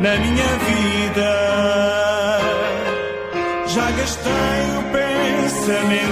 Na minha vida. Já gastei o pensamento,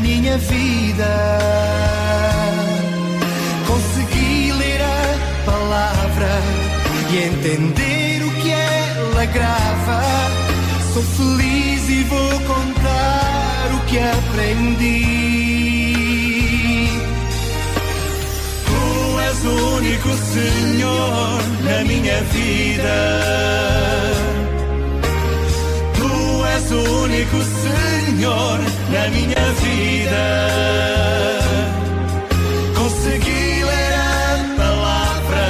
Minha vida. Consegui ler a palavra e entender o que ela grava. Sou feliz e vou contar o que aprendi. Tu és o único Senhor na minha vida. Tu és o único Senhor na minha vida. Consegui ler a palavra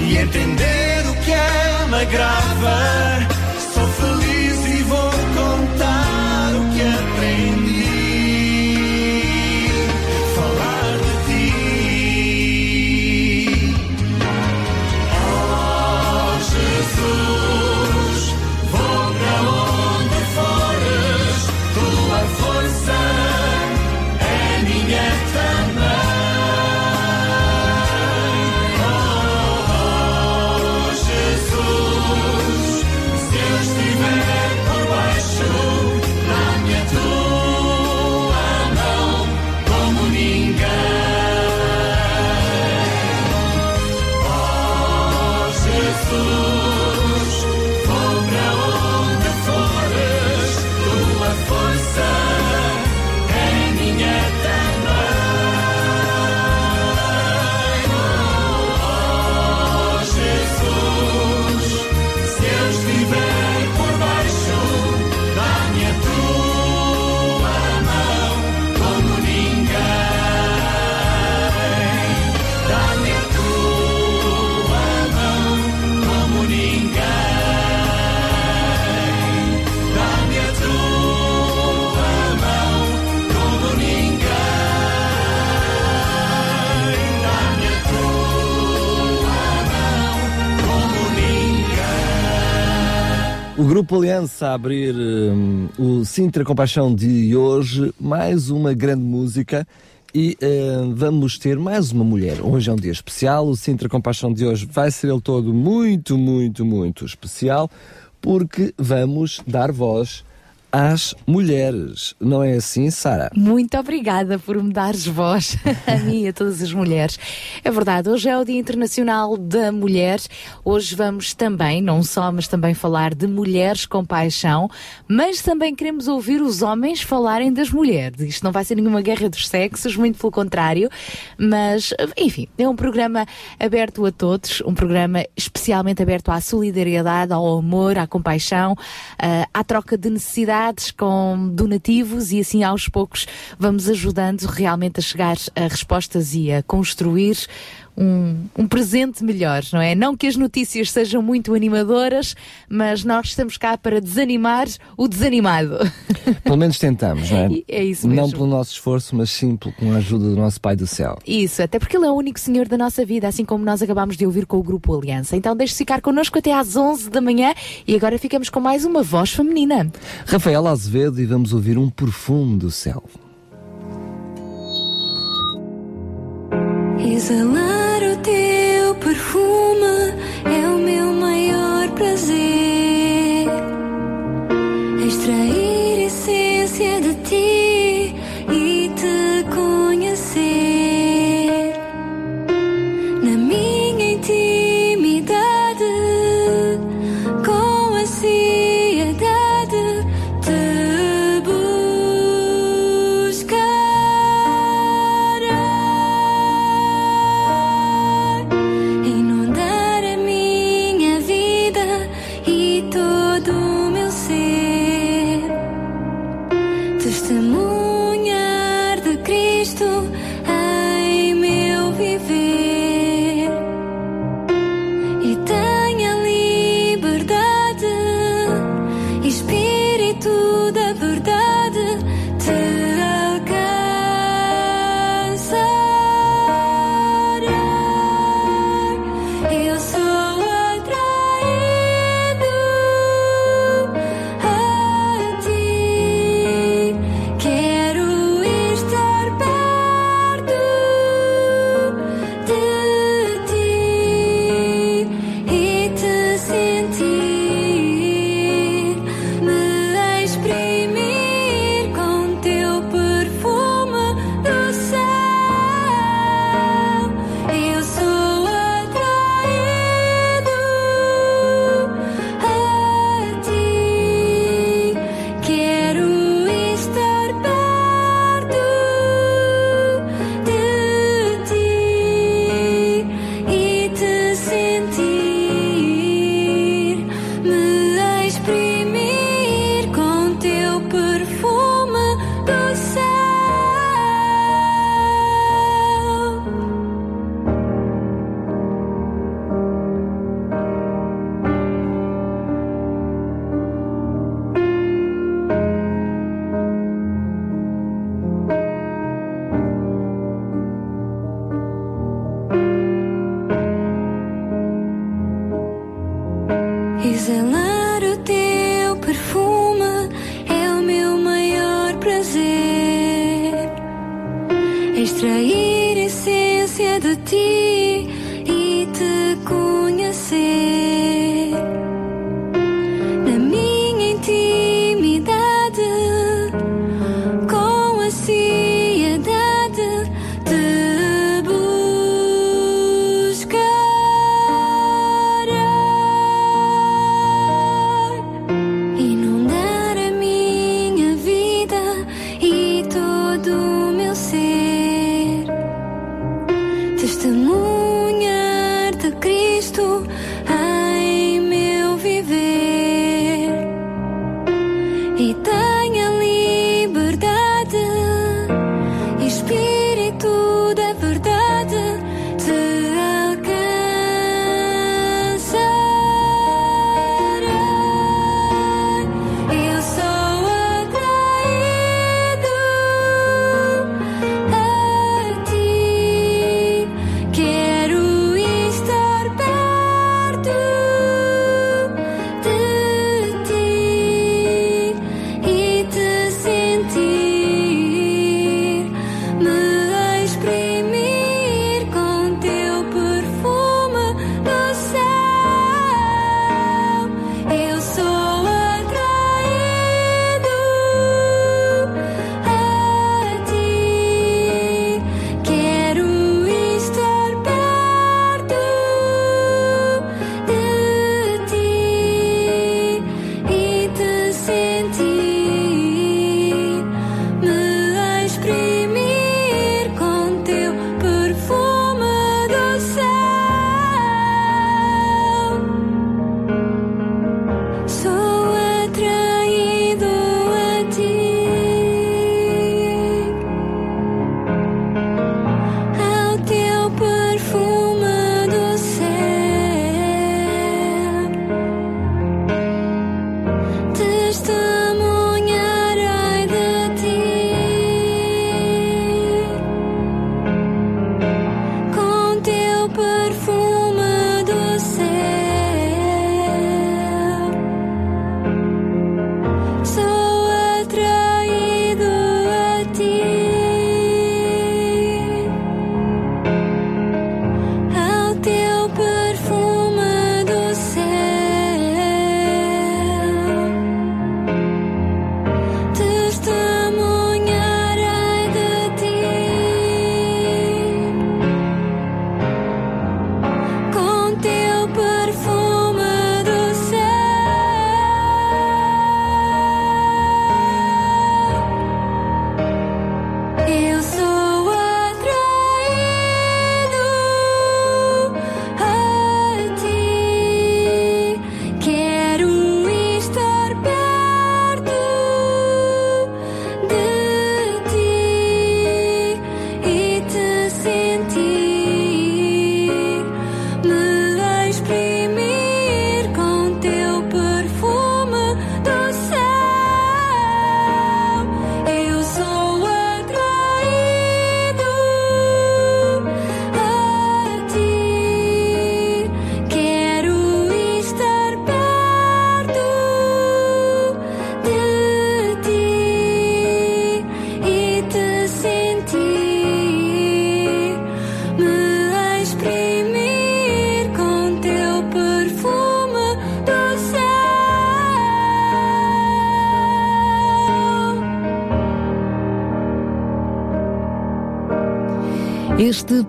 e entender o que ela grava. Grupo Aliança a abrir hum, o Sintra Compaixão de hoje, mais uma grande música e hum, vamos ter mais uma mulher. Hoje é um dia especial, o Sintra Compaixão de hoje vai ser ele todo muito, muito, muito especial, porque vamos dar voz às mulheres. Não é assim, Sara? Muito obrigada por me dares voz a mim e a todas as mulheres. É verdade, hoje é o Dia Internacional da Mulher. Hoje vamos também, não só, mas também falar de mulheres com paixão, mas também queremos ouvir os homens falarem das mulheres. Isto não vai ser nenhuma guerra dos sexos, muito pelo contrário, mas, enfim, é um programa aberto a todos, um programa especialmente aberto à solidariedade, ao amor, à compaixão, uh, à troca de necessidades com donativos e assim aos poucos vamos ajudando realmente a chegar a respostas e a construir um, um, presente melhor, não é? Não que as notícias sejam muito animadoras, mas nós estamos cá para desanimar o desanimado. Pelo menos tentamos, não é? É isso mesmo. Não pelo nosso esforço, mas sim com a ajuda do nosso Pai do Céu. Isso, até porque Ele é o único Senhor da nossa vida, assim como nós acabámos de ouvir com o Grupo Aliança. Então deixe-se ficar connosco até às 11 da manhã e agora ficamos com mais uma voz feminina. Rafael Azevedo e vamos ouvir um perfume do céu. Exalar o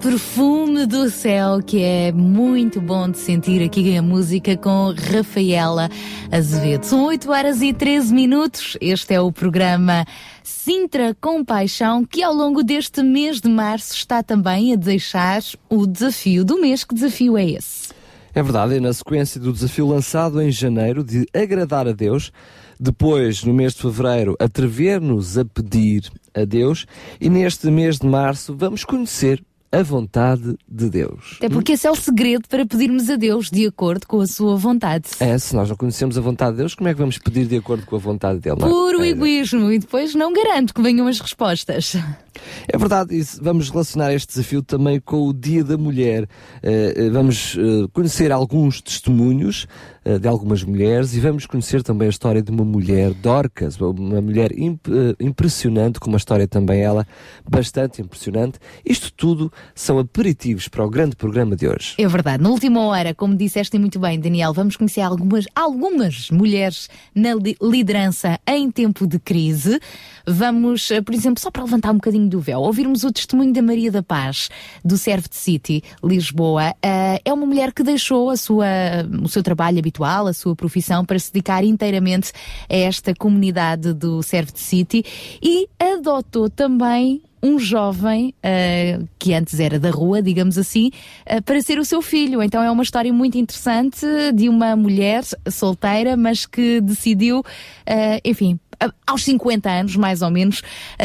perfume do céu que é muito bom de sentir aqui a música com Rafaela Azevedo. São 8 horas e 13 minutos. Este é o programa Sintra com Paixão, que ao longo deste mês de março está também a deixar o desafio do mês. Que desafio é esse? É verdade, é na sequência do desafio lançado em janeiro de agradar a Deus, depois, no mês de fevereiro, atrever-nos a pedir a Deus e neste mês de março vamos conhecer a vontade de Deus. É porque esse é o segredo para pedirmos a Deus de acordo com a sua vontade. É, se nós não conhecemos a vontade de Deus, como é que vamos pedir de acordo com a vontade dele? Puro é? egoísmo e depois não garanto que venham as respostas. É verdade, e vamos relacionar este desafio também com o Dia da Mulher. Uh, vamos uh, conhecer alguns testemunhos de algumas mulheres e vamos conhecer também a história de uma mulher, Dorcas, uma mulher imp impressionante, com uma história também ela bastante impressionante. Isto tudo são aperitivos para o grande programa de hoje. É verdade. Na última hora, como disseste muito bem, Daniel, vamos conhecer algumas, algumas mulheres na liderança em tempo de crise. Vamos, por exemplo, só para levantar um bocadinho do véu, ouvirmos o testemunho da Maria da Paz, do Serve City, Lisboa. Uh, é uma mulher que deixou a sua, o seu trabalho habitual, a sua profissão, para se dedicar inteiramente a esta comunidade do Serve City e adotou também um jovem uh, que antes era da rua, digamos assim, uh, para ser o seu filho. Então é uma história muito interessante de uma mulher solteira, mas que decidiu, uh, enfim, aos 50 anos, mais ou menos,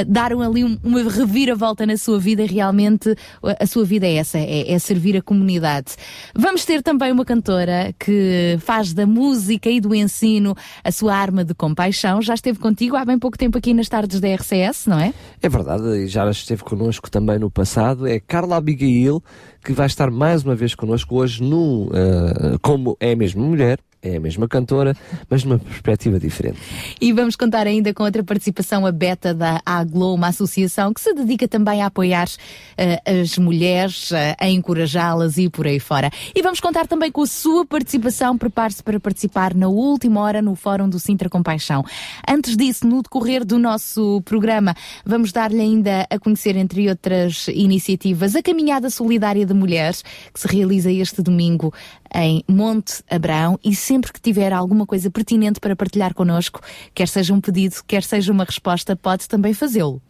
daram ali uma reviravolta na sua vida e realmente a sua vida é essa, é, é, servir a comunidade. Vamos ter também uma cantora que faz da música e do ensino a sua arma de compaixão. Já esteve contigo há bem pouco tempo aqui nas tardes da RCS, não é? É verdade, já esteve connosco também no passado. É Carla Abigail, que vai estar mais uma vez connosco hoje no, uh, como é mesmo mulher, é a mesma cantora, mas numa perspectiva diferente. E vamos contar ainda com outra participação, a Beta da Aglo, uma associação que se dedica também a apoiar uh, as mulheres, uh, a encorajá-las e por aí fora. E vamos contar também com a sua participação, prepare-se para participar na última hora no Fórum do Sintra Compaixão. Antes disso, no decorrer do nosso programa, vamos dar-lhe ainda a conhecer, entre outras iniciativas, a Caminhada Solidária de Mulheres, que se realiza este domingo em Monte Abrão e sempre que tiver alguma coisa pertinente para partilhar connosco, quer seja um pedido, quer seja uma resposta, pode também fazê-lo.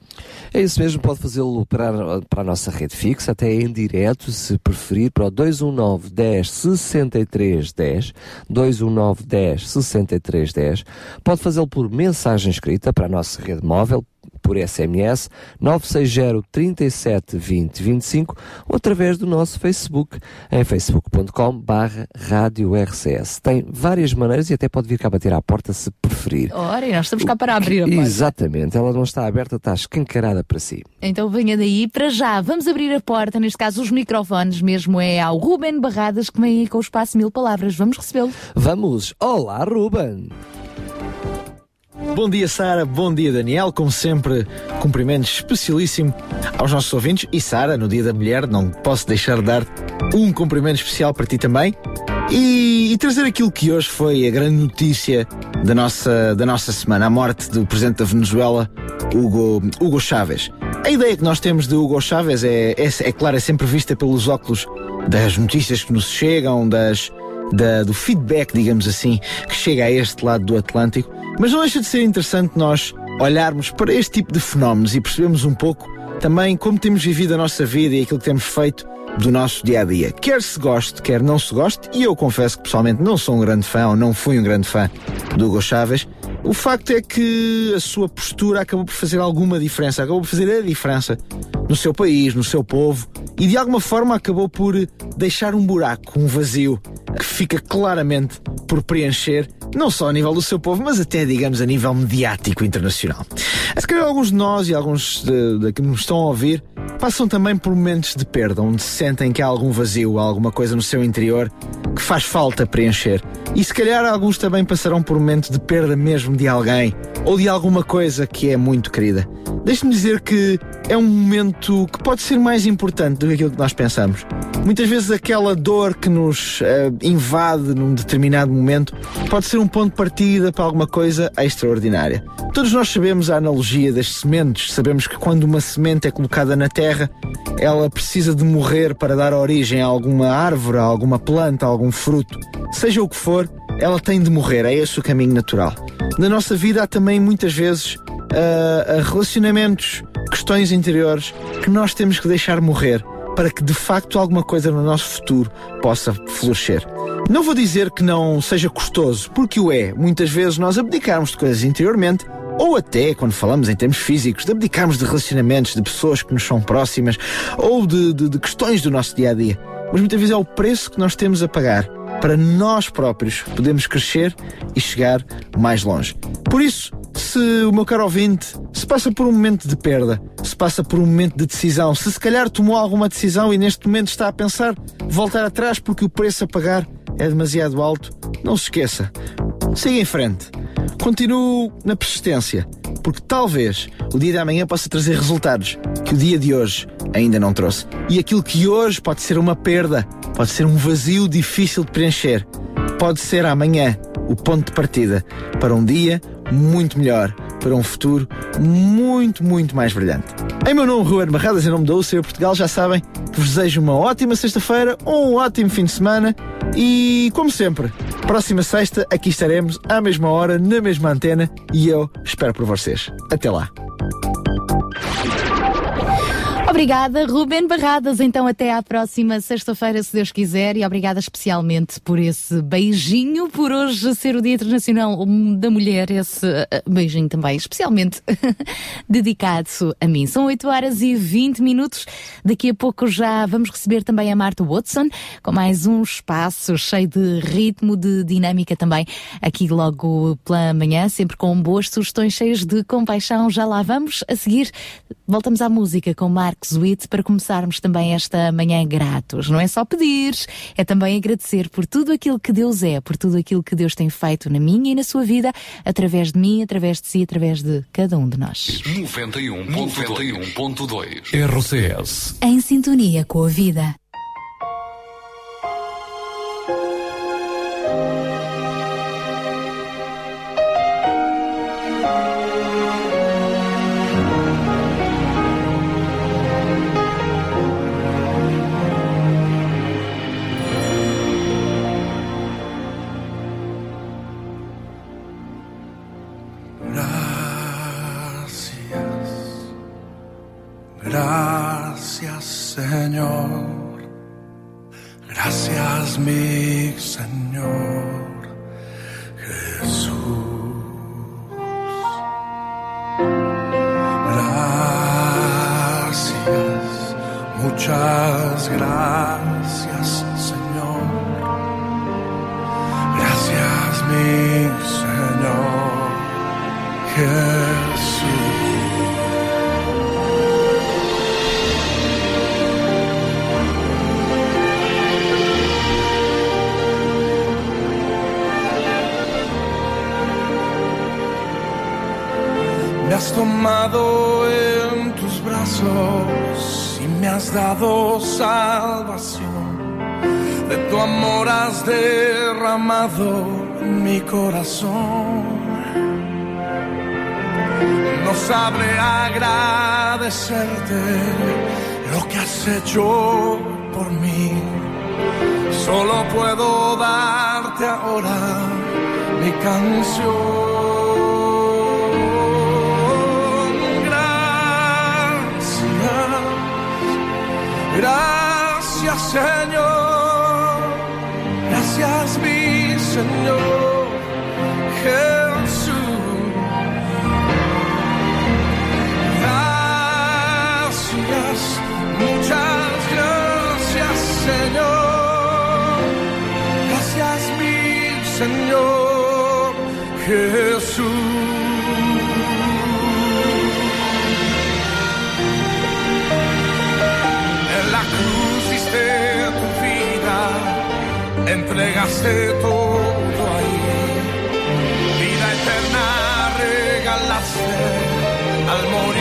É isso mesmo, pode fazê-lo para, para a nossa rede fixa, até em direto, se preferir, para o 219 10 63 10, 219 10 63 10. Pode fazê-lo por mensagem escrita para a nossa rede móvel, por SMS 960 37 20 25 ou através do nosso Facebook em facebook.com barra Rádio RCS. Tem várias maneiras e até pode vir cá bater à porta se preferir. Ora, e nós estamos cá para abrir a porta. Exatamente, ela não está aberta, está escancarada para si. Então venha daí para já. Vamos abrir a porta, neste caso os microfones mesmo é ao Ruben Barradas que vem aí com o espaço Mil Palavras. Vamos recebê-lo. Vamos. Olá, Ruben. Bom dia, Sara. Bom dia, Daniel. Como sempre, cumprimento especialíssimo aos nossos ouvintes. E, Sara, no Dia da Mulher, não posso deixar de dar um cumprimento especial para ti também. E, e, trazer aquilo que hoje foi a grande notícia da nossa, da nossa semana, a morte do presidente da Venezuela, Hugo, Hugo Chávez. A ideia que nós temos de Hugo Chávez é, é, é claro, é sempre vista pelos óculos das notícias que nos chegam, das, da, do feedback, digamos assim, que chega a este lado do Atlântico. Mas não deixa de ser interessante nós olharmos para este tipo de fenómenos e percebermos um pouco também como temos vivido a nossa vida e aquilo que temos feito do nosso dia a dia. Quer se goste, quer não se goste, e eu confesso que pessoalmente não sou um grande fã ou não fui um grande fã do Hugo Chávez, o facto é que a sua postura acabou por fazer alguma diferença, acabou por fazer a diferença no seu país, no seu povo e de alguma forma acabou por deixar um buraco, um vazio que fica claramente por preencher, não só a nível do seu povo, mas até, digamos, a nível mediático internacional. Se calhar alguns de nós e alguns de, de que nos estão a ouvir passam também por momentos de perda, onde sentem que há algum vazio, alguma coisa no seu interior que faz falta preencher. E se calhar alguns também passarão por momentos de perda mesmo de alguém ou de alguma coisa que é muito querida. Deixe-me dizer que é um momento que pode ser mais importante do que aquilo que nós pensamos. Muitas vezes aquela dor que nos uh, invade num determinado momento pode ser um ponto de partida para alguma coisa extraordinária. Todos nós sabemos a analogia das sementes. Sabemos que quando uma semente é colocada na terra, ela precisa de morrer para dar origem a alguma árvore, a alguma planta, a algum fruto. Seja o que for, ela tem de morrer. É esse o caminho natural. Na nossa vida há também muitas vezes uh, relacionamentos, questões interiores que nós temos que deixar morrer para que de facto alguma coisa no nosso futuro possa florescer. Não vou dizer que não seja custoso, porque o é. Muitas vezes nós abdicarmos de coisas interiormente, ou até, quando falamos em termos físicos, de abdicarmos de relacionamentos, de pessoas que nos são próximas, ou de, de, de questões do nosso dia a dia. Mas muitas vezes é o preço que nós temos a pagar para nós próprios podermos crescer e chegar mais longe. Por isso, se o meu caro ouvinte se passa por um momento de perda, se passa por um momento de decisão, se se calhar tomou alguma decisão e neste momento está a pensar voltar atrás porque o preço a pagar é demasiado alto, não se esqueça. Siga em frente. Continue na persistência, porque talvez o dia de amanhã possa trazer resultados que o dia de hoje ainda não trouxe. E aquilo que hoje pode ser uma perda, pode ser um vazio difícil de preencher, pode ser amanhã o ponto de partida para um dia muito melhor, para um futuro muito, muito mais brilhante. Em meu nome, Ruben Barradas, em nome da UCE Portugal, já sabem que vos desejo uma ótima sexta-feira, um ótimo fim de semana e, como sempre, próxima sexta aqui estaremos à mesma hora, na mesma antena e eu espero por vocês. Até lá. Obrigada, Ruben Barradas. Então, até à próxima sexta-feira, se Deus quiser. E obrigada especialmente por esse beijinho, por hoje ser o Dia Internacional da Mulher. Esse uh, beijinho também, especialmente dedicado a mim. São 8 horas e 20 minutos. Daqui a pouco já vamos receber também a Marta Watson com mais um espaço cheio de ritmo, de dinâmica também. Aqui logo pela manhã, sempre com boas sugestões cheias de compaixão. Já lá vamos. A seguir, voltamos à música com Marcos Witt para começarmos também esta manhã gratos. Não é só pedir, é também agradecer por tudo aquilo que Deus é, por tudo aquilo que Deus tem feito na minha e na sua vida, através de mim, através de si, através de cada um de nós. 91.2 RCS Em sintonia com a vida. Señor. Gracias, mi Señor Jesús. Gracias, muchas gracias, Señor. Gracias, mi Señor Jesús. Me has tomado en tus brazos y me has dado salvación. De tu amor has derramado mi corazón. No sabré agradecerte lo que has hecho por mí. Solo puedo darte ahora mi canción. Gracias Señor, gracias mi Señor Jesús. Gracias, muchas gracias Señor. Gracias mi Señor Jesús. Entregaste todo ahí. Vida eterna regalaste al morir.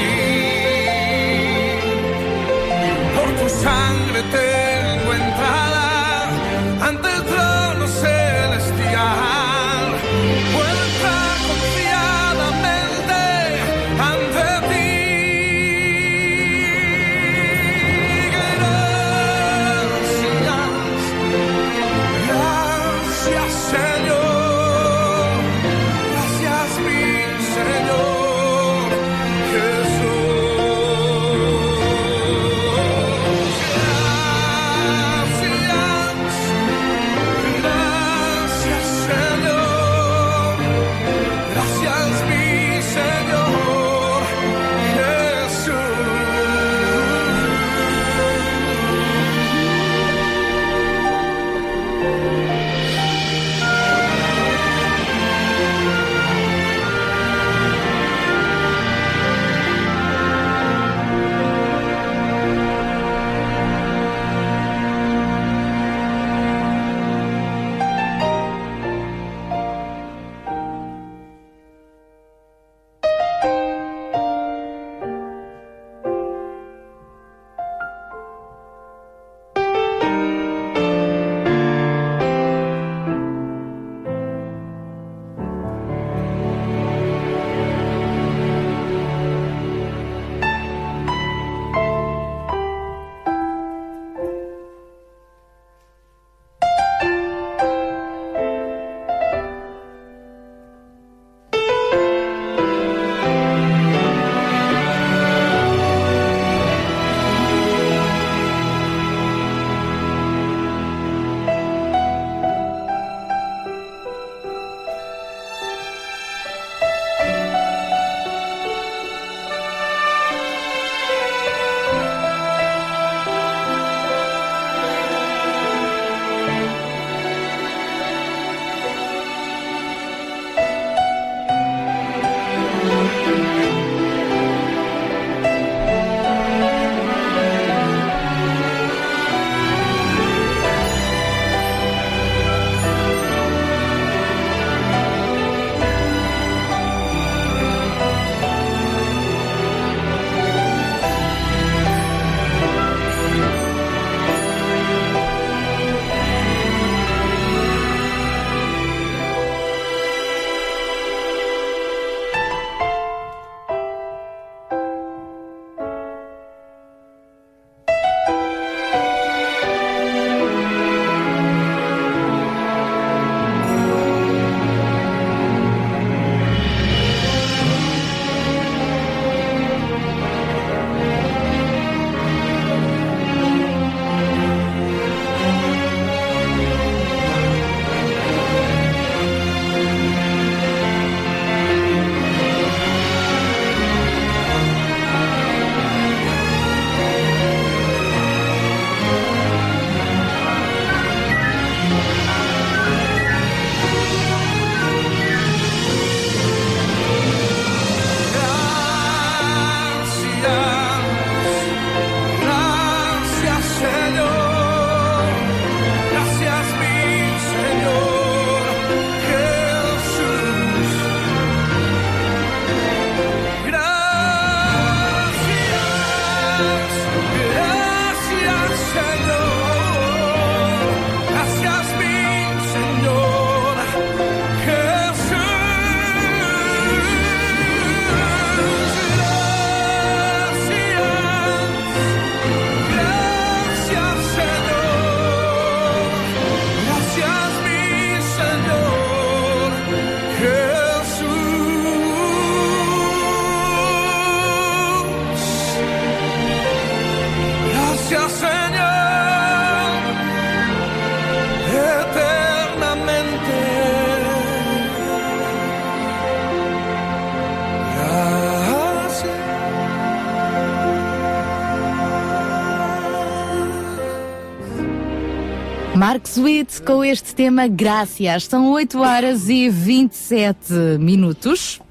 Mark Sweet com este tema Gracias. São 8 horas e 27 minutos.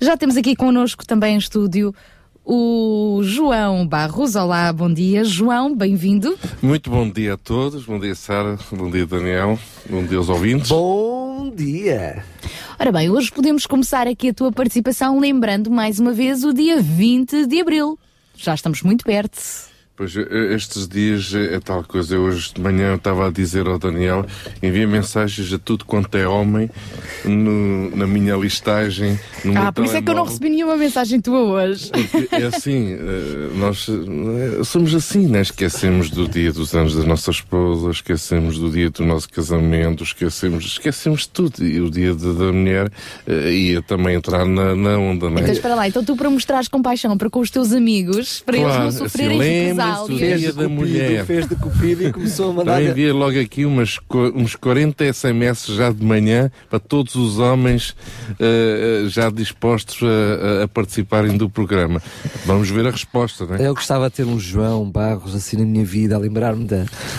Já temos aqui connosco também em estúdio o João Barros. Olá, bom dia. João, bem-vindo. Muito bom dia a todos. Bom dia, Sara. Bom dia, Daniel. Bom dia aos ouvintes. Bom dia! Ora bem, hoje podemos começar aqui a tua participação lembrando mais uma vez o dia 20 de abril. Já estamos muito perto. Pois eh, estes dias é tal coisa. Eu hoje de manhã estava a dizer ao Daniel, envia mensagens a tudo quanto é homem no- na minha listagem. Ah, por isso é que eu não recebi nenhuma mensagem tua hoje. Porque é assim, eh, nós eh, somos assim, né? Esquecemos do dia dos anos da nossa esposa, esquecemos do dia do nosso casamento, esquecemos, esquecemos de tudo. E o dia de- da mulher eh, ia também entrar na, na onda, né? Então espera lá, então tu para mostrares compaixão para com os teus amigos, para eles Claro, não assim, sofrerem lembre-se represálias. dia da mulher. Fez de cupido e começou a mandar. Então envia logo aqui umas, uns 40 SMS já de manhã para todos os homens eh, já dispostos a, a- participarem do programa. Vamos ver a resposta, né? Eu gostava de ter um João Barros assim na minha vida, a lembrar-me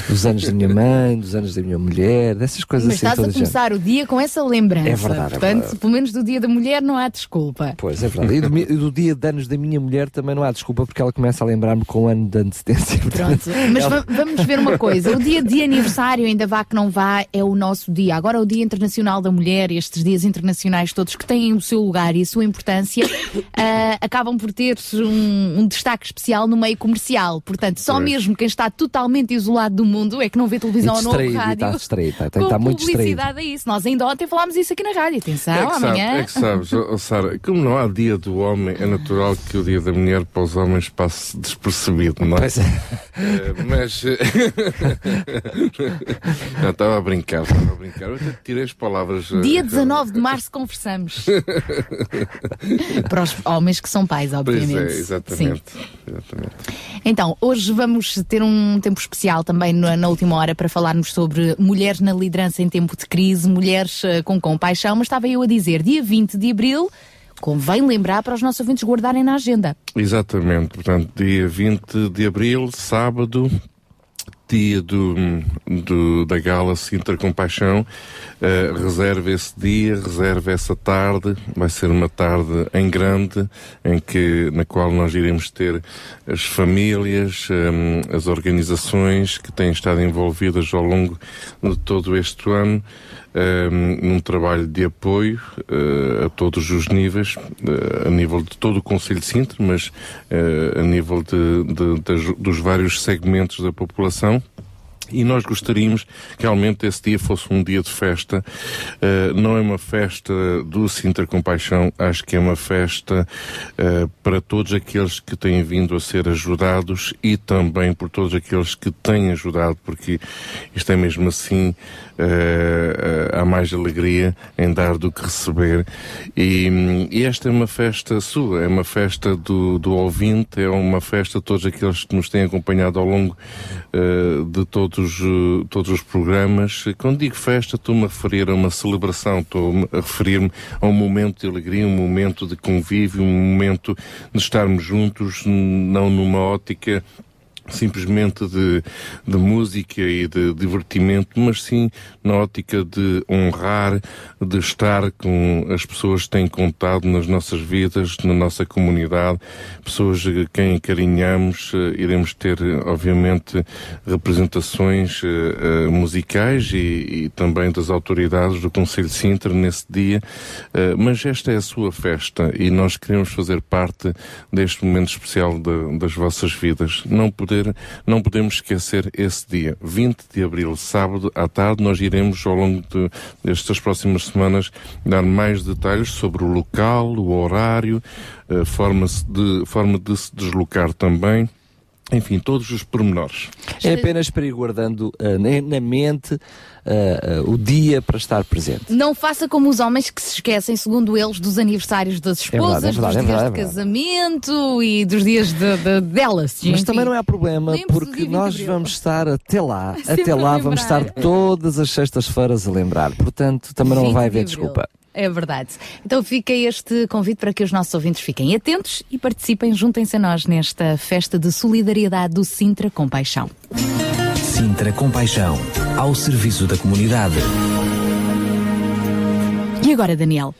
dos anos da minha mãe, dos anos da minha mulher, dessas coisas Mas assim estás a começar o dia com essa lembrança. É verdade, é Portanto, verdade. pelo menos do dia da mulher não há desculpa. Pois, é verdade. E do, do dia de anos da minha mulher também não há desculpa, porque ela começa a lembrar-me com um ano de antecedência. Pronto, mas va- vamos ver uma coisa. O dia de aniversário, ainda vá que não vá, é o nosso dia. Agora, o Dia Internacional da Mulher, estes dias internacionais todos que têm o seu lugar e a sua importância, ah, acabam por ter um, um destaque especial no meio comercial. Portanto, só Pois. mesmo quem está totalmente isolado do mundo é que não vê televisão E ou não ouve e rádio. está distraído, está- está muito publicidade a isso. Nós ainda ontem falámos isso aqui na rádio. Atenção, É que, sabe, amanhã. é que sabes, ó, Sara, como não há dia do homem, é natural que o dia da mulher para os homens passe despercebido, não é? Pois é. Eh, mas. eh, não, estava a brincar, estava a brincar. Eu até tirei as palavras. eh, Dia 19 de março conversamos. Para os homens que são pais, Pois obviamente. é, Sim. exatamente. exatamente. Então, hoje vamos ter um tempo especial também na, na última hora para falarmos sobre mulheres na liderança em tempo de crise, mulheres com compaixão, mas estava eu a dizer, dia 20 de abril, convém lembrar para os nossos ouvintes guardarem na agenda. Exatamente, portanto, dia 20 de abril, sábado, dia do, do- da Gala Sintra Compaixão. Eh, reserve esse dia, reserve essa tarde. Vai ser uma tarde em grande, em que, na qual nós iremos ter as famílias, hum, as organizações que têm estado envolvidas ao longo de todo este ano. Num trabalho de apoio eh, a todos os níveis, eh, a nível de todo o Conselho de Sintra, mas eh, a nível de- de- das- dos vários segmentos da população. E nós gostaríamos que realmente esse dia fosse um dia de festa. Eh, não é uma festa do Sintra Compaixão, acho que é uma festa eh, para todos aqueles que têm vindo a ser ajudados e também por todos aqueles que têm ajudado, porque isto é mesmo assim, há mais alegria em dar do que receber. E, e esta é uma festa sua, é uma festa do, do ouvinte, é uma festa de todos aqueles que nos têm acompanhado ao longo eh, de todos, eh, todos os programas. Quando digo festa, estou-me a referir a uma celebração, estou-me a referir-me a um momento de alegria, um momento de convívio, um momento de estarmos juntos, não numa ótica simplesmente de, de música e de divertimento, mas sim na ótica de honrar, de estar com as pessoas que têm contado nas nossas vidas, na nossa comunidade, pessoas a quem encarinhamos. Eh, Iremos ter, obviamente, representações eh, musicais e, e também das autoridades do Conselho de Sintra nesse dia, Eh, mas esta é a sua festa e nós queremos fazer parte deste momento especial da- das vossas vidas. Não poder não podemos esquecer esse dia, 20 de abril, sábado à tarde, nós iremos ao longo de, destas próximas semanas dar mais detalhes sobre o local, o horário, a forma de, forma de se deslocar também. Enfim, todos os pormenores. É apenas para ir guardando na, na mente ah, o dia para estar presente. Não faça como os homens que se esquecem, segundo eles, dos aniversários das esposas, verdade, é verdade, dos é dias verdade, de é verdade. casamento e dos dias de, de- delas. Mas enfim. também não há problema, porque dia 20 de nós vamos estar até lá, Sempre até lá vamos estar todas as sextas-feiras a lembrar. Portanto, também não 20 vai de haver desculpa. É verdade. Então fica este convite para que os nossos ouvintes fiquem atentos e participem, juntem-se a nós nesta festa de solidariedade do Sintra Compaixão. Sintra Sintra Compaixão, ao serviço da comunidade. E agora, Daniel?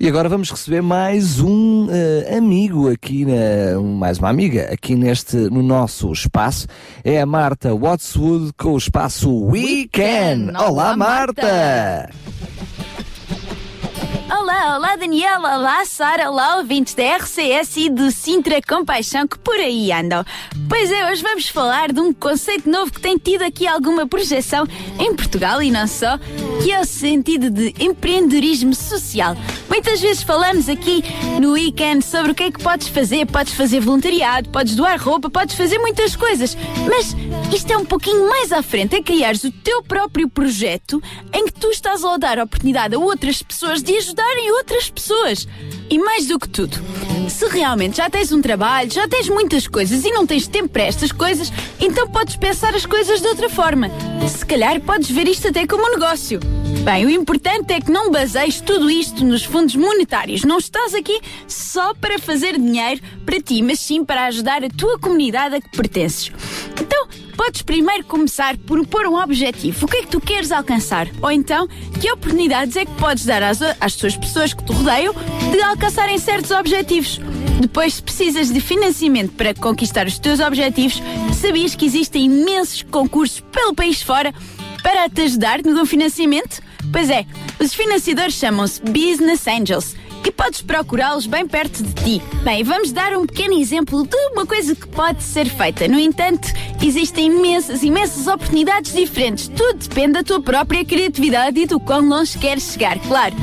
E agora vamos receber mais um uh, amigo aqui, na, mais uma amiga aqui neste, no nosso espaço. É a Marta Watswood com o espaço Weekend. Weekend. Olá, Olá, Marta! Marta. Olá, olá Daniel, olá Sara, olá ouvintes da RCS e do Sintra Compaixão que por aí andam. Pois é, hoje vamos falar de um conceito novo que tem tido aqui alguma projeção em Portugal e não só, que é o sentido de empreendedorismo social. Muitas vezes falamos aqui no weekend sobre o que é que podes fazer. Podes fazer voluntariado, podes doar roupa, podes fazer muitas coisas. Mas isto é um pouquinho mais à frente, é criares o teu próprio projeto em que tu estás a dar oportunidade a outras pessoas de ajudarem outras pessoas. E mais do que tudo, se realmente já tens um trabalho, já tens muitas coisas e não tens tempo para estas coisas, então podes pensar as coisas de outra forma. Se calhar podes ver isto até como um negócio. Bem, o importante é que não baseies tudo isto nos fundos monetários. Não estás aqui só para fazer dinheiro para ti, mas sim para ajudar a tua comunidade a que pertences. Então, podes primeiro começar por pôr um objetivo. O que é que tu queres alcançar? Ou então, que oportunidades é que podes dar às, às tuas pessoas que te rodeiam de alcançarem certos objetivos? Depois, se precisas de financiamento para conquistar os teus objetivos, sabias que existem imensos concursos pelo país fora para te ajudar no financiamento? Pois é, os financiadores chamam-se Business Angels e podes procurá-los bem perto de ti. Bem, vamos dar um pequeno exemplo de uma coisa que pode ser feita. No entanto, existem imensas, imensas oportunidades diferentes. Tudo depende da tua própria criatividade e do quão longe queres chegar, claro.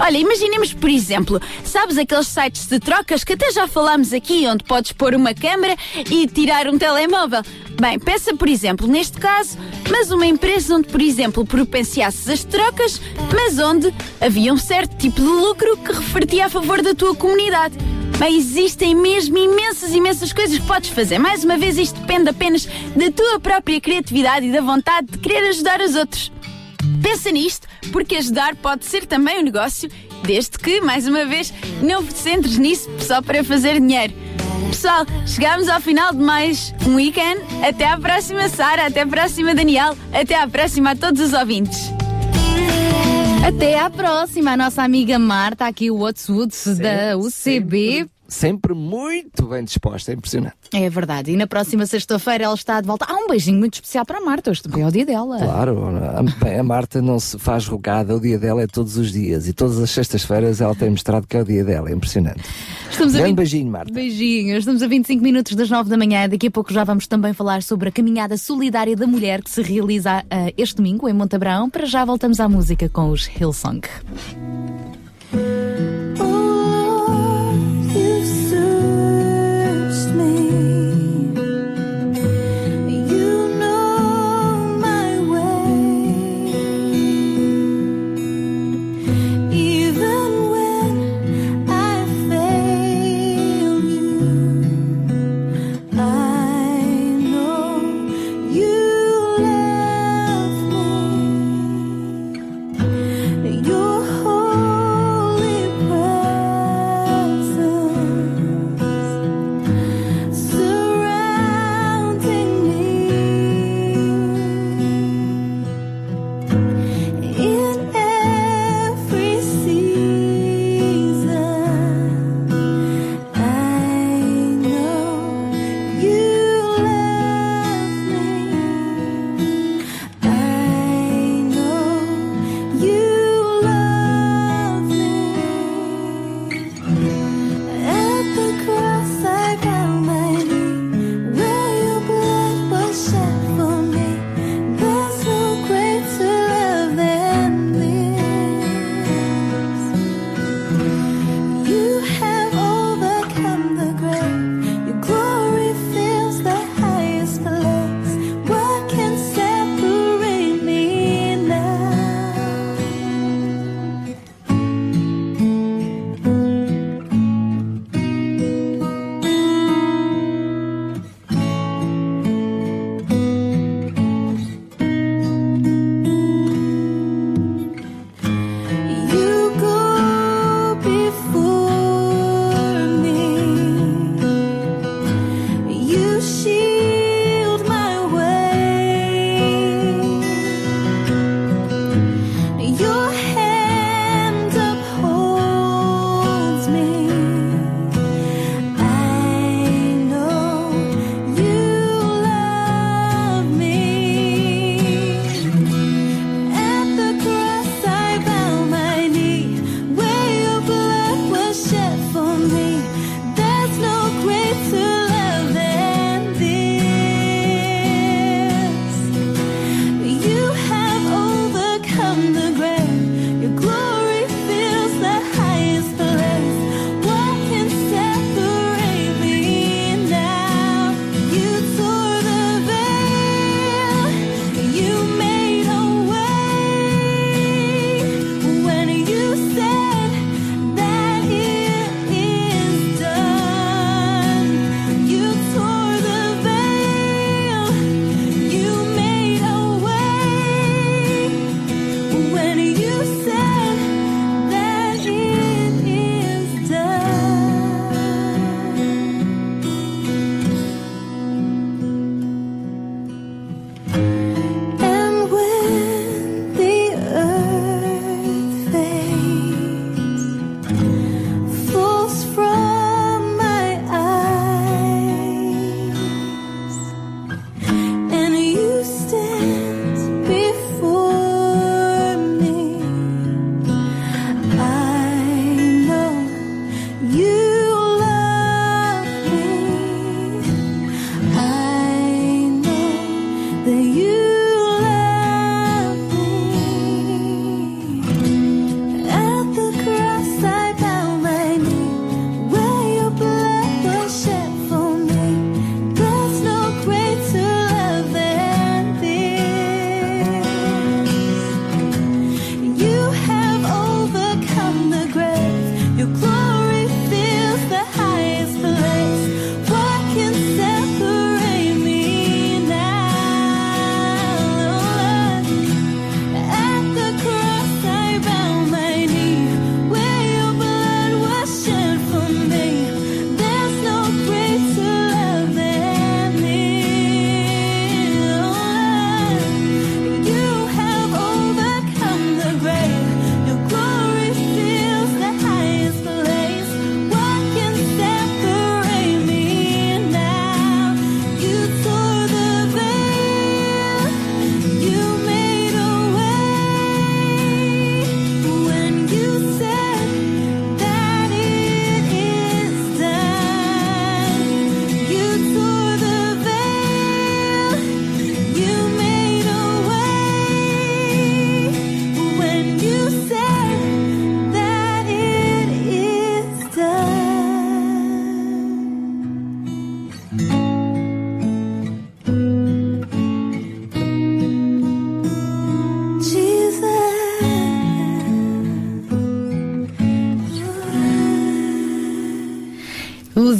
Olha, imaginemos, por exemplo, sabes aqueles sites de trocas que até já falámos aqui, onde podes pôr uma câmera e tirar um telemóvel. Bem, pensa, por exemplo, neste caso, mas uma empresa onde, por exemplo, propenciasses as trocas, mas onde havia um certo tipo de lucro que revertia a favor da tua comunidade. Bem, existem mesmo imensas, imensas coisas que podes fazer. Mais uma vez, isto depende apenas da tua própria criatividade e da vontade de querer ajudar os outros. Pensa nisto, porque ajudar pode ser também um negócio, desde que, mais uma vez, não te centres nisso só para fazer dinheiro. Pessoal, chegamos ao final de mais um weekend. Até à próxima, Sara. Até à próxima, Daniel. Até à próxima a todos os ouvintes. Até à próxima, a nossa amiga Marta, aqui o Watswood da UCB. Sempre, muito bem disposta, é impressionante. É verdade. E na próxima sexta-feira ela está de volta. Ah, um beijinho muito especial para a Marta. Hoje também é o dia dela. Claro, a, bem, a Marta não se faz rogada, o dia dela é todos os dias e todas as sextas-feiras ela tem mostrado que é o dia dela, é impressionante. Estamos a Grande 20 beijinho, Marta. Beijinhos. Estamos a 25 minutos das 9 da manhã. Daqui a pouco já vamos também falar sobre a caminhada solidária da mulher que se realiza ah, este domingo em Montabrão. Para já voltamos à música com os Hillsong.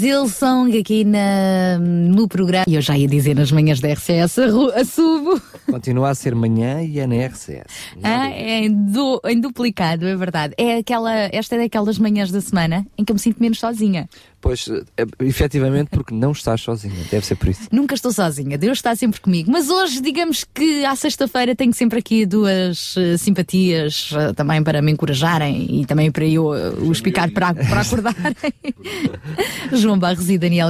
Zilsong aqui na, no programa. E eu já ia dizer nas manhãs da RCS, assumo. Continua a ser manhã e é na RCS. Ah, é em, du- em duplicado, é verdade. É aquela, esta é daquelas manhãs da semana em que eu me sinto menos sozinha. Pois, eh, efetivamente, porque não estás sozinha. Deve ser por isso. Nunca estou sozinha, Deus está sempre comigo. Mas hoje, digamos que à sexta-feira tenho sempre aqui duas eh, simpatias eh, também para me encorajarem e também para eu eh, os picar para, para acordarem. João Barros e Daniel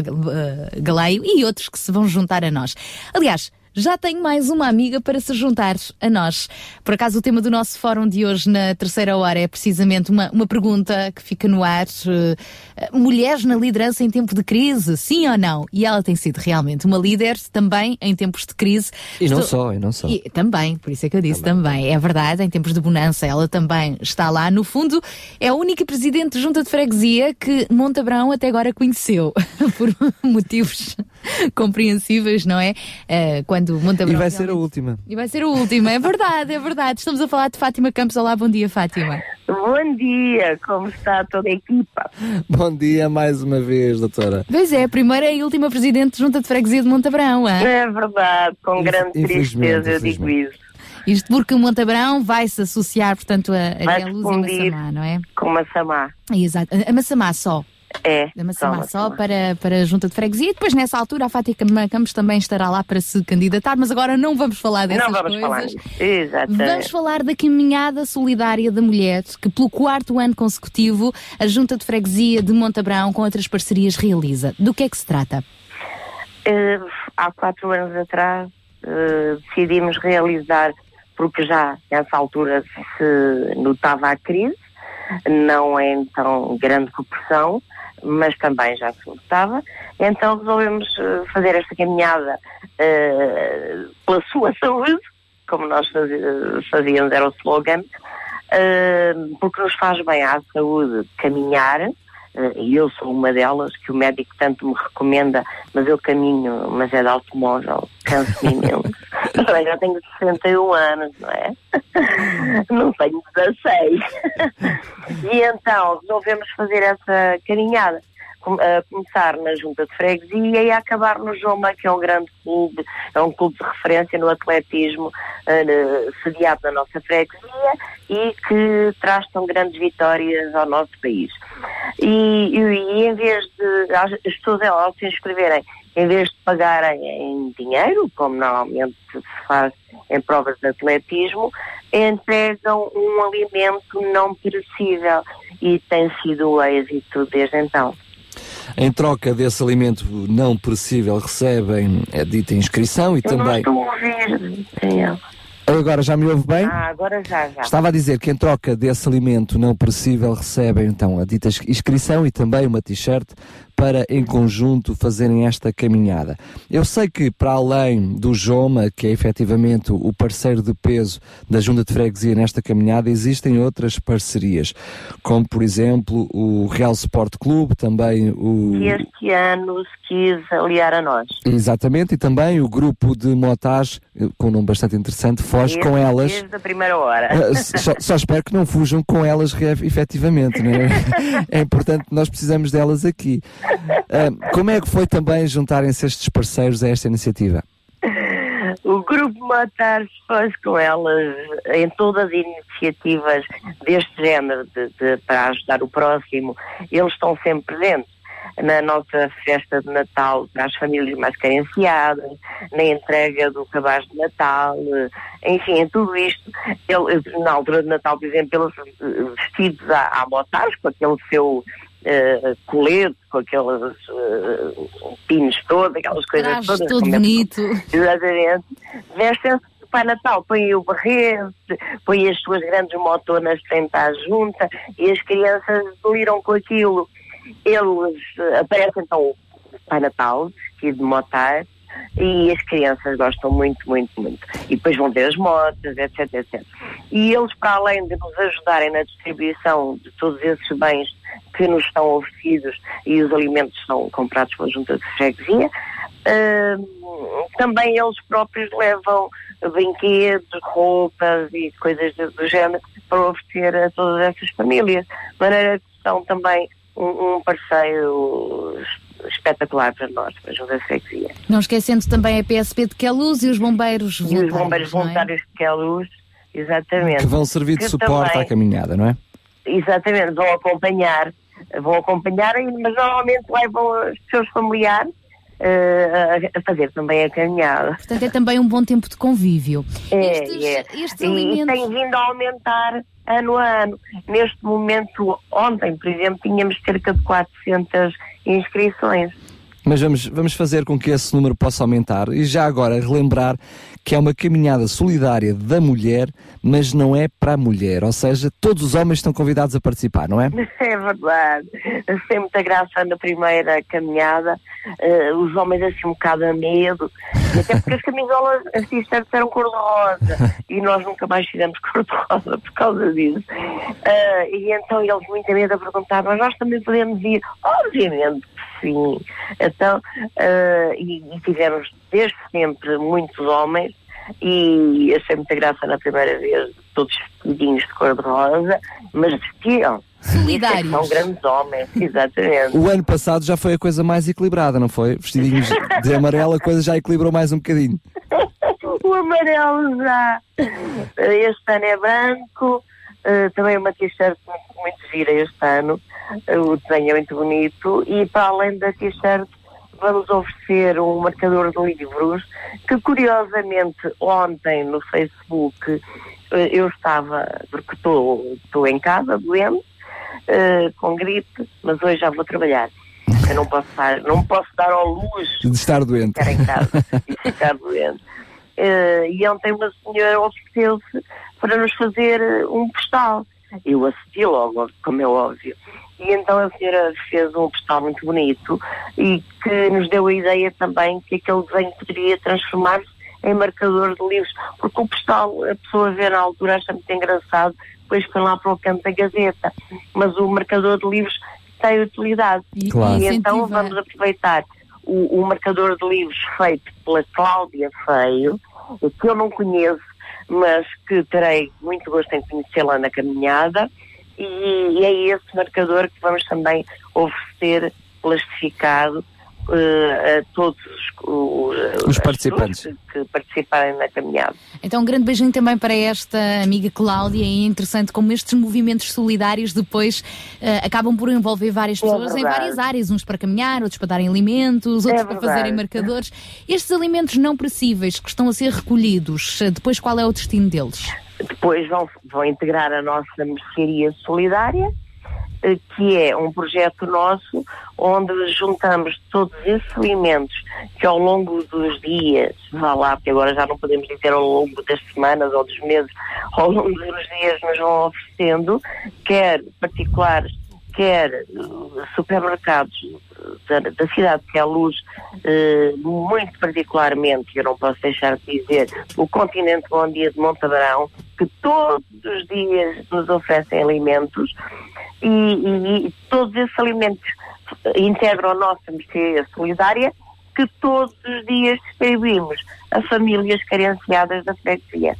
Galeio e outros que se vão juntar a nós. Aliás, já tenho mais uma amiga para se juntar a nós. Por acaso, o tema do nosso fórum de hoje, na terceira hora, é precisamente uma, uma pergunta que fica no ar: eh, mulheres na liderança em tempo de crise, sim ou não? E ela tem sido realmente uma líder também em tempos de crise. E não Estou- só, e não só. e também, por isso é que eu disse também. É verdade, em tempos de bonança ela também está lá. No fundo, é a única presidente de junta de freguesia que Montabrão até agora conheceu, por motivos compreensíveis, não é? Eh, quando Montabrão. E vai ser a última. E vai ser a última, é verdade, é verdade. Estamos a falar de Fátima Campos. Olá, bom dia, Fátima. Bom dia, como está toda a equipa? Bom dia mais uma vez, doutora. Pois é, a primeira e última presidente de junta de freguesia de Montabrão. hã? É verdade, com grande infelizmente, tristeza eu digo isso. Isto porque Montabrão vai se associar, portanto, a, a Vai Luz e. Massamá, não é? Com Massamá. Exato. A Massamá só. É. Da Massamá só só para, para a Junta de Freguesia. E depois, nessa altura, a Fátima Campos também estará lá para se candidatar, mas agora não vamos falar dessas Não vamos coisas. falar. Exatamente. Vamos falar da caminhada solidária da mulher, que pelo quarto ano consecutivo a Junta de Freguesia de Montabrão com outras parcerias realiza. Do que é que se trata? Eh, há quatro anos atrás eh, decidimos realizar, porque já nessa altura se notava a crise, não em tão grande proporção, mas também já se notava, então resolvemos eh, fazer esta caminhada eh, pela sua saúde, como nós fazíamos, era o slogan, eh, porque nos faz bem à saúde caminhar, e eu sou uma delas, que o médico tanto me recomenda, mas eu caminho, mas é de automóvel, canso-me imenso. Também já tenho 61 anos, não é? Não tenho 16. E então resolvemos fazer essa caminhada. A começar na Junta de Freguesia e a acabar no Joma, que é um grande clube, é um clube de referência no atletismo, eh, sediado na nossa freguesia e que traz tão grandes vitórias ao nosso país. E, e- e em vez de as pessoas ao se inscreverem, em vez de pagarem em dinheiro, como normalmente se faz em provas de atletismo, entregam um alimento não perecível e tem sido o êxito desde então. Em troca desse alimento não perecível, recebem a dita inscrição e Eu não também. estou a ouvir, Daniel. Agora já me ouve bem? Ah, agora já, já. Estava a dizer que em troca desse alimento não perecível recebem então a dita inscrição e também uma t-shirt para em conjunto fazerem esta caminhada. Eu sei que para além do Joma, que é efetivamente o parceiro de peso da Junta de Freguesia nesta caminhada, existem outras parcerias, como por exemplo o Real Sport Clube, também o Que este ano se quis aliar a nós. Exatamente, e também o grupo de motage, eh, com um nome bastante interessante, foge com elas. Desde a primeira hora. Ah, só, só espero que não fujam com elas efetivamente, não é? É importante, nós precisamos delas aqui. Como é que foi também juntarem-se estes parceiros a esta iniciativa? O Grupo Matar faz com elas em todas as iniciativas deste género de, de- para ajudar o próximo. Eles estão sempre presentes. Na nossa festa de Natal para as famílias mais carenciadas, na entrega do cabaz de Natal, enfim, em tudo isto. Ele, na altura de Natal, por exemplo, eles eh, vestidos à, à motage, com aquele seu eh, colete, com aqueles eh, pinos todos, aquelas coisas Trajes todas. é- bonito. Exatamente. Vestem-se de Pai Natal, põem o barrete, põem as suas grandes motonas frente à junta e as crianças deliram com aquilo. Eles eh, aparecem então o Pai Natal, vestido de motar, e as crianças gostam muito, muito, muito. E depois vão ter as motas, etc, etc. E eles, para além de nos ajudarem na distribuição de todos esses bens que nos estão oferecidos e os alimentos são comprados pela junta de freguesia, Hum, também eles próprios levam brinquedos, roupas e coisas do, do género para oferecer a todas essas famílias. De maneira que são também um, um parceiro espetacular para nós, para a Junta de Freguesia. Não esquecendo também a PSP de Queluz e os bombeiros E os voluntários. bombeiros não é? voluntários de Queluz, exatamente. Que vão servir de Que suporte também- à caminhada, não é? Exatamente, vão acompanhar, vão acompanhar, mas normalmente levam os seus familiares eh, a, fazer também a caminhada. Portanto, é também um bom tempo de convívio. É, Estes, é. estes e, alimentos. e tem vindo a aumentar ano a ano. Neste momento, ontem, por exemplo, tínhamos cerca de 400 inscrições. Mas vamos, vamos fazer com que esse número possa aumentar e já agora relembrar que é uma caminhada solidária da mulher, mas não é para a mulher, ou seja, todos os homens estão convidados a participar, não é? É verdade. Sem muita graça na primeira caminhada, eh, os homens assim um bocado a medo, até porque as camisolas, as t-shirts eram cor-de-rosa e nós nunca mais fizemos cor-de-rosa por causa disso. Eh, e então eles muito a medo a perguntar, mas nós também podemos ir? Obviamente sim. Então, eh, e, e tivemos desde sempre muitos homens e achei muita graça na primeira vez, todos vestidinhos de cor-de-rosa, mas vestiam. Solidários. São grandes homens, exatamente. O ano passado já foi a coisa mais equilibrada, não foi? Vestidinhos de amarelo, a coisa já equilibrou mais um bocadinho. O amarelo já. Este ano é branco, eh, também uma t-shirt muito, muito gira este ano. Eh, O desenho é muito bonito e para além da t-shirt vamos oferecer um marcador de livros que curiosamente ontem no Facebook eh, eu estava, porque estou em casa doente, com gripe, mas hoje já vou trabalhar. Eu não posso dar, não posso dar ao luxo De estar doente. ficar em casa e ficar doente. Eh, e ontem uma senhora ofereceu-se para nos fazer eh, um postal. Eu assisti logo, como é óbvio. E então a senhora fez um postal muito bonito e que nos deu a ideia também que aquele desenho poderia transformar-se em marcador de livros, porque o postal a pessoa vê na altura acha muito engraçado, depois foi lá para o canto da gazeta. Mas o marcador de livros tem utilidade. E- Claro. E então vamos aproveitar o, o marcador de livros feito pela Cláudia Feio, que eu não conheço, mas que terei muito gosto em conhecê-la na caminhada, e, e é esse marcador que vamos também oferecer plastificado eh, a todos os, Os participantes. que, que participarem na caminhada. Então, um grande beijinho também para esta amiga Cláudia. E é interessante como estes movimentos solidários depois eh, acabam por envolver várias É pessoas em verdade. várias áreas, uns para caminhar, outros para darem alimentos, outros É para fazerem marcadores. Estes alimentos não perecíveis que estão a ser recolhidos, eh, depois qual é o destino deles? Depois vão, vão integrar a nossa mercearia solidária, que é um projeto nosso onde juntamos todos esses alimentos que ao longo dos dias, vá lá, porque agora já não podemos dizer ao longo das semanas ou dos meses, ao longo dos dias nos vão oferecendo, quer particulares, quer eh, supermercados da, da cidade de Queluz, eh, muito particularmente, eu não posso deixar de dizer, o Continente Bom Dia de Montabrão, que todos os dias nos oferecem alimentos e, e- e todos esses alimentos integram a nossa mercearia solidária que todos os dias distribuímos a famílias carenciadas da freguesia.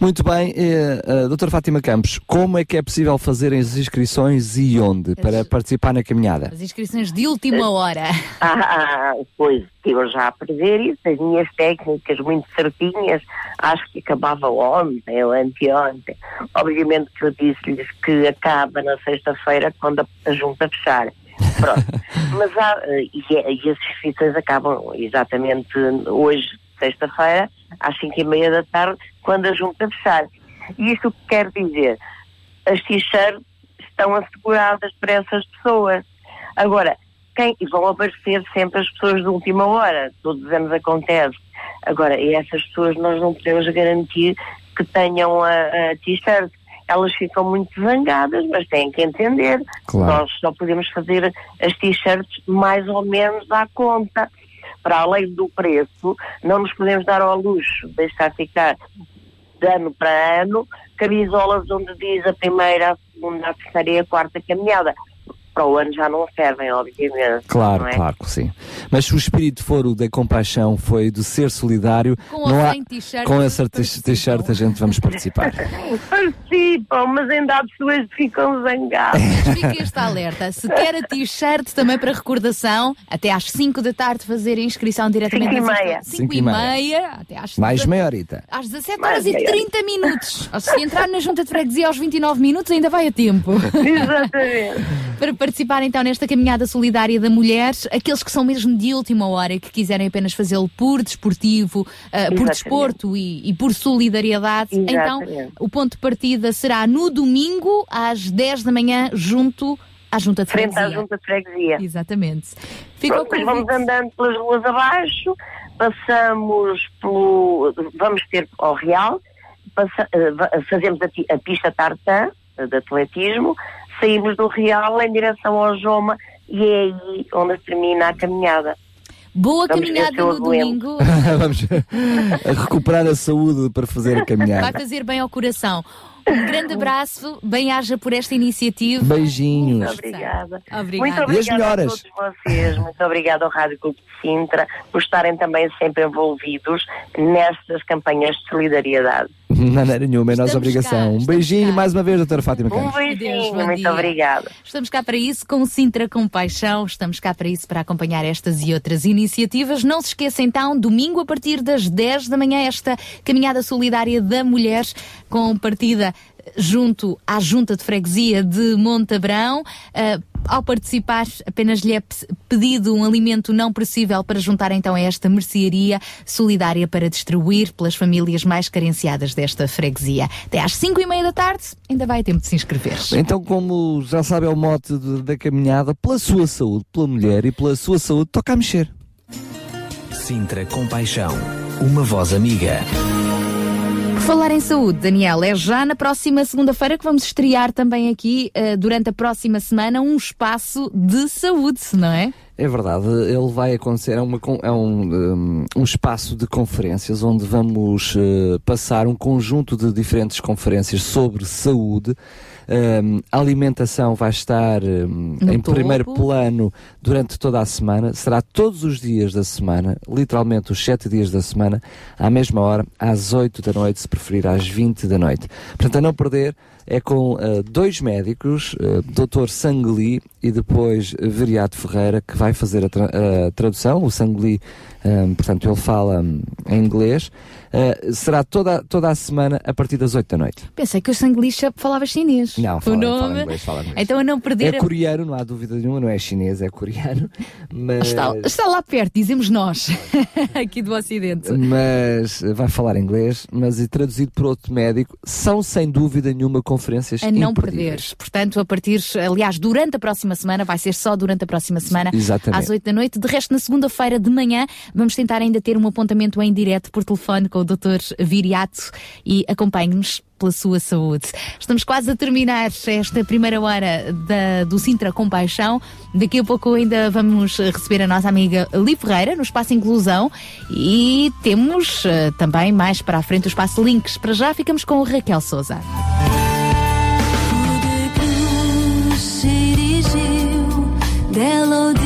Muito bem, eh, eh, doutora Fátima Campos, como é que é possível fazer as inscrições e onde para participar na caminhada? As inscrições de última hora. Ah, pois, eu já a prever isso, as minhas técnicas muito certinhas, acho que acabava ontem ou anteontem. Obviamente que eu disse-lhes que acaba na sexta-feira quando a, a junta fechar. Pronto. Mas há, eh, e, e as inscrições acabam exatamente hoje, sexta-feira, às cinco e meia da tarde, quando a junta fechar. E isto o que quer dizer? As t-shirts estão asseguradas para essas pessoas. Agora, quem, e vão aparecer sempre as pessoas de última hora, todos os anos acontece. Agora, e essas pessoas nós não podemos garantir que tenham a, a t-shirt. Elas ficam muito zangadas, mas têm que entender. Claro. Nós só podemos fazer as t-shirts mais ou menos à conta. Para além do preço, não nos podemos dar ao luxo de deixar ficar de ano para ano camisolas onde diz a primeira, a segunda, a terceira e a quarta caminhada para o ano já não servem, obviamente. Claro, não é? claro que sim. Mas se o espírito for o da compaixão, foi de ser solidário, Com não há, com essa t-shirt a gente vamos participar. Participam, mas ainda há pessoas que ficam zangadas. Fica este alerta. Se quer a t-shirt também para recordação, até às 5 da tarde fazer a inscrição diretamente Cinco e nas meia. 5 Cinco e e meia. meia, até às Mais 5 meia horita. Às 17 Mais horas e meia 30 minutos. Ou se entrar na junta de freguesia aos 29 minutos, ainda vai a tempo. Exatamente. Para participar então nesta caminhada solidária da mulher, aqueles que são mesmo de última hora e que quiserem apenas fazê-lo por desportivo, ah, por desporto e, e por solidariedade, então Exatamente. o ponto de partida será no domingo às 10 da manhã, junto à junta de Frente à freguesia. junta de freguesia. Exatamente. Fica o Pronto, depois vamos andando pelas ruas abaixo, passamos pelo. Vamos ter ao Real, passa- eh, fazemos a, a pista tartan eh, de atletismo, saímos do Real em direção ao Joma e é aí onde termina a caminhada. Boa Vamos caminhada no domingo. vamos a recuperar a saúde para fazer a Vai caminhada. fazer bem ao coração. Um grande abraço, bem-haja por esta iniciativa. Beijinhos. Muito obrigada. Obrigada. Muito E as obrigada a todos vocês, muito obrigada ao Rádio Clube de Sintra por estarem também sempre envolvidos nestas campanhas de solidariedade. De maneira nenhuma, é nossa Estamos cá, obrigação. Um beijinho cá. mais uma vez, doutora Fátima Um Campos. beijinho, Adeus, bom muito obrigada. Estamos cá para isso com o Sintra Compaixão. Estamos cá para isso, para acompanhar estas e outras iniciativas. Não se esqueça então, domingo a partir das 10 da manhã, esta caminhada solidária da mulher com partida junto à Junta de Freguesia de Montabrão. Ah, ao participar, apenas lhe é pe- pedido um alimento não perecível para juntar então a esta mercearia solidária para distribuir pelas famílias mais carenciadas desta freguesia. Até às 5 e meia da tarde, ainda vai a tempo de se inscrever. Então, como já sabe, é o mote de- da caminhada, pela sua saúde, pela mulher e pela sua saúde, toca a mexer. Sintra Compaixão. Uma voz amiga. Falar em saúde, Daniel, é já na próxima segunda-feira que vamos estrear também aqui, eh, durante a próxima semana, um espaço de saúde, não é? É verdade, ele vai acontecer, é, uma é um, um, um espaço de conferências onde vamos eh, passar um conjunto de diferentes conferências sobre saúde. Um, a alimentação vai estar um, em topo. primeiro plano durante toda a semana, será todos os dias da semana, literalmente os sete dias da semana, à mesma hora, às 8 da noite, se preferir às 20 da noite. Portanto, a não perder, é com eh, dois médicos, uh, Dr. Sangli e depois Veriato Ferreira, que vai fazer a, tra- a tradução. O Sangli, um, portanto, ele fala hum, em inglês. Uh, será toda, toda a semana a partir das 8 da noite. Pensei que o sanglicha falava chinês. Não, o fala, nome. fala inglês, fala inglês. Então a não perder. É coreano, não há dúvida nenhuma, não é chinês, é coreano. Mas, Está, está lá perto, dizemos nós, aqui do Ocidente. mas vai falar inglês, mas e traduzido por outro médico, são sem dúvida nenhuma conferências A não imperdíveis. perder. Portanto, a partir, aliás, durante a próxima semana, vai ser só durante a próxima semana, Exatamente. às 8 da noite. De resto, na segunda-feira de manhã, vamos tentar ainda ter um apontamento em direto por telefone com o Dr. Viriato e acompanhe-nos pela sua saúde. Estamos quase a terminar esta primeira hora da, do Sintra Compaixão. Daqui a pouco ainda vamos receber a nossa amiga Li Ferreira no Espaço Inclusão e temos eh, também mais para a frente o Espaço Links. Para já ficamos com o Raquel Souza. Melody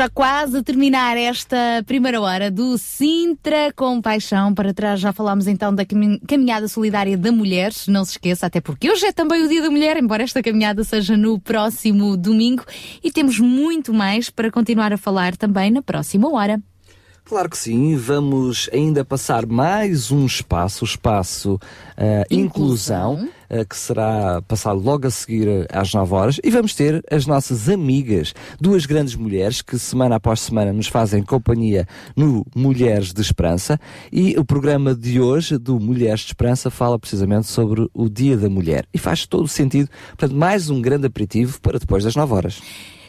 já quase a terminar esta primeira hora do Sintra com Paixão. Para trás já falámos então da cami- caminhada solidária da mulher. Não se esqueça, até porque hoje é também o Dia da Mulher, embora esta caminhada seja no próximo domingo. E temos muito mais para continuar a falar também na próxima hora. Claro que sim, vamos ainda passar mais um espaço, o espaço eh, inclusão, eh, que será passado logo a seguir às 9 horas, e vamos ter as nossas amigas, duas grandes mulheres que semana após semana nos fazem companhia no Mulheres de Esperança, e o programa de hoje do Mulheres de Esperança fala precisamente sobre o Dia da Mulher, e faz todo o sentido, portanto, mais um grande aperitivo para depois das 9 horas.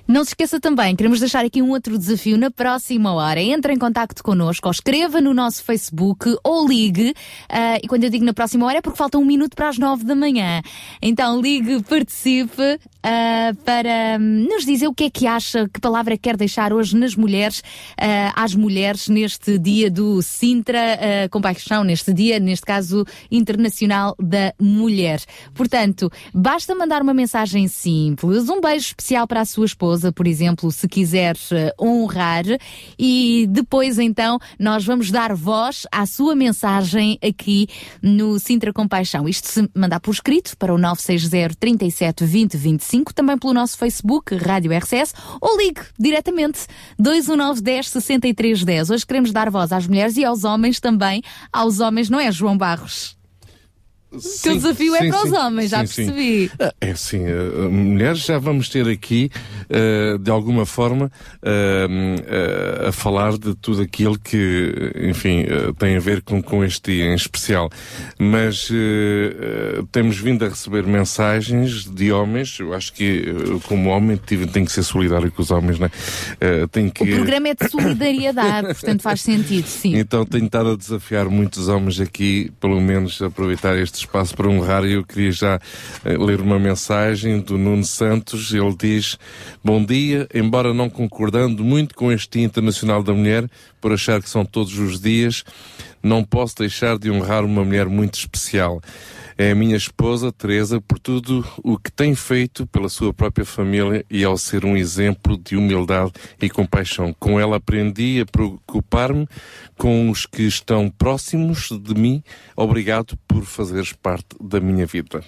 Não se esqueça também, queremos deixar aqui um outro desafio na próxima hora. Entre em contato connosco, ou escreva no nosso Facebook ou ligue. ah, e quando eu digo na próxima hora é porque falta um minuto para as nove da manhã. Então ligue, participe ah, para hum, nos dizer o que é que acha, que palavra quer deixar hoje nas mulheres, ah, às mulheres neste dia do Sintra ah, Compaixão, neste dia, neste caso, Internacional da Mulher. Portanto, basta mandar uma mensagem simples, um beijo especial para a sua esposa, por exemplo, se quiser eh, honrar, e depois então nós vamos dar voz à sua mensagem aqui no Sintra Compaixão. Isto se mandar por escrito para o 960 37 20 25, também pelo nosso Facebook, Rádio RCS, ou ligue diretamente 219 10 63 10. Hoje queremos dar voz às mulheres e aos homens também. Aos homens, não é, João Barros? Que o desafio é para os homens, já percebi. Ah, É assim, eh, mulheres já vamos ter aqui, eh, de alguma forma, eh, a falar de tudo aquilo que, enfim, tem a ver com, com este dia em especial. Mas temos vindo a receber mensagens de homens, eu acho que, como homem, tive, tenho que ser solidário com os homens? Eh, tenho que... O programa é de solidariedade, portanto faz sentido, sim. Então tenho estado a desafiar muitos homens aqui, pelo menos aproveitar este espaço para honrar. E eu queria já eh, ler uma mensagem do Nuno Santos. Ele diz: Bom dia, embora não concordando muito com este Dia Internacional da Mulher, por achar que são todos os dias, não posso deixar de honrar uma mulher muito especial. É a minha esposa, Teresa, por tudo o que tem feito pela sua própria família e ao ser um exemplo de humildade e compaixão. Com ela aprendi a preocupar-me com os que estão próximos de mim. Obrigado por fazeres parte da minha vida.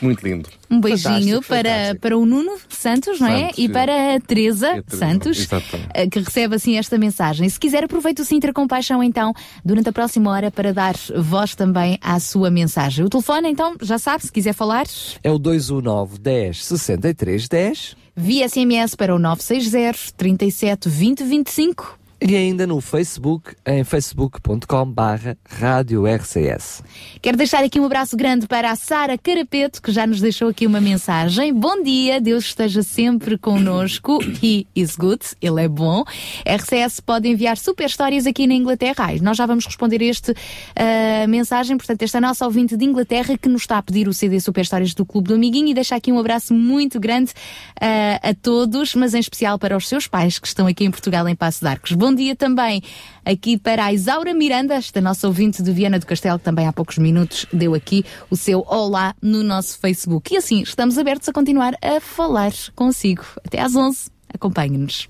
Muito lindo. Um beijinho Fantástico, para, para o Nuno Santos, não é? Santos, e sim. para a Teresa a Teresa, Santos, exatamente. eh, que recebe assim esta mensagem. Se quiser, aproveite o Sintra Compaixão então, durante a próxima hora, para dar voz também à sua mensagem. O telefone, então, já sabe, se quiser falar, É o 219 10 63 10. via SMS para o 960 37 20 25. E ainda no Facebook, em facebook.com barra Rádio RCS. Quero deixar aqui um abraço grande para a Sara Carapeto, que já nos deixou aqui uma mensagem. Bom dia, Deus esteja sempre connosco. He is good, ele é bom. RCS pode enviar super histórias aqui na Inglaterra. Ai, nós já vamos responder este ah, mensagem. Portanto, esta nossa ouvinte de Inglaterra que nos está a pedir o CD Super Histórias do Clube do Amiguinho e deixa aqui um abraço muito grande ah, a todos, mas em especial para os seus pais que estão aqui em Portugal, em Passo de Arcos. Bom dia também aqui para a Isaura Miranda, esta nossa ouvinte de Viana do Castelo, que também há poucos minutos deu aqui o seu olá no nosso Facebook. E assim, estamos abertos a continuar a falar consigo. Até às 11. Acompanhe-nos.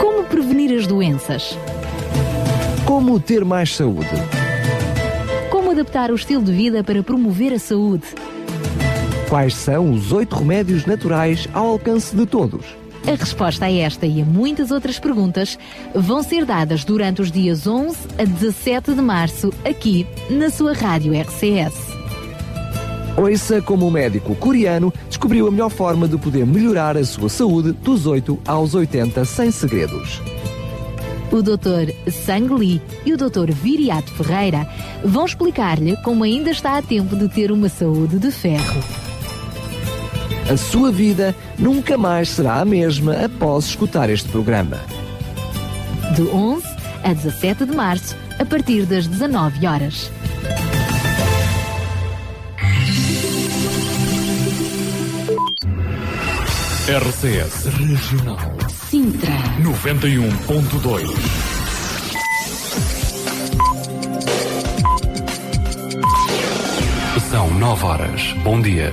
Como prevenir as doenças? Como ter mais saúde? Como adaptar o estilo de vida para promover a saúde? Quais são os oito remédios naturais ao alcance de todos? A resposta a esta e a muitas outras perguntas vão ser dadas durante os dias 11 a 17 de março, aqui na sua rádio RCS. Ouça como o médico coreano descobriu a melhor forma de poder melhorar a sua saúde dos 8 aos 80 sem segredos. O Dr. Sang Lee e o Dr. Viriato Ferreira vão explicar-lhe como ainda está a tempo de ter uma saúde de ferro. A sua vida nunca mais será a mesma após escutar este programa. De 11 a 17 de março, a partir das 19 horas. RCS Regional Sintra. 91.2. São 9 horas. Bom dia.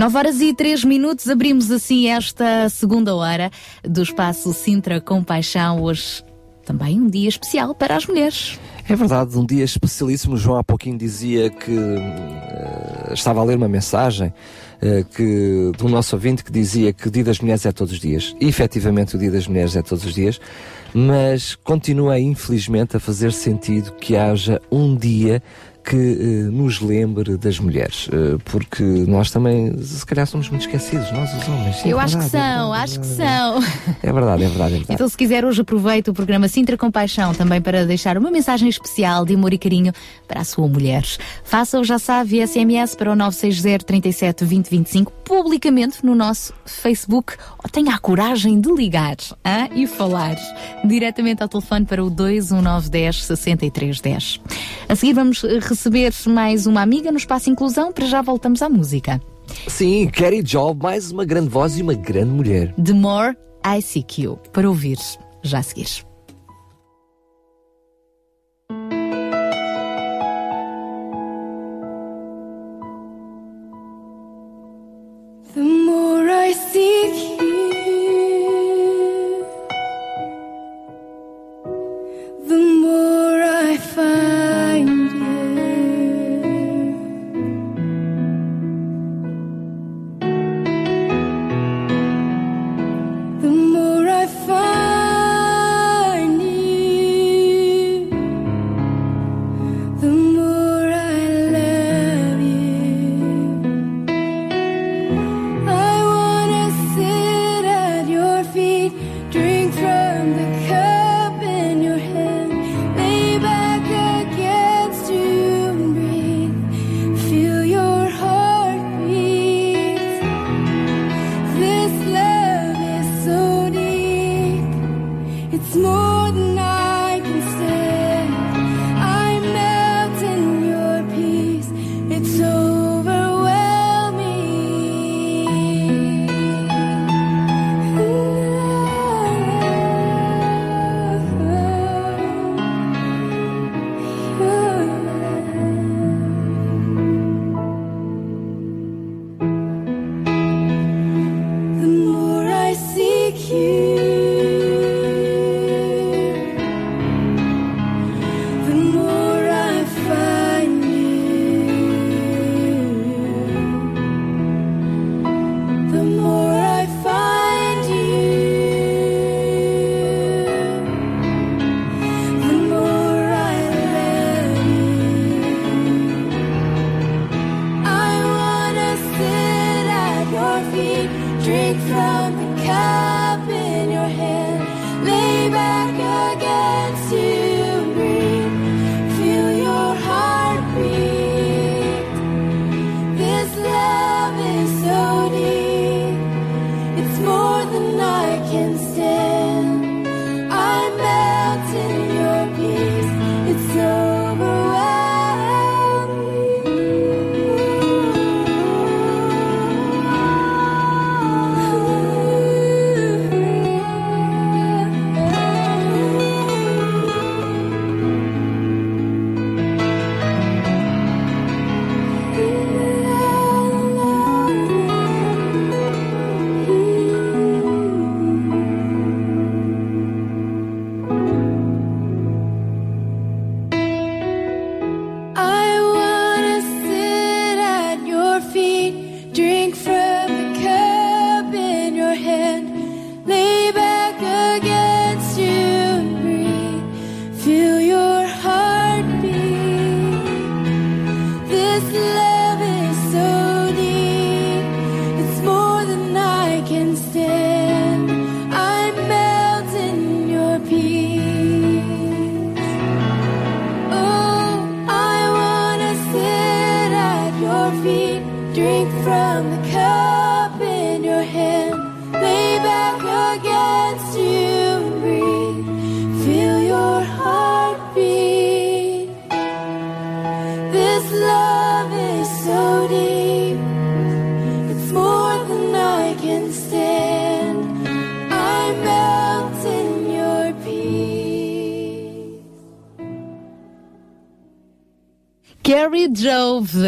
9 horas e 3 minutos, abrimos assim esta segunda hora do espaço Sintra Compaixão. Hoje também um dia especial para as mulheres. É verdade, um dia especialíssimo. João há pouquinho dizia que eh, estava a ler uma mensagem eh, que, do nosso ouvinte que dizia que o Dia das Mulheres é todos os dias. E efetivamente o Dia das Mulheres é todos os dias, mas continua infelizmente a fazer sentido que haja um dia que eh, nos lembre das mulheres, eh, porque nós também, se calhar, somos muito esquecidos, nós os homens. Eu É acho que verdade, é são, verdade, acho que é são. É verdade, é verdade, é verdade. Então, se quiser, hoje aproveita o programa Sintra Compaixão também para deixar uma mensagem especial de amor e carinho para a sua mulher. Faça-o, já sabe, SMS para o 960 37 20 25, publicamente no nosso Facebook, ou tenha a coragem de ligar hã? e falar diretamente ao telefone para o 21910 6310. A seguir, vamos eh, receber mais uma amiga no Espaço Inclusão, para já voltamos à música. Sim, Carrie Job, mais uma grande voz e uma grande mulher. The More I Seek You, para ouvir já a seguir.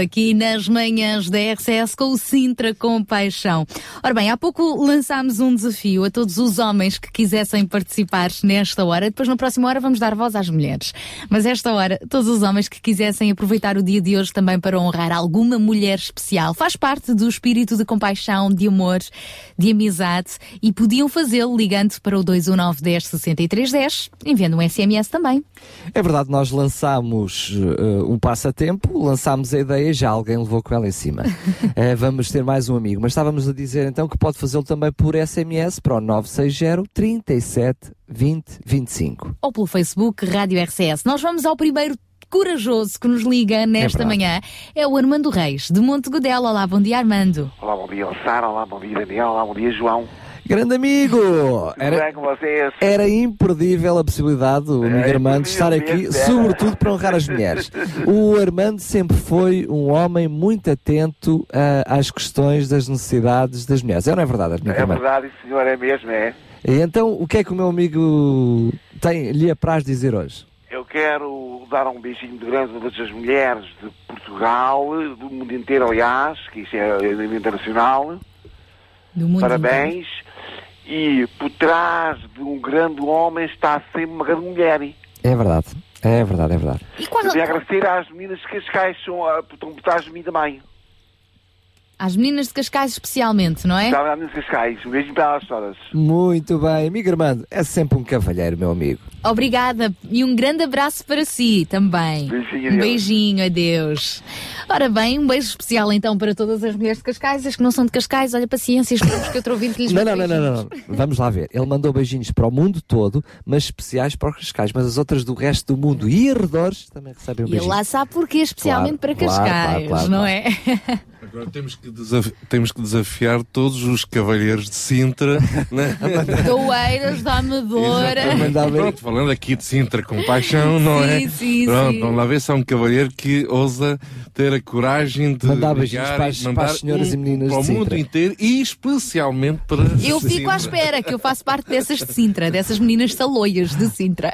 Aqui nas manhãs da RCS com o Sintra com Paixão. Ora bem, há pouco lançámos um desafio a todos os homens que quisessem participar nesta hora. Depois, na próxima hora, vamos dar voz às mulheres. Mas esta hora, todos os homens que quisessem aproveitar o dia de hoje também para honrar alguma mulher especial. Faz parte do espírito de compaixão, de amor, de amizade e podiam fazê-lo ligando para o 219 10 63 10, enviando um SMS também. É verdade, nós lançámos uh, um passatempo, lançámos a ideia e já alguém levou com ela em cima. uh, vamos ter mais um amigo, mas estávamos a dizer então que pode fazê-lo também por SMS para o 960 37 20 25. Ou pelo Facebook Rádio RCS. Nós vamos ao primeiro corajoso que nos liga nesta verdade. manhã. É o Armando Reis, de Monte Godel. Olá, bom dia, Armando. Olá, bom dia, Sara. Olá, bom dia, Daniel. Olá, bom dia, João. Grande amigo! Tudo Era, bem com vocês? era imperdível a possibilidade do amigo É Armando estar aqui, mesmo, sobretudo para honrar as mulheres. O Armando sempre foi um homem muito atento ah, às questões das necessidades das mulheres. É ou não é verdade, amigo É Armando? verdade, senhor, é mesmo, é. E então, o que é que o meu amigo tem, lhe apraz dizer hoje? Eu quero dar um beijinho de grande a todas as mulheres de Portugal, do mundo inteiro, aliás, que isso é a nível internacional. Do mundo Parabéns. E por trás de um grande homem está sempre uma grande mulher. É verdade, é verdade, é verdade. E qual... Queria agradecer às meninas de Cascais, são, ah, estão por trás de mim também. Às meninas de Cascais especialmente, não é? Estava às meninas de Cascais. Um beijinho para elas todas. Muito bem, amigo Armando, é sempre um cavalheiro, meu amigo. Obrigada e um grande abraço para si também. Beijinho, um adeus. beijinho, adeus. Ora bem, um beijo especial então para todas as mulheres de Cascais, as que não são de Cascais, olha, paciência, esperamos que outro ouvinte lhes Não, não, não, não, não, não. Vamos lá ver. Ele mandou beijinhos para o mundo todo, mas especiais para os Cascais. Mas as outras do resto do mundo e arredores também recebem um E ele beijinho. lá sabe porquê, especialmente Claro, para claro, Cascais, claro, claro, não claro. é? Agora temos que, desaf- temos que desafiar todos os cavalheiros de Sintra. né? Doeiras da Amadora. Pronto, falando aqui de Sintra com paixão, não Sim, é? sim, Pronto, sim. vamos lá ver se há um cavalheiro que ousa ter a coragem de Mandar beijinhos para as- mandar para as senhoras um e meninas para o mundo Sintra. inteiro e especialmente para Eu fico Sintra. à espera, que eu faço parte dessas de Sintra, dessas meninas saloias de Sintra.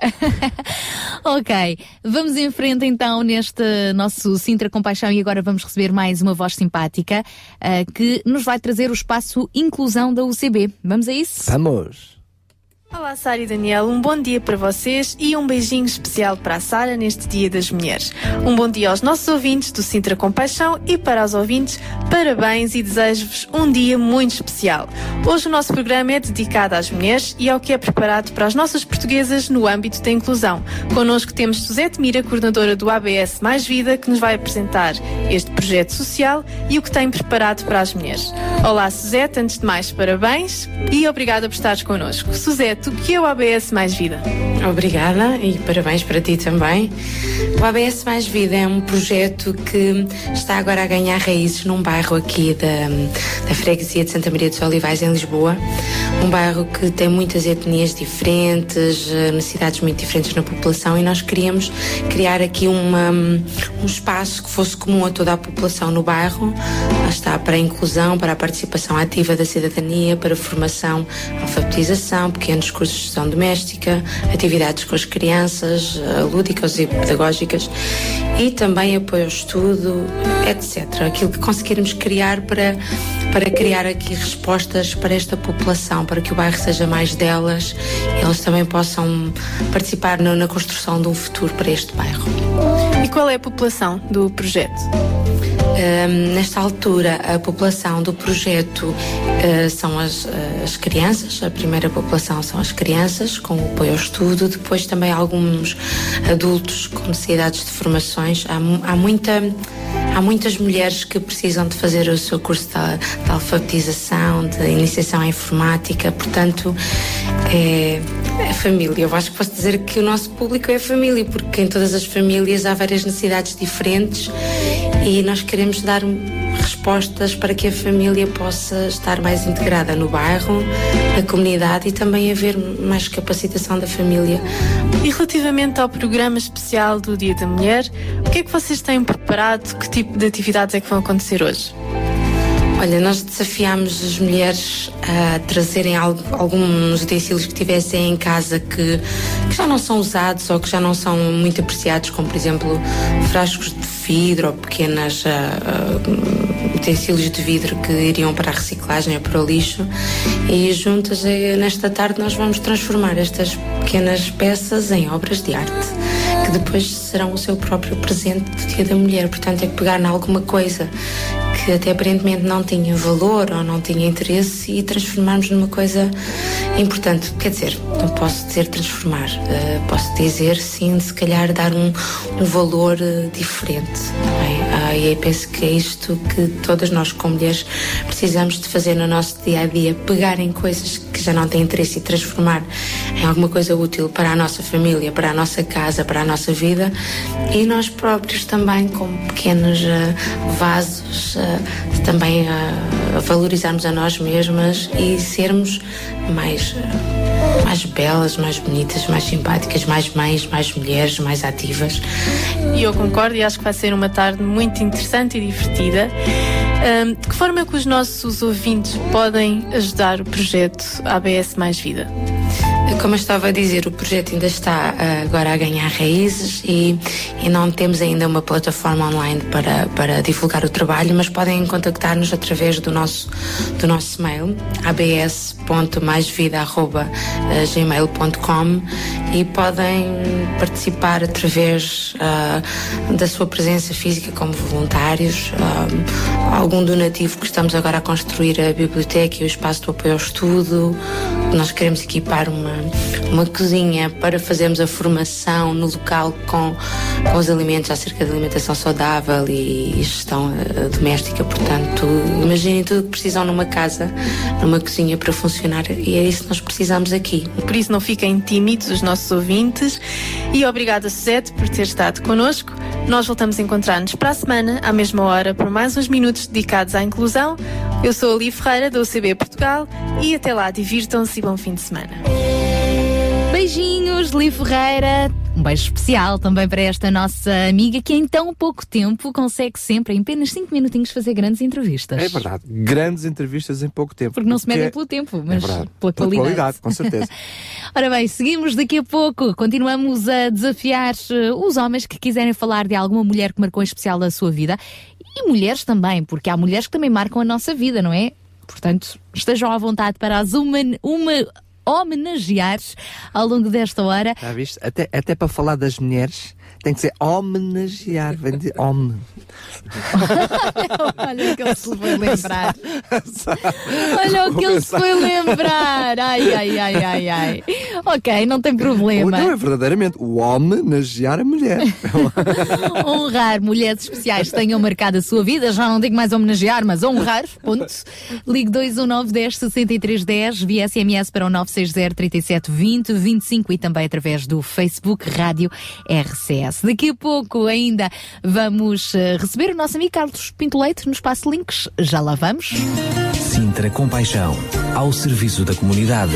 ok, vamos em frente então neste nosso Sintra com Paixão e agora vamos receber mais uma voz simpática ah, que nos vai trazer o espaço Inclusão da UCB. Vamos a isso? Vamos! Olá, Sara e Daniel. Um bom dia para vocês e um beijinho especial para a Sara neste Dia das Mulheres. Um bom dia aos nossos ouvintes do Sintra Compaixão e para os ouvintes, parabéns e desejo-vos um dia muito especial. Hoje o nosso programa é dedicado às mulheres e ao que é preparado para as nossas portuguesas no âmbito da inclusão. Connosco temos Suzete Mira, coordenadora do ABS Mais Vida, que nos vai apresentar este projeto social e o que tem preparado para as mulheres. Olá, Suzete. Antes de mais, parabéns e obrigada por estares connosco. Suzete, o que é o ABS Mais Vida? Obrigada e parabéns para ti também. O ABS Mais Vida é um projeto que está agora a ganhar raízes num bairro aqui da, da freguesia de Santa Maria dos Olivais, em Lisboa. Um bairro que tem muitas etnias diferentes, eh, necessidades muito diferentes na população e nós queríamos criar aqui uma, um espaço que fosse comum a toda a população no bairro. Lá está para a inclusão, para a participação ativa da cidadania, para a formação, alfabetização, pequenos cursos de gestão doméstica, atividades com as crianças, eh, lúdicas e pedagógicas e também apoio ao estudo, etc. Aquilo que conseguirmos criar para, para criar aqui respostas para esta população, para que o bairro seja mais delas e eles também possam participar no- na construção de um futuro para este bairro. Qual é a população do projeto? Um, nesta altura, a população do projeto uh, são as, uh, as crianças. A primeira população são as crianças, com apoio ao estudo. Depois, também alguns adultos com necessidades de formações. Há, há muita. Há muitas mulheres que precisam de fazer o seu curso de, de alfabetização, de iniciação à informática, portanto, é, é família. Eu acho que posso dizer que o nosso público é família, porque em todas as famílias há várias necessidades diferentes e nós queremos dar respostas para que a família possa estar mais integrada no bairro, na comunidade e também haver mais capacitação da família. E relativamente ao programa especial do Dia da Mulher, o que é que vocês têm preparado? Que tipo de atividades é que vão acontecer hoje? Olha, nós desafiámos as mulheres a trazerem algo- alguns utensílios que tivessem em casa que, que já não são usados ou que já não são muito apreciados, como por exemplo frascos de vidro ou pequenas ah, ah, utensílios de vidro que iriam para a reciclagem ou para o lixo e juntas eh, nesta tarde nós vamos transformar estas pequenas peças em obras de arte que depois serão o seu próprio presente do Dia da Mulher. Portanto, é pegar em alguma coisa que até aparentemente não tinha valor ou não tinha interesse e transformarmos numa coisa importante. Quer dizer, não posso dizer transformar, eh, posso dizer sim, se calhar dar um, um valor eh, diferente. é? Ah, e aí penso que é isto que todas nós, como mulheres, precisamos de fazer no nosso dia a dia: pegar em coisas que já não têm interesse e transformar em alguma coisa útil para a nossa família, para a nossa casa, para a nossa vida e nós próprios também, como pequenos eh, vasos, eh, também eh, valorizarmos a nós mesmas e sermos mais. eh, mais belas, mais bonitas, mais simpáticas, mais mães, mais mulheres, mais ativas. E eu concordo e acho que vai ser uma tarde muito interessante e divertida. Ahm, de que forma é que os nossos ouvintes podem ajudar o projeto ABS Mais Vida? Como eu estava a dizer, o projeto ainda está ah, agora a ganhar raízes e, e não temos ainda uma plataforma online para, para divulgar o trabalho, mas podem contactar-nos através do nosso, do nosso mail, abs.maisvida.gmail.com e podem participar através ah, da sua presença física como voluntários, ah, algum donativo que estamos agora a construir a biblioteca e o espaço do apoio ao estudo. Nós queremos equipar uma, uma cozinha para fazermos a formação no local com, com os alimentos acerca da alimentação saudável e gestão eh, doméstica. Portanto, imaginem tudo o que precisam numa casa, numa cozinha para funcionar e é isso que nós precisamos aqui. Por isso não fiquem tímidos os nossos ouvintes e obrigada Suzete por ter estado connosco. Nós voltamos a encontrar-nos para a semana, à mesma hora, por mais uns minutos dedicados à inclusão. Eu sou a Li Ferreira, da UCB Portugal e até lá, divirtam-se e bom fim de semana. Beijinhos, Li Ferreira. Um beijo especial também para esta nossa amiga que em tão pouco tempo consegue sempre, em apenas 5 minutinhos, fazer grandes entrevistas. É verdade. Grandes entrevistas em pouco tempo. Porque não se medem é- pelo tempo, É mas verdade. pela qualidade. com certeza. Ora bem, seguimos daqui a pouco. Continuamos a desafiar eh, os homens que quiserem falar de alguma mulher que marcou em especial a sua vida e mulheres também, porque há mulheres que também marcam a nossa vida, não é? Portanto, estejam à vontade para as uma, uma homenagear ao longo desta hora. Já viste? Até, até para falar das mulheres tem que ser homenagear. Vem de homem. Olha o que ele se foi lembrar. Olha o que ele se foi lembrar. Ai, ai, ai, ai, ai. Ok, não tem problema. Não, é verdadeiramente o homenagear a mulher. honrar mulheres especiais que tenham marcado a sua vida. Já não digo mais homenagear, mas honrar. Ponto. Ligue 219 10 63 10 via SMS para o 960 37 20 25 e também através do Facebook Rádio RCS. Daqui a pouco ainda vamos eh, receber o nosso amigo Carlos Pinto Leite no Espaço Links. Já lá vamos. Sintra Compaixão, ao serviço da comunidade.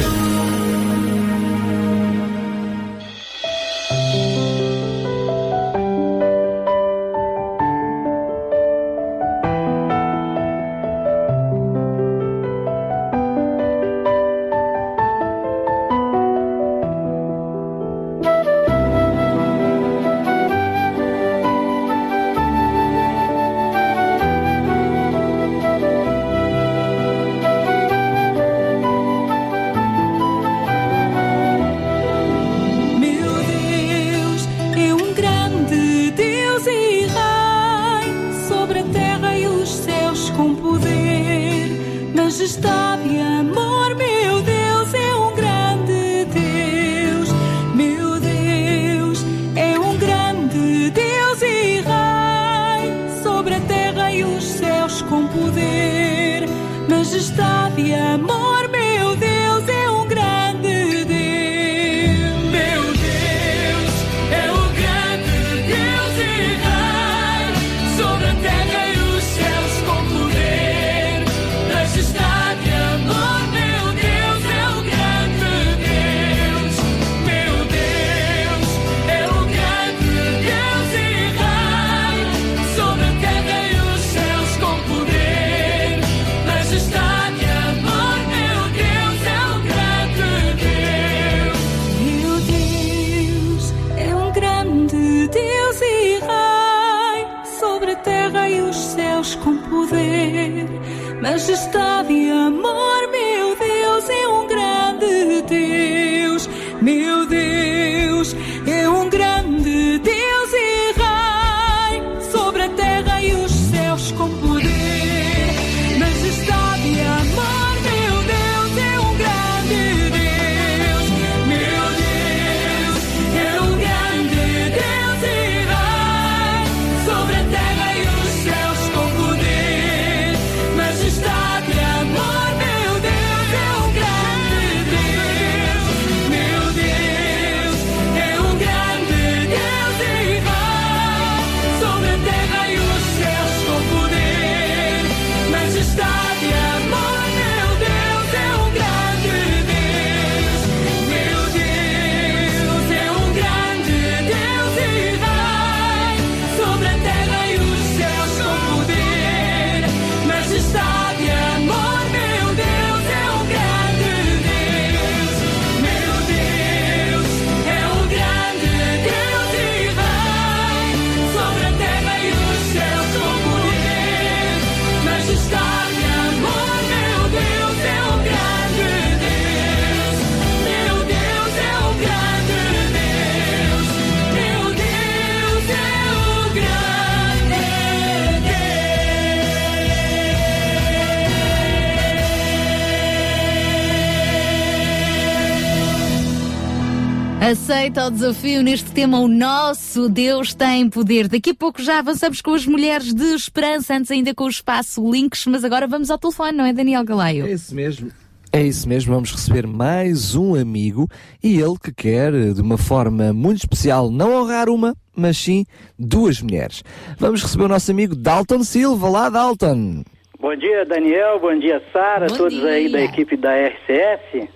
Aceita o desafio neste tema O Nosso Deus tem Poder. Daqui a pouco já avançamos com as mulheres de esperança, antes ainda com o espaço Links, mas agora vamos ao telefone, não é, Daniel Galaio? É isso mesmo. É isso mesmo, vamos receber mais um amigo e ele que quer, de uma forma muito especial, não honrar uma, mas sim duas mulheres. Vamos receber o nosso amigo Dalton Silva. Lá, Dalton. Bom dia, Daniel. Bom dia, Sara. Todos aí da equipe da RCS.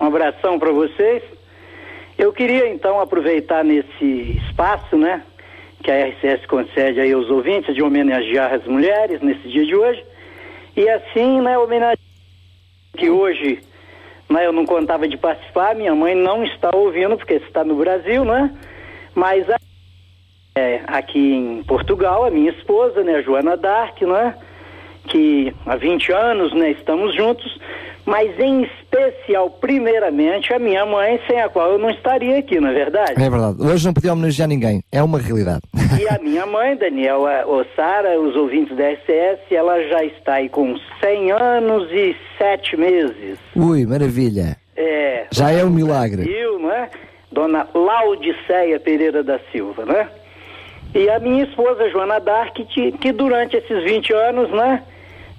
Um abração para vocês. Eu queria então aproveitar nesse espaço, né, que a RCS concede aí aos ouvintes de homenagear as mulheres nesse dia de hoje. E assim, né, homenagear que hoje, né, eu não contava de participar, minha mãe não está ouvindo porque está no Brasil, né? Mas a- é, aqui em Portugal, a minha esposa, né, a Joana Dark, né? Que há 20 anos, né, estamos juntos, mas em especial, primeiramente, a minha mãe, sem a qual eu não estaria aqui, não é verdade? É verdade. Hoje não podia homenagear ninguém. É uma realidade. E a minha mãe, Daniel, a, o Sara, os ouvintes da SS, ela já está aí com 100 anos e 7 meses. Ui, maravilha. É, Já é um milagre. Brasil, né? Dona Laudiceia Pereira da Silva, né? E a minha esposa, Joana Dark, que, que durante esses 20 anos, né?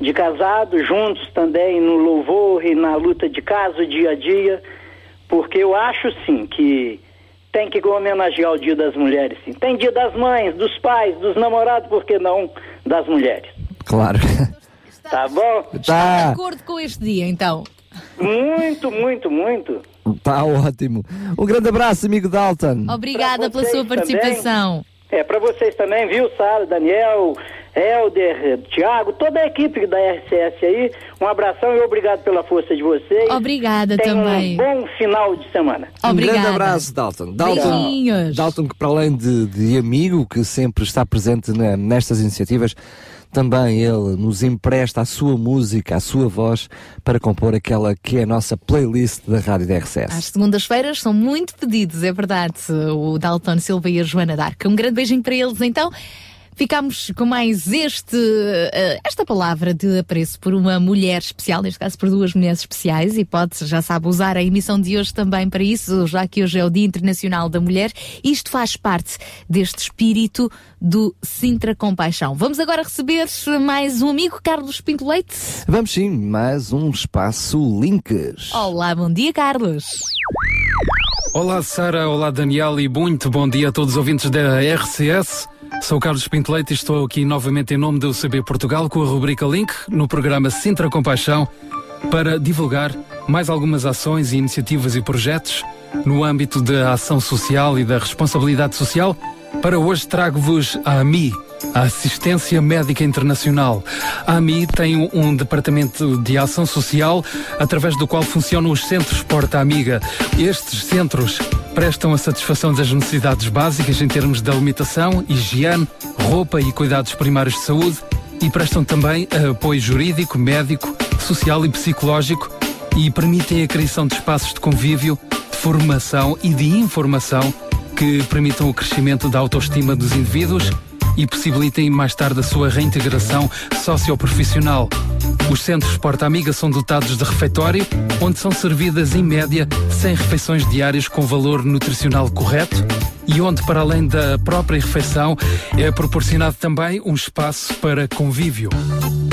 De casado, juntos também no louvor e na luta de casa, dia a dia, porque eu acho sim que tem que homenagear o Dia das Mulheres, sim. Tem Dia das Mães, dos pais, dos namorados, por que não das mulheres? Claro. Tá bom? De Tá, acordo com este dia, então. Muito, muito, muito. tá ótimo. Um grande abraço, amigo Dalton. Obrigada pela sua participação. É, para vocês também, viu, Sara, Daniel, Helder, Tiago, toda a equipe da RCS aí. Um abração e obrigado pela força de vocês. Obrigada Tenham também. um bom final de semana. Um grande Obrigada. abraço, Dalton. Dalton, Beijinhos. Dalton, que para além de, de amigo, que sempre está presente na- nestas iniciativas, também ele nos empresta a sua música, a sua voz, para compor aquela que é a nossa playlist da Rádio da RCS. Às segundas-feiras são muito pedidos, é verdade. O Dalton Silva e a Joana Dark. Um grande beijinho para eles, então. Ficamos com mais este, eh, esta palavra de apreço por uma mulher especial, neste caso por duas mulheres especiais, e pode, já sabe, usar a emissão de hoje também para isso, já que hoje é o Dia Internacional da Mulher. Isto faz parte deste espírito do Sintra Compaixão. Vamos agora receber mais um amigo, Carlos Pinto Leite. Vamos sim, mais um espaço Links. Olá, bom dia, Carlos. Olá Sara, olá Daniel e muito bom dia a todos os ouvintes da RCS. Sou Carlos Pinto Leite e estou aqui novamente em nome do CB Portugal com a rubrica Link no programa Sintra Compaixão para divulgar mais algumas ações iniciativas e projetos no âmbito da ação social e da responsabilidade social. Para hoje trago-vos a AMI, a Assistência Médica Internacional. A AMI tem um departamento de ação social através do qual funcionam os centros Porta Amiga. Estes centros prestam a satisfação das necessidades básicas em termos de alimentação, higiene, roupa e cuidados primários de saúde e prestam também apoio jurídico, médico, social e psicológico e permitem a criação de espaços de convívio, de formação e de informação que permitam o crescimento da autoestima dos indivíduos e possibilitem mais tarde a sua reintegração socioprofissional. Os centros Porta Amiga são dotados de refeitório, onde são servidas em média 100 refeições diárias com valor nutricional correto e onde, para além da própria refeição, é proporcionado também um espaço para convívio.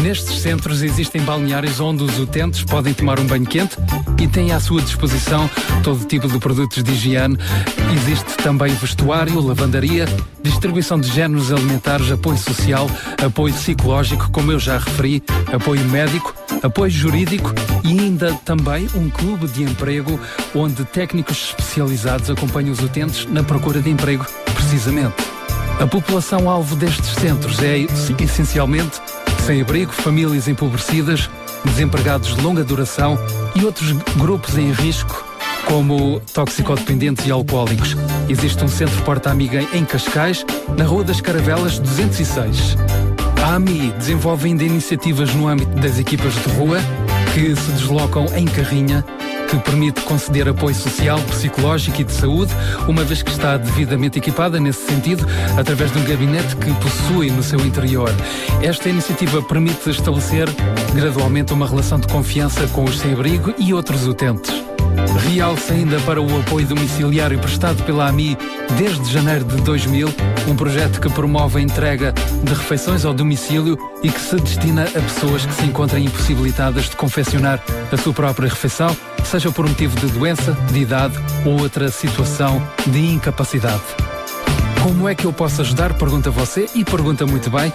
Nestes centros existem balneários onde os utentes podem tomar um banho quente e têm à sua disposição todo tipo de produtos de higiene. Existe também vestuário, lavandaria, distribuição de géneros alimentares, apoio social, apoio psicológico, como eu já referi, apoio médico, apoio jurídico e ainda também um clube de emprego onde técnicos especializados acompanham os utentes na procura de emprego, precisamente. A população-alvo destes centros é essencialmente sem-abrigo, famílias empobrecidas, desempregados de longa duração e outros grupos em risco, como toxicodependentes e alcoólicos. Existe um centro porta-amiga em Cascais, na Rua das Caravelas 206. A AMI desenvolve ainda iniciativas no âmbito das equipas de rua que se deslocam em carrinha que permite conceder apoio social, psicológico e de saúde, uma vez que está devidamente equipada nesse sentido, através de um gabinete que possui no seu interior. Esta iniciativa permite estabelecer gradualmente uma relação de confiança com os sem-abrigo e outros utentes. Realça ainda para o apoio domiciliário prestado pela AMI desde janeiro de 2000, um projeto que promove a entrega de refeições ao domicílio e que se destina a pessoas que se encontrem impossibilitadas de confeccionar a sua própria refeição, seja por motivo de doença, de idade ou outra situação de incapacidade. Como é que eu posso ajudar? Pergunta você e pergunta muito bem.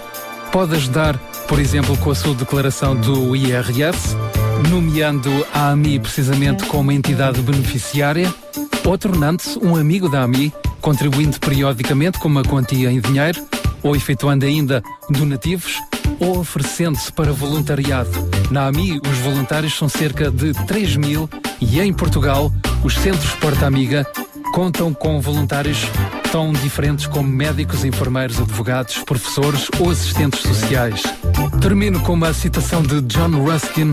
Pode ajudar, por exemplo, com a sua declaração do IRS, nomeando a AMI precisamente como entidade beneficiária, ou tornando-se um amigo da AMI, contribuindo periodicamente com uma quantia em dinheiro, ou efetuando ainda donativos, ou oferecendo-se para voluntariado. Na AMI, os voluntários são cerca de 3 mil e em Portugal, os centros Porta Amiga contam com voluntários tão diferentes como médicos, enfermeiros, advogados, professores ou assistentes sociais. Termino com uma citação de John Ruskin,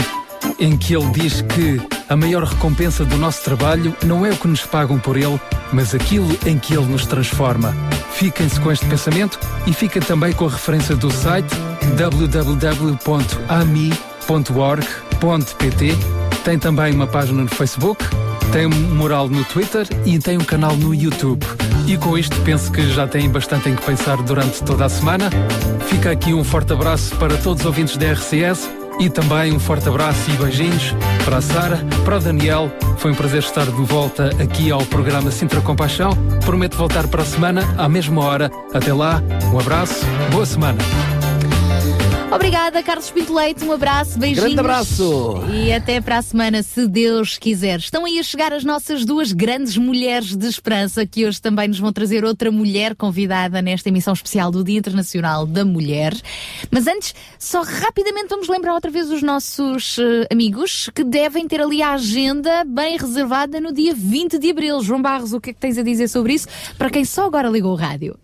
em que ele diz que a maior recompensa do nosso trabalho não é o que nos pagam por ele, mas aquilo em que ele nos transforma. Fiquem-se com este pensamento e fiquem também com a referência do site www.ami.org.pt. Tem também uma página no Facebook, tem um mural no Twitter e tem um canal no YouTube. E com isto penso que já têm bastante em que pensar durante toda a semana. Fica aqui um forte abraço para todos os ouvintes da RCS e também um forte abraço e beijinhos para a Sara, para o Daniel. Foi um prazer estar de volta aqui ao programa Sintra Compaixão. Prometo voltar para a semana, à mesma hora. Até lá, um abraço, boa semana. Obrigada, Carlos Pinto Leite. Um abraço, beijinhos. Grande abraço. E até para a semana, se Deus quiser. Estão aí a chegar as nossas duas grandes mulheres de esperança, que hoje também nos vão trazer outra mulher convidada nesta emissão especial do Dia Internacional da Mulher. Mas antes, só rapidamente vamos lembrar outra vez os nossos eh, amigos que devem ter ali a agenda bem reservada no dia 20 de abril. João Barros, o que é que tens a dizer sobre isso? Para quem só agora ligou o rádio.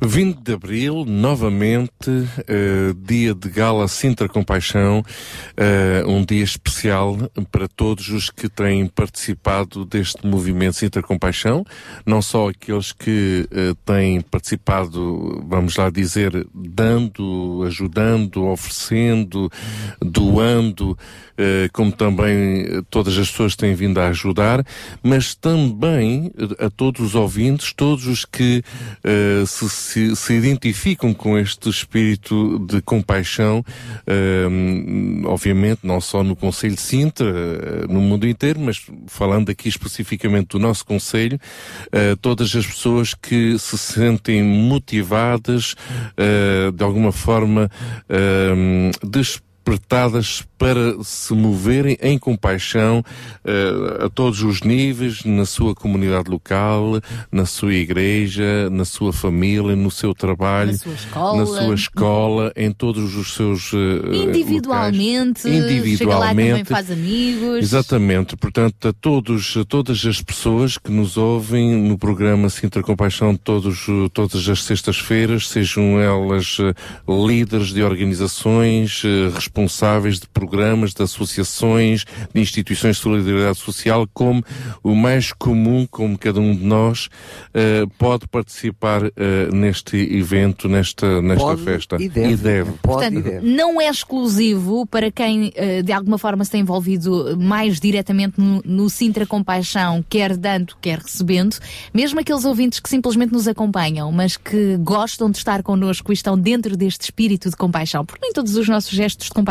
20 de Abril, novamente, eh, dia de Gala Sintra Compaixão, eh, um dia especial para todos os que têm participado deste movimento Sintra Compaixão, não só aqueles que eh, têm participado, vamos lá dizer, dando, ajudando, oferecendo, doando, como também todas as pessoas têm vindo a ajudar, mas também a todos os ouvintes, todos os que eh, se, se, identificam com este espírito de compaixão, eh, obviamente não só no Conselho de Sintra, eh, no mundo inteiro, mas falando aqui especificamente do nosso Conselho, eh, todas as pessoas que se sentem motivadas, eh, de alguma forma, eh, interpretadas para se moverem em compaixão eh, a todos os níveis, na sua comunidade local, na sua igreja, na sua família, no seu trabalho, Na sua escola. na sua escola, em todos os seus eh, Individualmente, locais. chega lá e também individualmente. faz amigos. Exatamente, portanto, a todos, a todas as pessoas que nos ouvem no programa Sintra Compaixão todos, todas as sextas-feiras, sejam elas líderes de organizações, eh, responsáveis de programas, de associações, de instituições de solidariedade social, como o mais comum, como cada um de nós eh, pode participar eh, neste evento, nesta, nesta Pode festa. e deve. Portanto, não é exclusivo para quem eh, de alguma forma se tem envolvido mais diretamente no, no Sintra Compaixão, quer dando, quer recebendo, mesmo aqueles ouvintes que simplesmente nos acompanham, mas que gostam de estar connosco e estão dentro deste espírito de compaixão, porque nem todos os nossos gestos de compaixão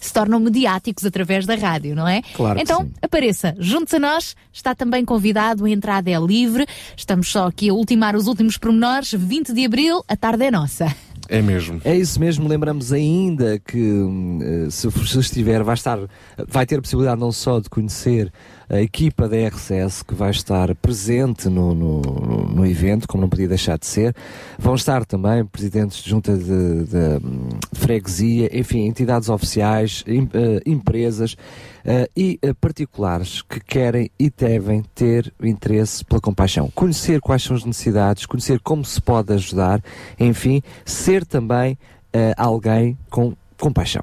se tornam mediáticos através da rádio, não é? Claro que então, sim. apareça, junte-se a nós, está também convidado, a entrada é livre, estamos só aqui a ultimar os últimos pormenores, 20 de Abril, a tarde é nossa. É mesmo. É isso mesmo, lembramos ainda que hum, eh, se, se estiver, vai estar, vai ter a possibilidade não só de conhecer a equipa da RCS que vai estar presente no, no, no evento, como não podia deixar de ser. Vão estar também presidentes de junta de, de, hum, freguesia, enfim, entidades oficiais, em- eh, empresas eh, e eh, particulares que querem e devem ter interesse pela compaixão. Conhecer quais são as necessidades, conhecer como se pode ajudar, enfim, ser também alguém com compaixão.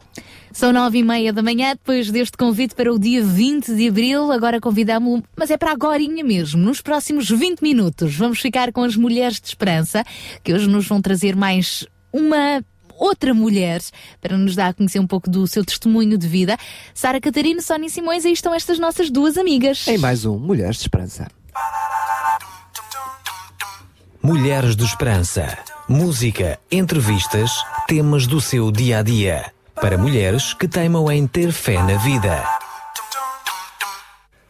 São nove e meia da manhã, depois deste convite para o dia 20 de Abril, agora convidamos-o, mas é para agorinha mesmo, nos próximos 20 minutos. Vamos ficar com as Mulheres de Esperança, que hoje nos vão trazer mais uma outra mulher para nos dar a conhecer um pouco do seu testemunho de vida. Sara Catarina, Sónia Simões, aí estão estas nossas duas amigas. Em mais um Mulheres de Esperança. Mulheres de Esperança. Música, entrevistas, temas do seu dia a dia. Para mulheres que teimam em ter fé na vida.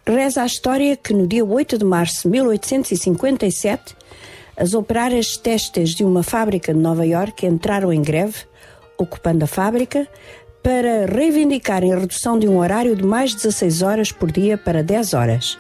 Reza a história que no dia 8 de março de 1857, as operárias testes de uma fábrica de Nova Iorque entraram em greve, ocupando a fábrica, para reivindicarem a redução de um horário de mais de 16 horas por dia para 10 horas.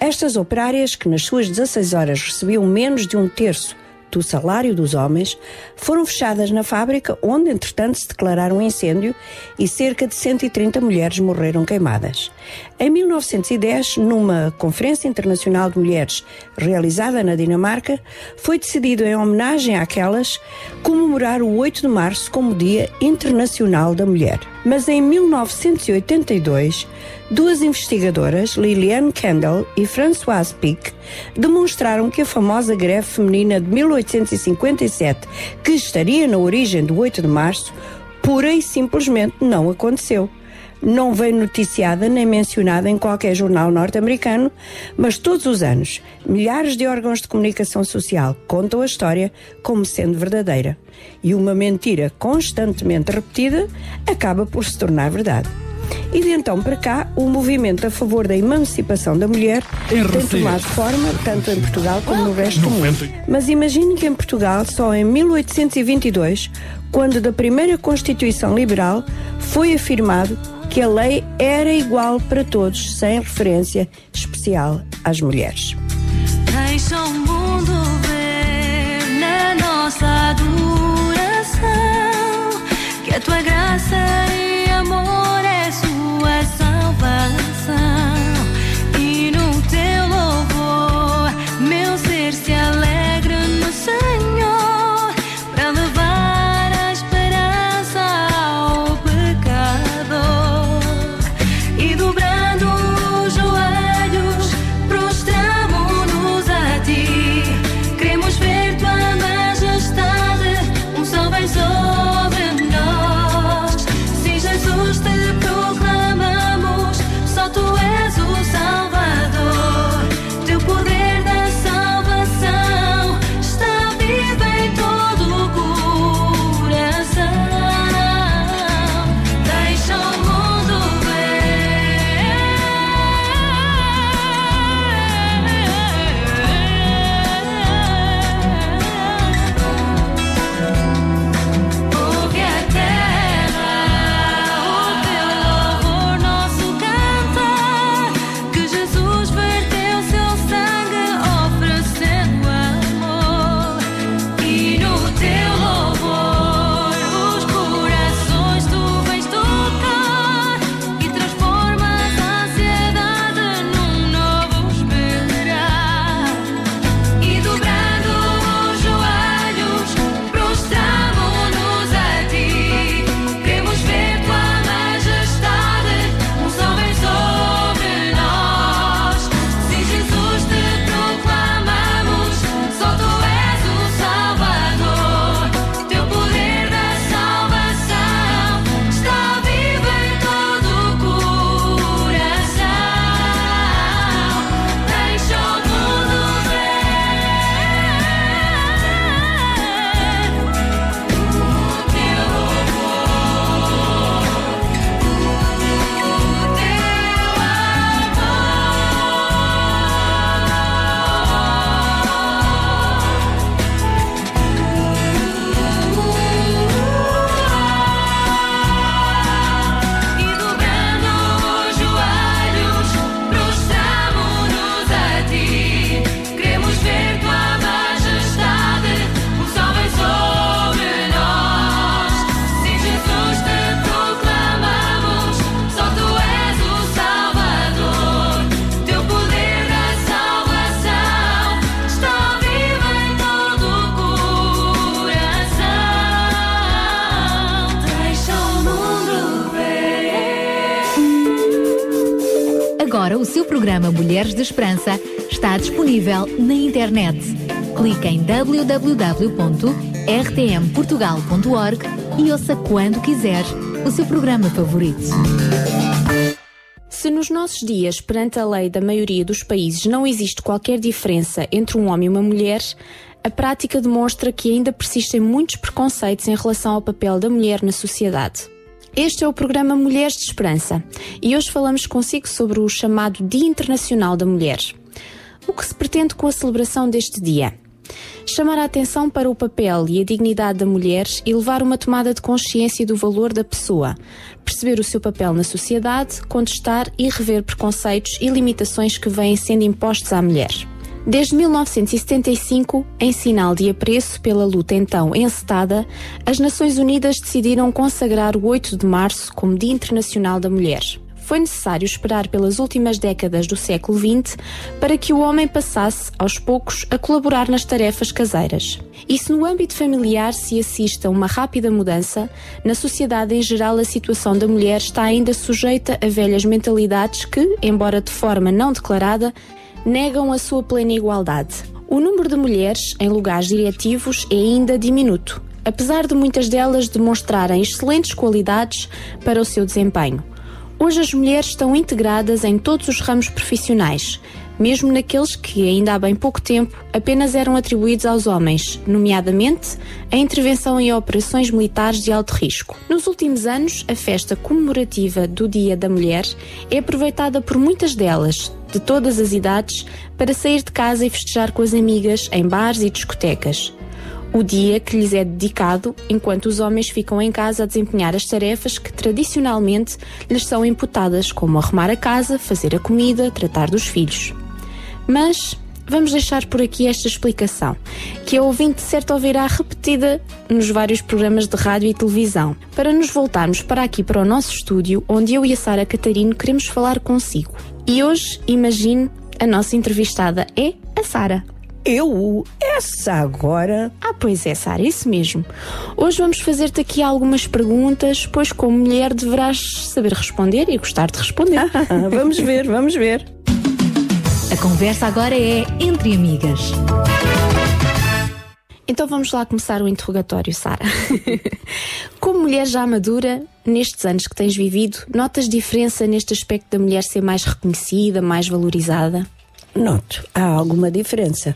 Estas operárias, que nas suas 16 horas recebiam menos de um terço do salário dos homens, foram fechadas na fábrica, onde, entretanto, se declararam um incêndio e cerca de 130 mulheres morreram queimadas. Em 1910, numa Conferência Internacional de Mulheres realizada na Dinamarca, foi decidido, em homenagem àquelas, comemorar o 8 de março como Dia Internacional da Mulher. Mas em 1982, duas investigadoras, Liliane Kendall e Françoise Pic, demonstraram que a famosa greve feminina de 1857, que estaria na origem do 8 de março, pura e simplesmente não aconteceu. Não veio noticiada nem mencionada em qualquer jornal norte-americano, mas todos os anos, milhares de órgãos de comunicação social contam a história como sendo verdadeira. E uma mentira constantemente repetida acaba por se tornar verdade. E de então para cá, o movimento a favor da emancipação da mulher tem tomado forma tanto em Portugal como no resto do mundo. Mas imagine que em Portugal, só em 1822, quando da primeira Constituição Liberal, foi afirmado que a lei era igual para todos, sem referência especial às mulheres. Deixa o mundo ver na nossa adoração Mulheres de Esperança está disponível na internet. Clique em www.rtmportugal.org e ouça quando quiser o seu programa favorito. Se nos nossos dias, perante a lei da maioria dos países, não existe qualquer diferença entre um homem e uma mulher, a prática demonstra que ainda persistem muitos preconceitos em relação ao papel da mulher na sociedade. Este é o programa Mulheres de Esperança e hoje falamos consigo sobre o chamado Dia Internacional da Mulher. O que se pretende com a celebração deste dia? Chamar a atenção para o papel e a dignidade da mulher e levar uma tomada de consciência do valor da pessoa, perceber o seu papel na sociedade, contestar e rever preconceitos e limitações que vêm sendo impostos à mulher. Desde 1975, em sinal de apreço pela luta então encetada, as Nações Unidas decidiram consagrar o 8 de março como Dia Internacional da Mulher. Foi necessário esperar pelas últimas décadas do século XX para que o homem passasse, aos poucos, a colaborar nas tarefas caseiras. E se no âmbito familiar se assiste a uma rápida mudança, na sociedade em geral a situação da mulher está ainda sujeita a velhas mentalidades que, embora de forma não declarada, negam a sua plena igualdade. O número de mulheres em lugares diretivos é ainda diminuto, apesar de muitas delas demonstrarem excelentes qualidades para o seu desempenho. Hoje as mulheres estão integradas em todos os ramos profissionais, mesmo naqueles que, ainda há bem pouco tempo, apenas eram atribuídos aos homens, nomeadamente a intervenção em operações militares de alto risco. Nos últimos anos, a festa comemorativa do Dia da Mulher é aproveitada por muitas delas, de todas as idades, para sair de casa e festejar com as amigas em bares e discotecas o dia que lhes é dedicado, enquanto os homens ficam em casa a desempenhar as tarefas que tradicionalmente lhes são imputadas, como arrumar a casa, fazer a comida, tratar dos filhos. Mas vamos deixar por aqui esta explicação, que a ouvinte certo ouvirá repetida nos vários programas de rádio e televisão, para nos voltarmos para aqui para o nosso estúdio, onde eu e a Sara Catarino queremos falar consigo. E hoje, imagine, a nossa entrevistada é a Sara. Eu? Essa agora? Ah, pois é, Sara, isso mesmo. Hoje vamos fazer-te aqui algumas perguntas, pois como mulher deverás saber responder e gostar de responder. vamos ver, vamos ver. A conversa agora é entre amigas. Então vamos lá começar o interrogatório, Sara. Como mulher já madura, nestes anos que tens vivido, notas diferença neste aspecto da mulher ser mais reconhecida, mais valorizada? Noto, há alguma diferença.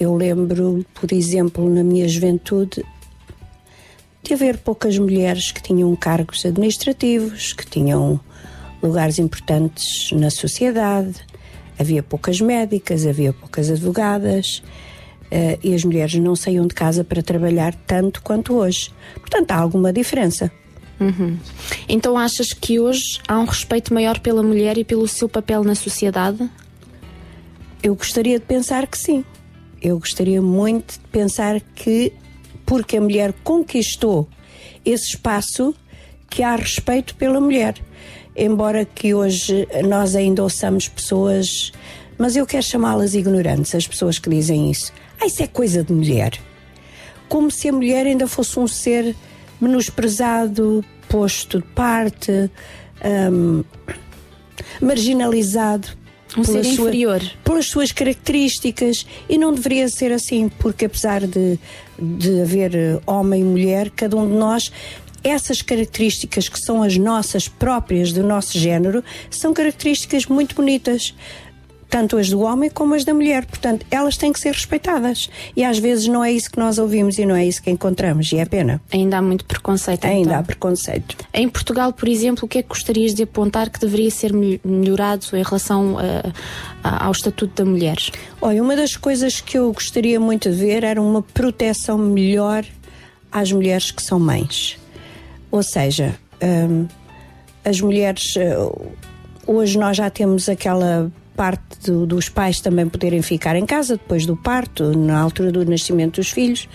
Eu lembro, por exemplo, na minha juventude, de haver poucas mulheres que tinham cargos administrativos, que tinham lugares importantes na sociedade. Havia poucas médicas, havia poucas advogadas uh, e as mulheres não saíam de casa para trabalhar tanto quanto hoje. Portanto, há alguma diferença. Uhum. Então achas que hoje há um respeito maior pela mulher e pelo seu papel na sociedade? Eu gostaria de pensar que sim eu gostaria muito de pensar que, porque a mulher conquistou esse espaço, que há respeito pela mulher. Embora que hoje nós ainda ouçamos pessoas, mas eu quero chamá-las ignorantes, as pessoas que dizem isso. Ah, isso é coisa de mulher. Como se a mulher ainda fosse um ser menosprezado, posto de parte, um, marginalizado um ser sua, inferior. Pelas suas características. E não deveria ser assim, porque apesar de, de haver homem e mulher, cada um de nós essas características que são as nossas próprias do nosso género são características muito bonitas tanto as do homem como as da mulher. Portanto, elas têm que ser respeitadas. E às vezes não é isso que nós ouvimos e não é isso que encontramos, e é pena. Ainda há muito preconceito. Ainda então. há preconceito. Em Portugal, por exemplo, o que é que gostarias de apontar que deveria ser melhorado em relação uh, ao Estatuto da Mulher? Olha, uma das coisas que eu gostaria muito de ver era uma proteção melhor às mulheres que são mães. Ou seja, um, as mulheres. Uh, hoje nós já temos aquela parte do, dos pais também poderem ficar em casa depois do parto, na altura do nascimento dos filhos,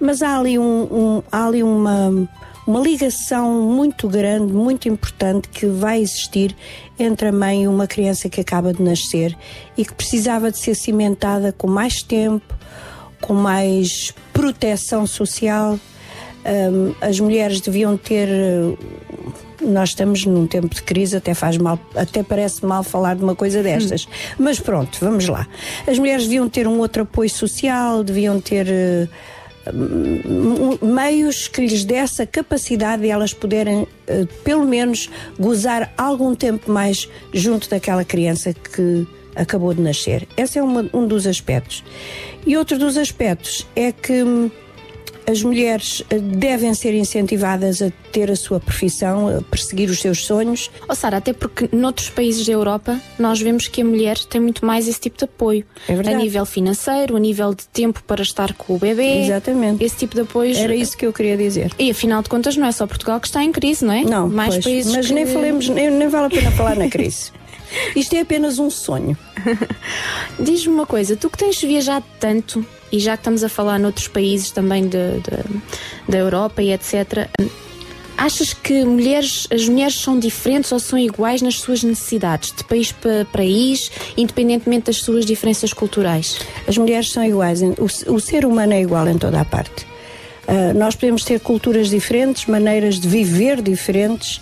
mas há ali, um, um, há ali uma, uma ligação muito grande, muito importante que vai existir entre a mãe e uma criança que acaba de nascer e que precisava de ser cimentada com mais tempo, com mais proteção social. Um, as mulheres deviam ter nós estamos num tempo de crise, até faz mal, até parece mal falar de uma coisa destas. Mas pronto, vamos lá. As mulheres deviam ter um outro apoio social, deviam ter eh, m- meios que lhes desse a capacidade de elas poderem, eh, pelo menos, gozar algum tempo mais junto daquela criança que acabou de nascer. Esse é uma- um dos aspectos. E outro dos aspectos é que hum, as mulheres eh, devem ser incentivadas a ter a sua profissão, a perseguir os seus sonhos. Ó Sara, até porque noutros países da Europa nós vemos que a mulher tem muito mais esse tipo de apoio. É verdade. A nível financeiro, a nível de tempo para estar com o bebê. Exatamente. Esse tipo de apoio. Era isso que eu queria dizer. E afinal de contas não é só Portugal que está em crise, não é? Não, mais pois, países mas que... nem falemos, nem, nem vale a pena falar na crise. Isto é apenas um sonho. Diz-me uma coisa, tu que tens viajado tanto e já que estamos a falar noutros países também de, de- da Europa e etc. Achas que mulheres, as mulheres são diferentes ou são iguais nas suas necessidades, de país para país, independentemente das suas diferenças culturais? As mulheres são iguais, o, o ser humano é igual em toda a parte. Ah, nós podemos ter culturas diferentes, maneiras de viver diferentes,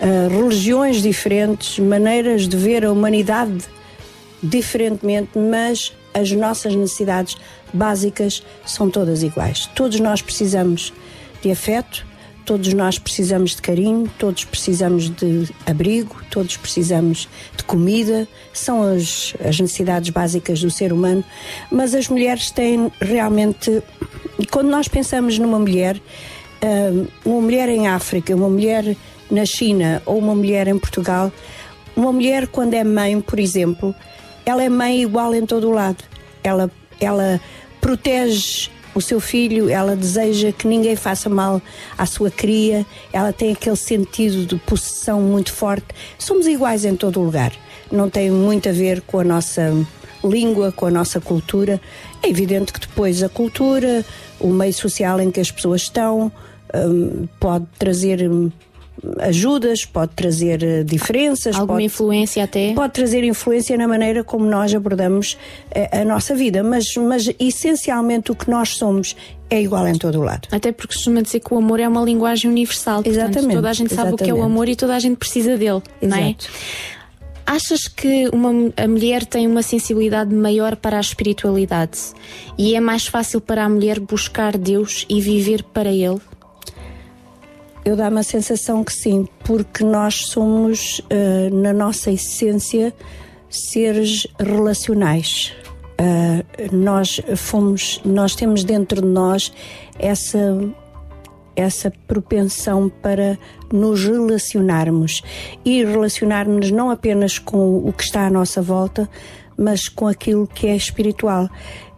ah, religiões diferentes, maneiras de ver a humanidade diferentemente, mas as nossas necessidades básicas são todas iguais. Todos nós precisamos de afeto, todos nós precisamos de carinho, todos precisamos de abrigo, todos precisamos de comida, são as, as necessidades básicas do ser humano, mas as mulheres têm realmente. Quando nós pensamos numa mulher, ah, uma mulher em África, uma mulher na China ou uma mulher em Portugal, uma mulher quando é mãe, por exemplo, ela é mãe igual em todo o lado. Ela, ela protege o seu filho, ela deseja que ninguém faça mal à sua cria, ela tem aquele sentido de possessão muito forte. Somos iguais em todo o lugar. Não tem muito a ver com a nossa língua, com a nossa cultura. É evidente que depois a cultura, o meio social em que as pessoas estão, hum, pode trazer hum, ajudas, pode trazer eh, diferenças, Alguma pode, influência até? pode trazer influência na maneira como nós abordamos eh, a nossa vida, mas, mas essencialmente o que nós somos é igual em todo o lado. Até porque costuma dizer que o amor é uma linguagem universal. Portanto, Exatamente, toda a gente sabe o que é o exatamente. amor e toda a gente precisa dele, não é? Exato. Achas que uma, a mulher tem uma sensibilidade maior para a espiritualidade e é mais fácil para a mulher buscar Deus e viver para Ele? Eu dá-me a sensação que sim, porque nós somos, eh, na nossa essência, seres relacionais. Eh, nós fomos, nós temos dentro de nós essa essa propensão para nos relacionarmos e relacionarmos não apenas com o que está à nossa volta, mas com aquilo que é espiritual.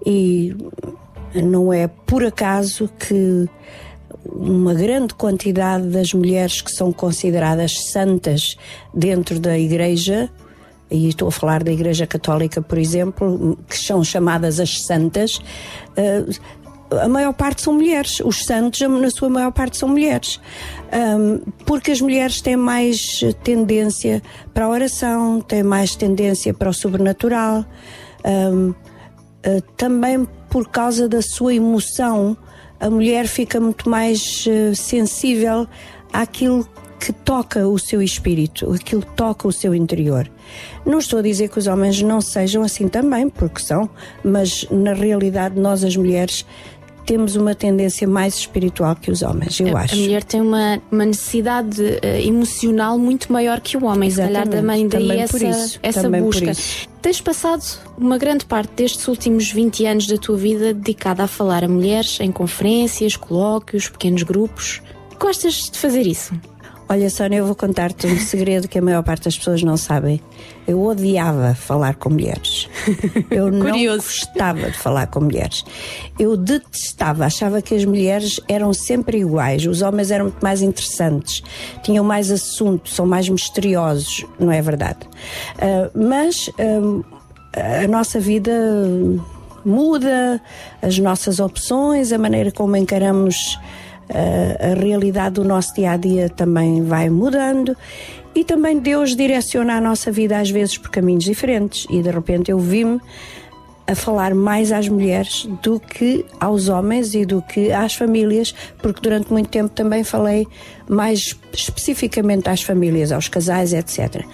E não é por acaso que uma grande quantidade das mulheres que são consideradas santas dentro da Igreja, e estou a falar da Igreja Católica, por exemplo, que são chamadas as santas, eh, a maior parte são mulheres. Os santos, na sua maior parte, são mulheres. Porque as mulheres têm mais tendência para a oração, têm mais tendência para o sobrenatural. Ah, também por causa da sua emoção, a mulher fica muito mais eh, sensível àquilo que toca o seu espírito, aquilo que toca o seu interior. Não estou a dizer que os homens não sejam assim também, porque são, mas na realidade nós, as mulheres, temos uma tendência mais espiritual que os homens, eu a, acho. a mulher tem uma, uma necessidade eh, emocional muito maior que o homem, se calhar Exatamente. também daí Também essa, por isso, essa também por busca. isso. Tens passado uma grande parte destes últimos 20 anos da tua vida dedicada a falar a mulheres em conferências, colóquios, pequenos grupos. Gostas de fazer isso? Olha, Sónia, eu vou contar-te um segredo que a maior parte das pessoas não sabem. Eu odiava falar com mulheres. Eu não gostava de falar com mulheres. Eu detestava, achava que as mulheres eram sempre iguais. Os homens eram muito mais interessantes, tinham mais assunto, são mais misteriosos, não é verdade? Ah, mas ah, a nossa vida muda, as nossas opções, a maneira como encaramos uh, a realidade do nosso dia a dia também vai mudando e também Deus direciona a nossa vida às vezes por caminhos diferentes e de repente eu vi-me a falar mais às mulheres do que aos homens e do que às famílias, porque durante muito tempo também falei mais especificamente às famílias, aos casais, etc.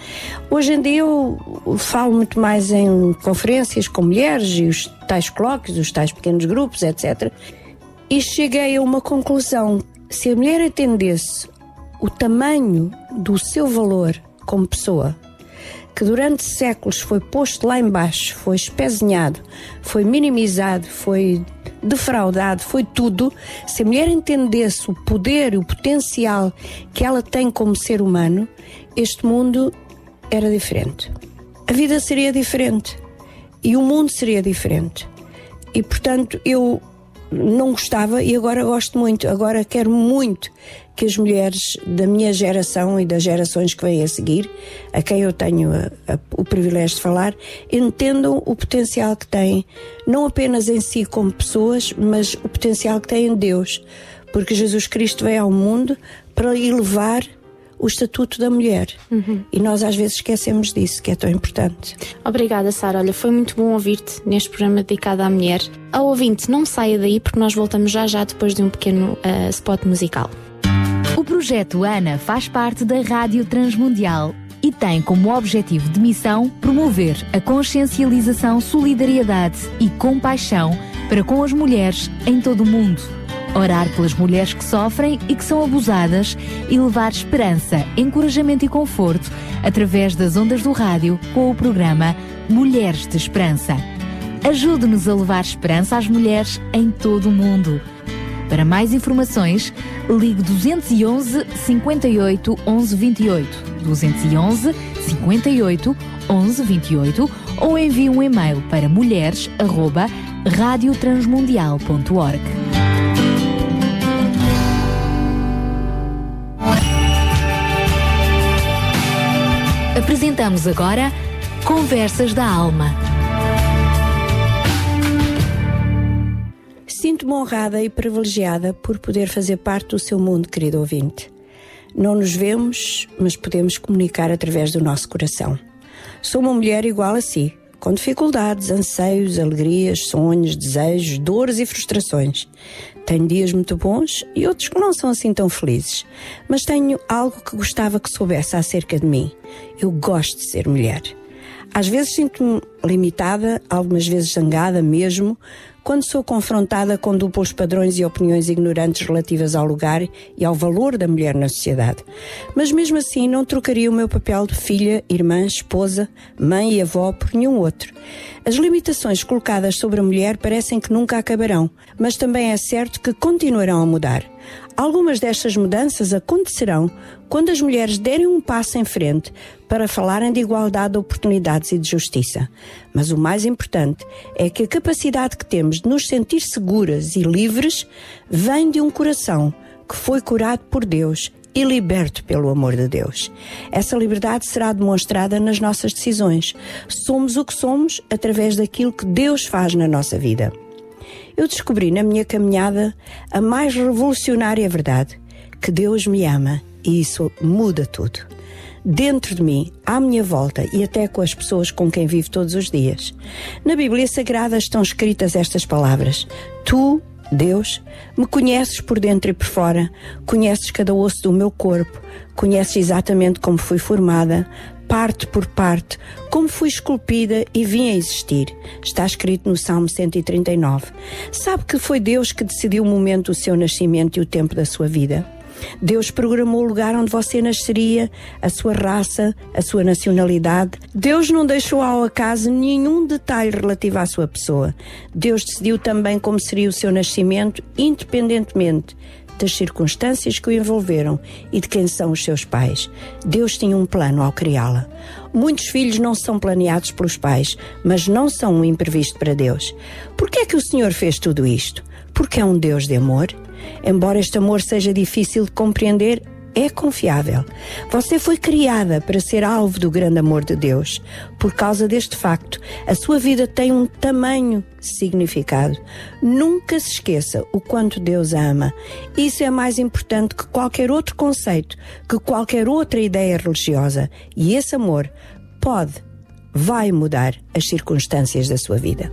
Hoje em dia eu falo muito mais em conferências com mulheres e os tais colóquios, os tais pequenos grupos, etc. E cheguei a uma conclusão: se a mulher atendesse o tamanho do seu valor como pessoa, que durante séculos foi posto lá embaixo, foi espezinhado, foi minimizado, foi defraudado, foi tudo. Se a mulher entendesse o poder e o potencial que ela tem como ser humano, este mundo era diferente. A vida seria diferente e o mundo seria diferente. E portanto eu não gostava e agora gosto muito. Agora quero muito que as mulheres da minha geração e das gerações que vêm a seguir, a quem eu tenho a, a, o privilégio de falar, entendam o potencial que têm, não apenas em si como pessoas, mas o potencial que têm em Deus. Porque Jesus Cristo veio ao mundo para elevar o estatuto da mulher. E nós às vezes esquecemos disso, que é tão importante. Obrigada, Sara. Olha, foi muito bom ouvir-te neste programa dedicado à mulher. Ao ouvinte, não saia daí porque nós voltamos já já depois de um pequeno uh, spot musical. O projeto ANA faz parte da Rádio Transmundial e tem como objetivo de missão promover a consciencialização, solidariedade e compaixão para com as mulheres em todo o mundo. Orar pelas mulheres que sofrem e que são abusadas e levar esperança, encorajamento e conforto através das ondas do rádio com o programa Mulheres de Esperança. Ajude-nos a levar esperança às mulheres em todo o mundo. Para mais informações, ligue 211 58 11 28, 211 58 11 28 ou envie um e-mail para mulheres@radiotransmundial.org. Apresentamos agora Conversas da Alma. Sinto-me honrada e privilegiada por poder fazer parte do seu mundo, querido ouvinte. Não nos vemos, mas podemos comunicar através do nosso coração. Sou uma mulher igual a si, com dificuldades, anseios, alegrias, sonhos, desejos, dores e frustrações. Tenho dias muito bons e outros que não são assim tão felizes, mas tenho algo que gostava que soubesse acerca de mim. Eu gosto de ser mulher. Às vezes sinto-me limitada, algumas vezes zangada mesmo, quando sou confrontada com duplos padrões e opiniões ignorantes relativas ao lugar e ao valor da mulher na sociedade. Mas mesmo assim não trocaria o meu papel de filha, irmã, esposa, mãe e avó por nenhum outro. As limitações colocadas sobre a mulher parecem que nunca acabarão, mas também é certo que continuarão a mudar. Algumas destas mudanças acontecerão quando as mulheres derem um passo em frente para falarem de igualdade de oportunidades e de justiça. Mas o mais importante é que a capacidade que temos de nos sentir seguras e livres vem de um coração que foi curado por Deus e liberto pelo amor de Deus. Essa liberdade será demonstrada nas nossas decisões. Somos o que somos através daquilo que Deus faz na nossa vida. Eu descobri na minha caminhada a mais revolucionária verdade: que Deus me ama e isso muda tudo. Dentro de mim, à minha volta e até com as pessoas com quem vivo todos os dias. Na Bíblia Sagrada estão escritas estas palavras: Tu, Deus, me conheces por dentro e por fora, conheces cada osso do meu corpo, conheces exatamente como fui formada, parte por parte, como fui esculpida e vim a existir. Está escrito no Salmo 139. Sabe que foi Deus que decidiu o momento do seu nascimento e o tempo da sua vida? Deus programou o lugar onde você nasceria, a sua raça, a sua nacionalidade. Deus não deixou ao acaso nenhum detalhe relativo à sua pessoa. Deus decidiu também como seria o seu nascimento, independentemente das circunstâncias que o envolveram e de quem são os seus pais. Deus tinha um plano ao criá-la. Muitos filhos não são planeados pelos pais, mas não são um imprevisto para Deus. Por que é que o Senhor fez tudo isto? Porque é um Deus de amor? Embora este amor seja difícil de compreender, é confiável. Você foi criada para ser alvo do grande amor de Deus. Por causa deste facto, a sua vida tem um tamanho significado. Nunca se esqueça o quanto Deus ama. Isso é mais importante que qualquer outro conceito, que qualquer outra ideia religiosa. E esse amor pode vai mudar as circunstâncias da sua vida.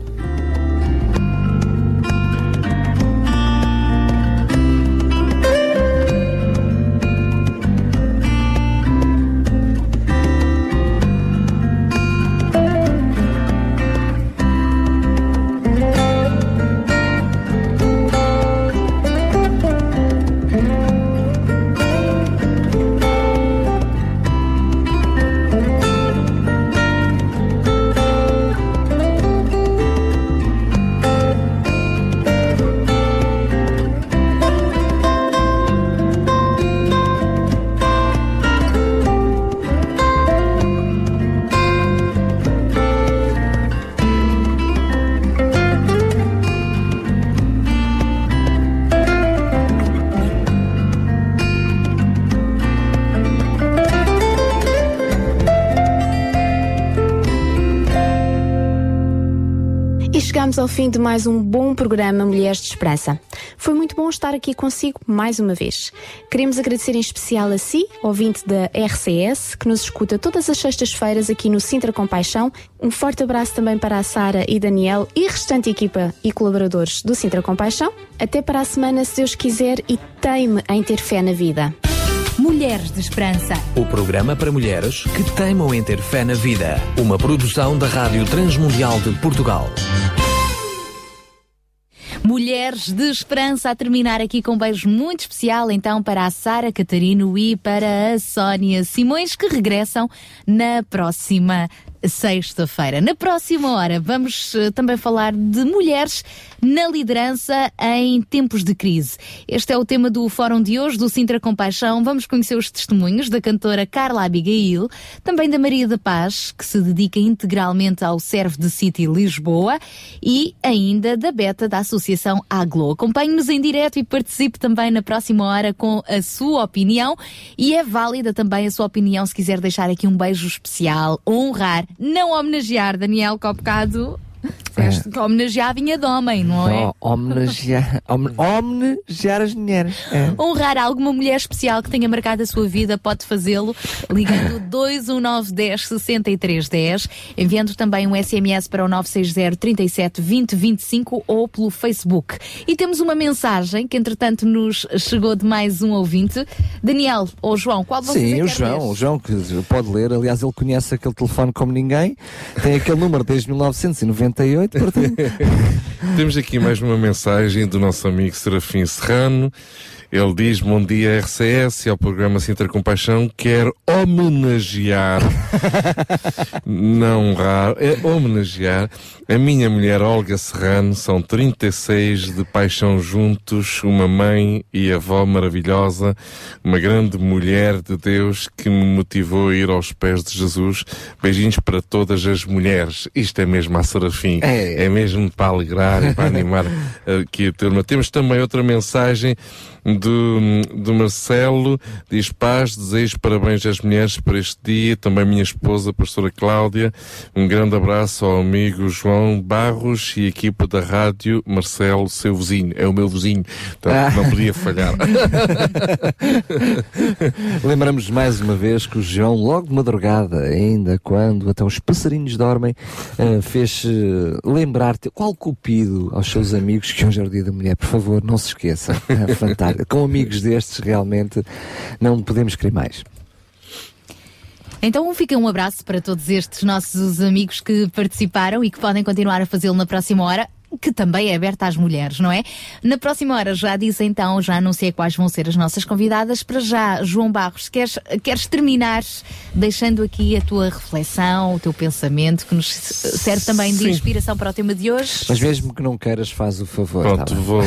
Fim de mais um bom programa Mulheres de Esperança. Foi muito bom estar aqui consigo mais uma vez. Queremos agradecer em especial a si, ouvinte da RCS, que nos escuta todas as sextas-feiras aqui no Sintra Compaixão. Um forte abraço também para a Sara e Daniel e restante equipa e colaboradores do Sintra Compaixão. Até para a semana, se Deus quiser, e teime em ter fé na vida. Mulheres de Esperança. O programa para mulheres que teimam em ter fé na vida. Uma produção da Rádio Transmundial de Portugal. Mulheres de Esperança a terminar aqui com um beijo muito especial então para a Sara Catarino e para a Sónia Simões que regressam na próxima sexta-feira. Na próxima hora vamos eh, também falar de mulheres na liderança em tempos de crise. Este é o tema do fórum de hoje do Sintra Compaixão. Vamos conhecer os testemunhos da cantora Carla Abigail, também da Maria da Paz, que se dedica integralmente ao Serve de City Lisboa e ainda da Beta da Associação Aglo. Acompanhe-nos em direto e participe também na próxima hora com a sua opinião e é válida também a sua opinião se quiser deixar aqui um beijo especial, honrar, não homenagear Daniel que disseste que homenagear vinha de homem, não é? Homenagear, home- homenagear as mulheres. É. Honrar alguma mulher especial que tenha marcado a sua vida, pode fazê-lo ligando 21910 6310, enviando também um SMS para o 960 37 20 25 ou pelo Facebook. E temos uma mensagem que entretanto nos chegou de mais um ouvinte. Daniel ou João, qual de vocês é Sim, que o João, ler? o João que pode ler, aliás, ele conhece aquele telefone como ninguém, tem aquele número desde 1998, portanto. Temos aqui mais uma mensagem do nosso amigo Serafim Serrano. Ele diz: Bom dia, RCS, e ao programa Sintra Compaixão. Quer homenagear, não honrar, é homenagear a minha mulher Olga Serrano. São 36 de paixão juntos, uma mãe e avó maravilhosa, uma grande mulher de Deus que me motivou a ir aos pés de Jesus. Beijinhos para todas as mulheres. Isto é mesmo a Serafim. É. É mesmo para alegrar e para animar aqui a turma. Temos também outra mensagem do, do Marcelo, diz paz, desejo parabéns às mulheres por este dia, também minha esposa, a pastora Cláudia, um grande abraço ao amigo João Barros e equipa da rádio, Marcelo, seu vizinho, é o meu vizinho, então Ah. não podia falhar. Lembramos mais uma vez que o João, logo de madrugada, ainda quando até os passarinhos dormem, eh, fez eh, lembrar-te, qual cupido aos seus amigos que hoje é o dia da mulher, por favor, não se esqueça. É fantástico. Com amigos destes, realmente, não podemos querer mais. Então fica um abraço para todos estes nossos amigos que participaram e que podem continuar a fazê-lo na próxima hora. Que também é aberta às mulheres, não é? Na próxima hora já disse então, já anunciei quais vão ser as nossas convidadas. Para já, João Barros, queres, queres terminar deixando aqui a tua reflexão, o teu pensamento, que nos serve também de Sim. inspiração para o tema de hoje? Mas mesmo que não queiras, faz o favor. Pronto, tá vou.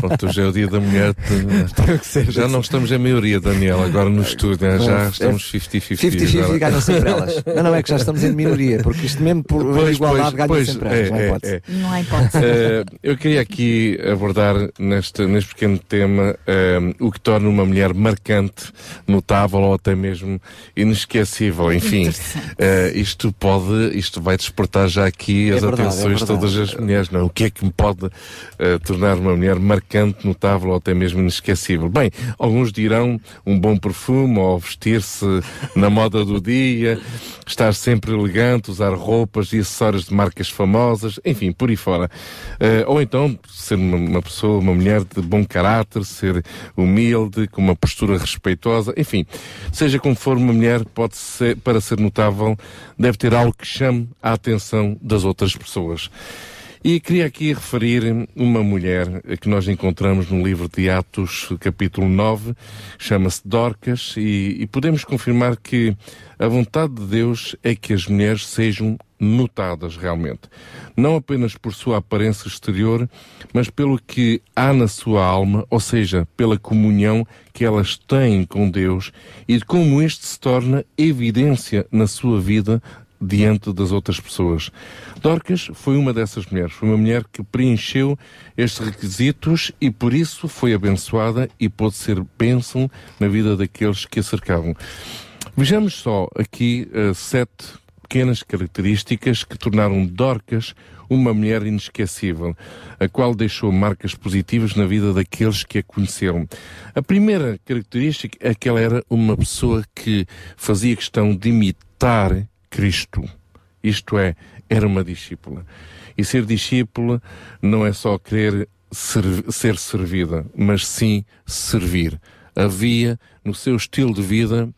Pronto, hoje é o dia da mulher. Já não estamos em maioria, Daniel, agora no estúdio, né? já É estamos 50-50. 50-50 agora. ganham sempre elas. Não, não, é que já estamos em minoria, porque isto mesmo por Pois, igualdade pois, ganha pois, sempre é, elas, não há é, é. Não há hipótese. Eh, eu queria aqui abordar neste, neste pequeno tema eh, o que torna uma mulher marcante, notável ou até mesmo inesquecível. Enfim, eh, isto pode, isto vai despertar já aqui É as verdade, é atenções de verdade. todas as mulheres, não é? O que é que me pode tornar uma mulher marcante, notável ou até mesmo inesquecível? Bem, alguns dirão um bom perfume ou vestir-se na moda do dia, estar sempre elegante, usar roupas e acessórios de marcas famosas, enfim, por aí fora. Eh, ou então ser uma, uma pessoa, uma mulher de bom caráter, ser humilde, com uma postura respeitosa, enfim, seja como for uma mulher, pode ser, para ser notável, deve ter algo que chame a atenção das outras pessoas. E queria aqui referir uma mulher que nós encontramos no livro de Atos, capítulo 9, chama-se Dorcas, e, e podemos confirmar que a vontade de Deus é que as mulheres sejam notadas realmente. Não apenas por sua aparência exterior, mas pelo que há na sua alma, ou seja, pela comunhão que elas têm com Deus e de como este se torna evidência na sua vida diante das outras pessoas. Dorcas foi uma dessas mulheres, foi uma mulher que preencheu estes requisitos e por isso foi abençoada e pôde ser bênção na vida daqueles que a cercavam. Vejamos só aqui eh, sete pequenas características que tornaram Dorcas uma mulher inesquecível, a qual deixou marcas positivas na vida daqueles que a conheceram. A primeira característica é que ela era uma pessoa que fazia questão de imitar Cristo. Isto é, era uma discípula. E ser discípula não é só querer ser, ser servida, mas sim servir. Havia no seu estilo de vida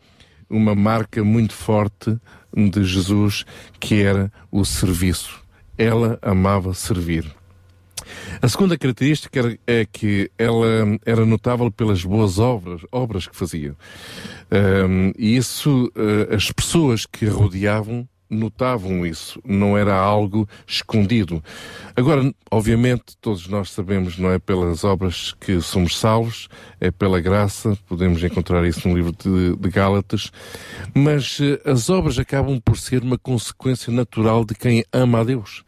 uma marca muito forte de Jesus que era o serviço. Ela amava servir. A segunda característica é que ela era notável pelas boas obras, obras que fazia. Ahm, e isso, eh, as pessoas que a rodeavam notavam isso, não era algo escondido. Agora, obviamente, todos nós sabemos, não é pelas obras que somos salvos, é pela graça, podemos encontrar isso no livro de, de Gálatas, mas eh, as obras acabam por ser uma consequência natural de quem ama a Deus.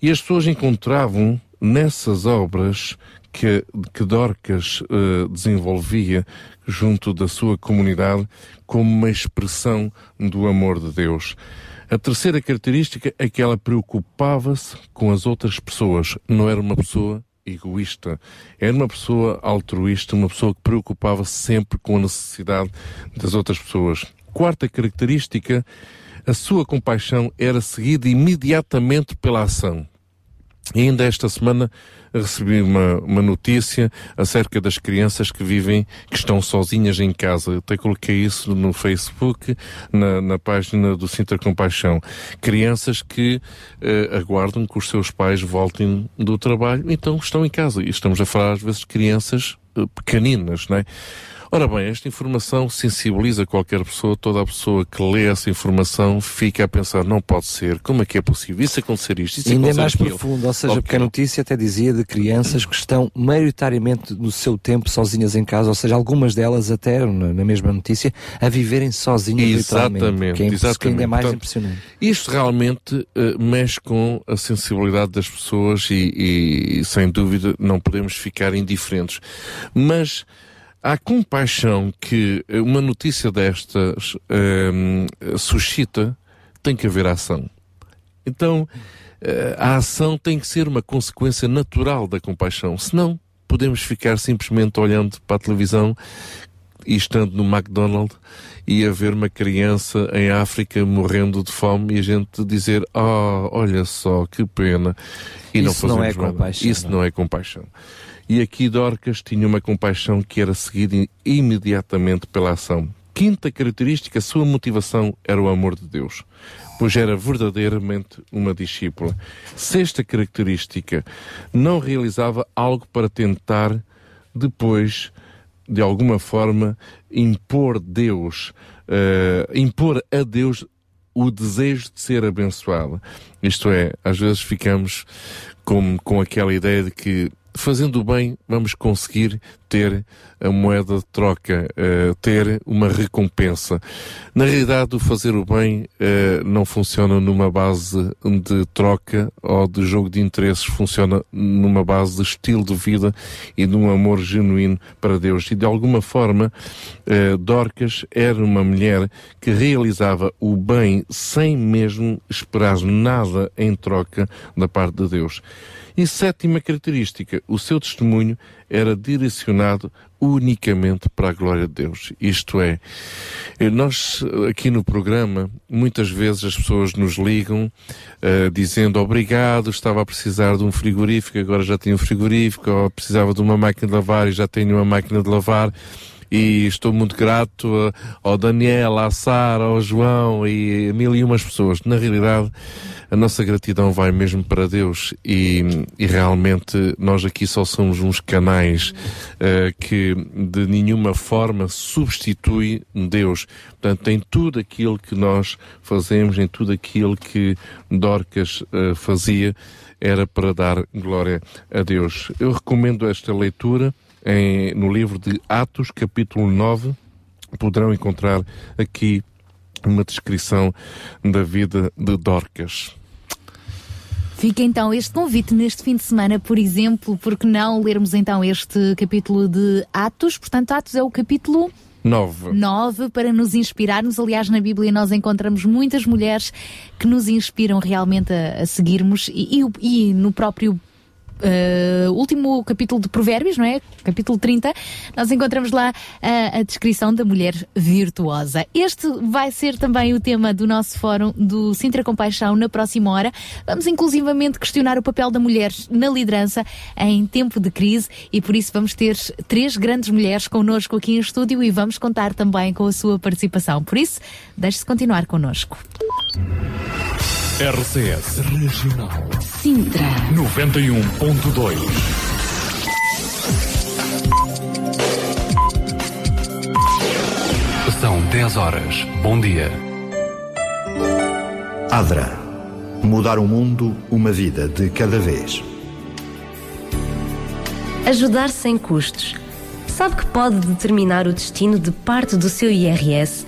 E as pessoas encontravam nessas obras que, que Dorcas eh, desenvolvia junto da sua comunidade como uma expressão do amor de Deus. A terceira característica é que ela preocupava-se com as outras pessoas, não era uma pessoa egoísta, era uma pessoa altruísta, uma pessoa que preocupava-se sempre com a necessidade das outras pessoas. Quarta característica, a sua compaixão era seguida imediatamente pela ação. E ainda esta semana recebi uma, uma notícia acerca das crianças que vivem, que estão sozinhas em casa. Até coloquei isso no Facebook, na, na página do Sintra Compaixão. Crianças que eh, aguardam que os seus pais voltem do trabalho, então estão em casa. E estamos a falar às vezes de crianças eh, pequeninas, não é? Ora bem, esta informação sensibiliza qualquer pessoa, toda a pessoa que lê essa informação fica a pensar, não pode ser, como é que é possível isso acontecer isto, isso E ainda é mais aquilo. profundo, ou seja, Ok. porque a notícia até dizia de crianças que estão maioritariamente no seu tempo sozinhas em casa, ou seja, algumas delas até na, mesma notícia a viverem sozinhas. Exatamente, que é, impress- que ainda é mais Portanto, impressionante. Isto realmente eh, mexe com a sensibilidade das pessoas e, e, sem dúvida, não podemos ficar indiferentes. Mas a compaixão que eh, uma notícia destas ehm, suscita, tem que haver ação. Então, eh, a ação tem que ser uma consequência natural da compaixão. Senão, podemos ficar simplesmente olhando para a televisão e estando no McDonald's e a ver uma criança em África morrendo de fome e a gente dizer, ah, olha só, que pena. E não Isso não fazemos é nada. compaixão, Isso não é compaixão. E aqui Dorcas tinha uma compaixão que era seguida imediatamente pela ação. Quinta característica, sua motivação era o amor de Deus, pois era verdadeiramente uma discípula. Sexta característica, não realizava algo para tentar depois, de alguma forma, impor Deus, eh, impor a Deus o desejo de ser abençoada. Isto é, às vezes ficamos com, com aquela ideia de que fazendo o bem vamos conseguir ter a moeda de troca, uh, ter uma recompensa. Na realidade, o fazer o bem uh, não funciona numa base de troca ou de jogo de interesses, funciona numa base de estilo de vida e de um amor genuíno para Deus. E de alguma forma, uh, Dorcas era uma mulher que realizava o bem sem mesmo esperar nada em troca da parte de Deus. E sétima característica, o seu testemunho era direcionado unicamente para a glória de Deus. Isto é, nós aqui no programa, muitas vezes as pessoas nos ligam uh, dizendo obrigado, estava a precisar de um frigorífico, agora já tenho um frigorífico, ou precisava de uma máquina de lavar e já tenho uma máquina de lavar e estou muito grato ao Daniel, à Sara, ao João e mil e umas pessoas. Na realidade, a nossa gratidão vai mesmo para Deus e, e realmente nós aqui só somos uns canais uh, que de nenhuma forma substitui Deus. Portanto, em tudo aquilo que nós fazemos, em tudo aquilo que Dorcas uh, fazia, era para dar glória a Deus. Eu recomendo esta leitura em, no livro de Atos, capítulo 9, poderão encontrar aqui uma descrição da vida de Dorcas. Fica então este convite neste fim de semana, por exemplo, porque não lermos então este capítulo de Atos? Portanto, Atos é o capítulo 9. 9 para nos inspirarmos. Aliás, na Bíblia nós encontramos muitas mulheres que nos inspiram realmente a, a seguirmos e, e, e no próprio uh, último capítulo de Provérbios, não é? Capítulo 30, nós encontramos lá uh, a descrição da mulher virtuosa. Este vai ser também o tema do nosso fórum do Sintra Compaixão na próxima hora. Vamos inclusivamente questionar o papel da mulher na liderança em tempo de crise e por isso vamos ter três grandes mulheres connosco aqui em estúdio e vamos contar também com a sua participação. Por isso, deixe-se continuar connosco. RCS Regional Sintra 91.2 São 10 horas. Bom dia. Adra. Mudar o mundo, uma vida de cada vez. Ajudar sem custos. Sabe que pode determinar o destino de parte do seu IRS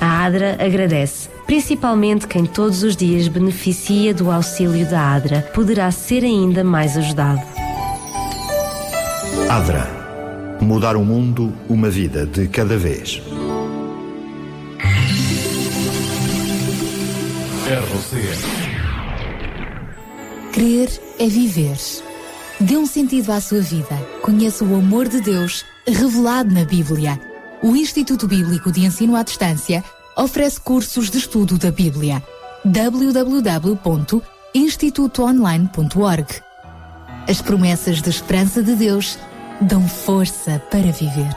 A ADRA agradece. Principalmente quem todos os dias beneficia do auxílio da ADRA poderá ser ainda mais ajudado. ADRA. Mudar o mundo, uma vida de cada vez. RCS Crer é viver. Dê um sentido à sua vida. Conheça o amor de Deus revelado na Bíblia. O Instituto Bíblico de Ensino à Distância oferece cursos de estudo da Bíblia. www.institutoonline.org As promessas de esperança de Deus dão força para viver.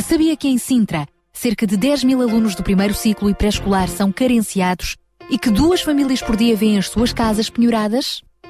Sabia que em Sintra, cerca de 10 mil alunos do primeiro ciclo e pré-escolar são carenciados e que duas famílias por dia vêm as suas casas penhoradas?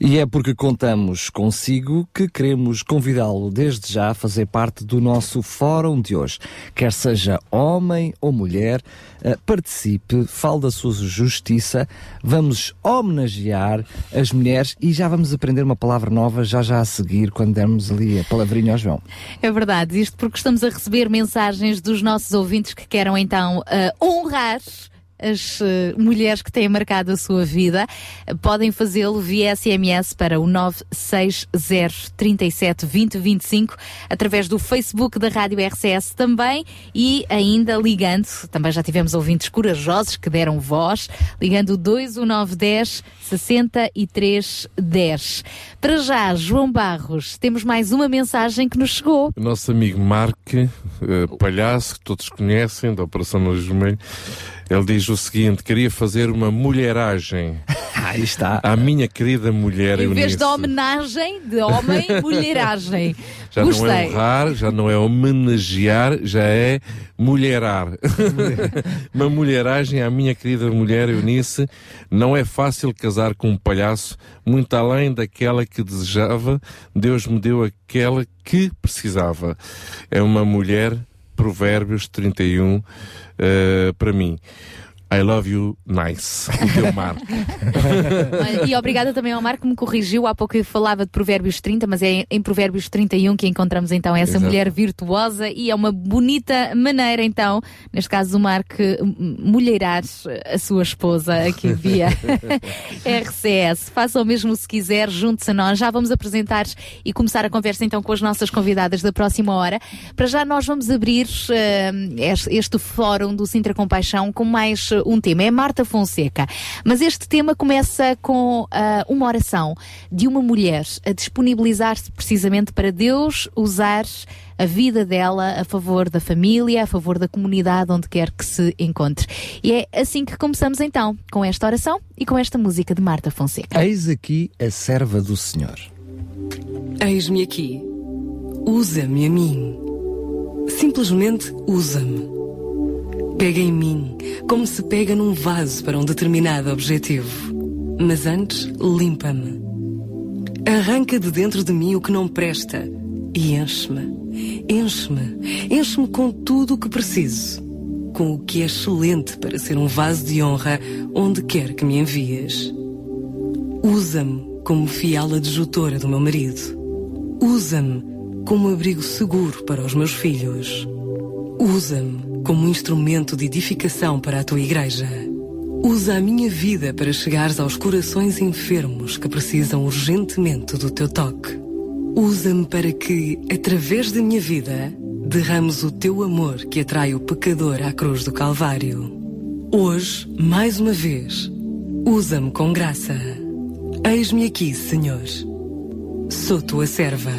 E é porque contamos consigo que queremos convidá-lo desde já a fazer parte do nosso fórum de hoje. Quer seja homem ou mulher, eh, participe, fale da sua justiça. Vamos homenagear as mulheres e já vamos aprender uma palavra nova já já a seguir quando dermos ali a palavrinha ao João. É verdade, isto porque estamos a receber mensagens dos nossos ouvintes que querem então uh, honrar as eh, mulheres que têm marcado a sua vida. Podem fazê-lo via SMS para o 960 37 20 25 através do Facebook da Rádio RCS também e ainda ligando, também já tivemos ouvintes corajosos que deram voz, ligando o 21910 63 10. Para já, João Barros, temos mais uma mensagem que nos chegou. O nosso amigo Marque, eh, palhaço, que todos conhecem, da Operação no Vermelho, ele diz o seguinte: queria fazer uma mulheragem. Aí está. À minha querida mulher Em vez Eunice. de homenagem de homem, mulheragem. Já Gostei. não é honrar, já não é homenagear, já é mulherar. Uma mulheragem à minha querida mulher Eunice. Não é fácil casar com um palhaço, muito além daquela que desejava, Deus me deu aquela que precisava. É uma mulher, Provérbios 31, eh, para mim. I love you, nice. O teu Marco. E obrigada também ao Marco que me corrigiu. Há pouco eu falava de Provérbios 30, mas é em Provérbios 31 que encontramos então essa Exato. mulher virtuosa e é uma bonita maneira, então, neste caso, o Marco mulherar a sua esposa aqui via RCS. Faça o mesmo se quiser, junte-se a nós. Já vamos apresentar e começar a conversa então com as nossas convidadas da próxima hora. Para já, nós vamos abrir eh, este, fórum do Sintra Compaixão com mais um tema. É Marta Fonseca. Mas este tema começa com ah, uma oração de uma mulher a disponibilizar-se precisamente para Deus usar a vida dela a favor da família, a favor da comunidade, onde quer que se encontre. E é assim que começamos então, com esta oração e com esta música de Marta Fonseca. Eis aqui a serva do Senhor. Eis-me aqui. Usa-me a mim. Simplesmente usa-me. Pega em mim, como se pega num vaso para um determinado objetivo. Mas antes, limpa-me. Arranca de dentro de mim o que não presta e enche-me. Enche-me. Enche-me com tudo o que preciso. Com o que é excelente para ser um vaso de honra onde quer que me envies. Usa-me como fiel adjutora do meu marido. Usa-me como abrigo seguro para os meus filhos. Usa-me como instrumento de edificação para a tua igreja. Usa a minha vida para chegares aos corações enfermos que precisam urgentemente do teu toque. Usa-me para que, através da minha vida, derrames o teu amor que atrai o pecador à cruz do Calvário. Hoje, mais uma vez, usa-me com graça. Eis-me aqui, Senhor. Sou tua serva.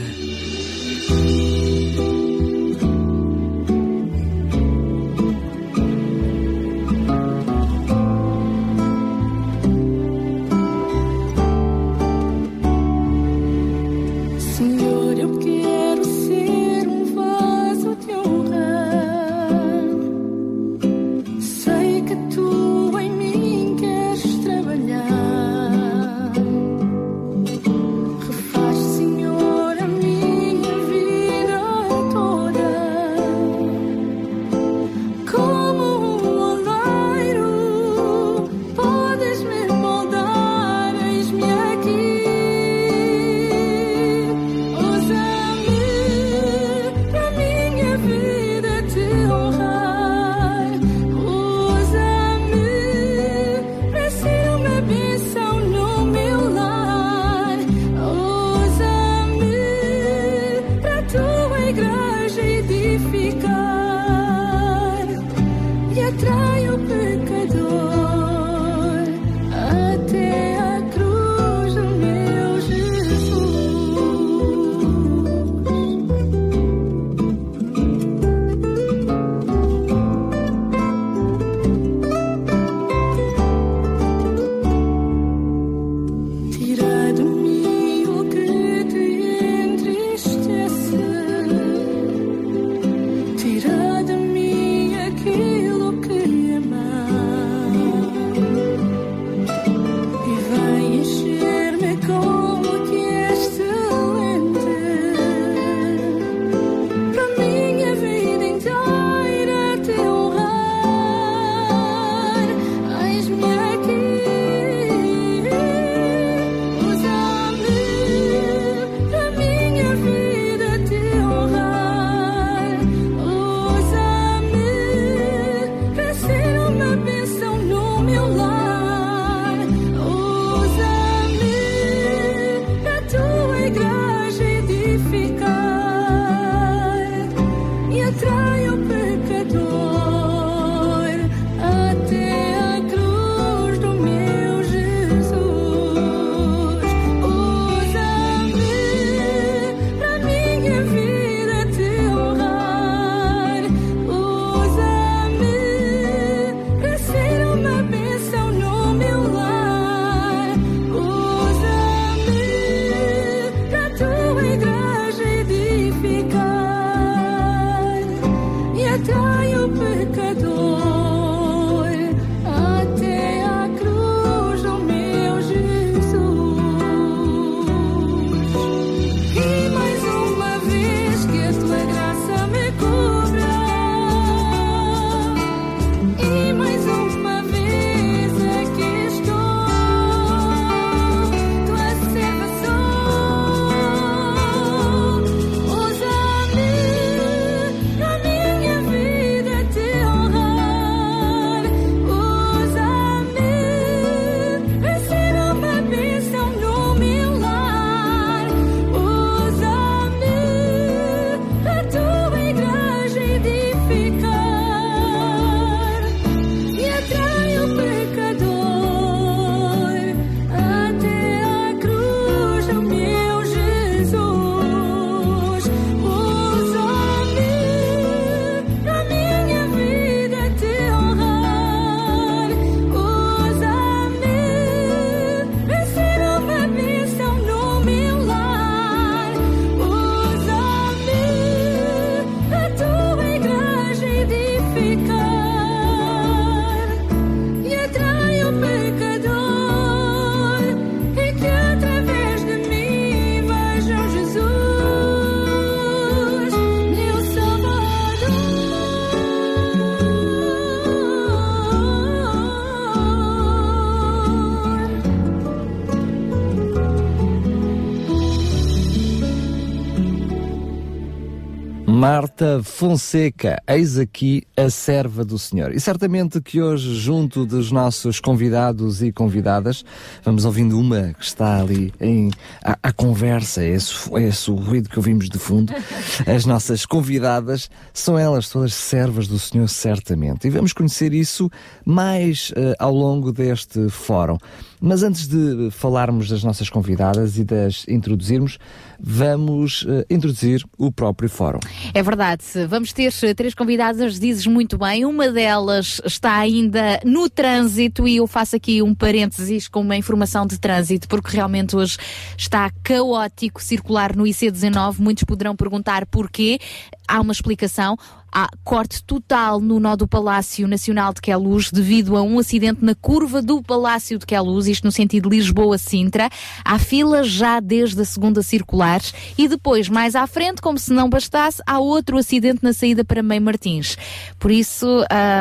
Marta Fonseca, eis aqui a serva do Senhor. E certamente que hoje, junto dos nossos convidados e convidadas, vamos ouvindo uma que está ali em, à, à conversa, é esse, é esse o ruído que ouvimos de fundo. As nossas convidadas são elas todas servas do Senhor, certamente. E vamos conhecer isso mais eh, ao longo deste fórum. Mas antes de falarmos das nossas convidadas e das introduzirmos, vamos eh, introduzir o próprio fórum. É verdade, vamos ter eh, três convidadas, dizes muito bem. Uma delas está ainda no trânsito e eu faço aqui um parênteses com uma informação de trânsito, porque realmente hoje está caótico circular no IC19. Muitos poderão perguntar porquê. Há uma explicação. Há corte total no nó do Palácio Nacional de Queluz devido a um acidente na curva do Palácio de Queluz, isto no sentido Lisboa-Sintra. Há fila já desde a segunda circular e depois, mais à frente, como se não bastasse, há outro acidente na saída para Meio Martins. Por isso,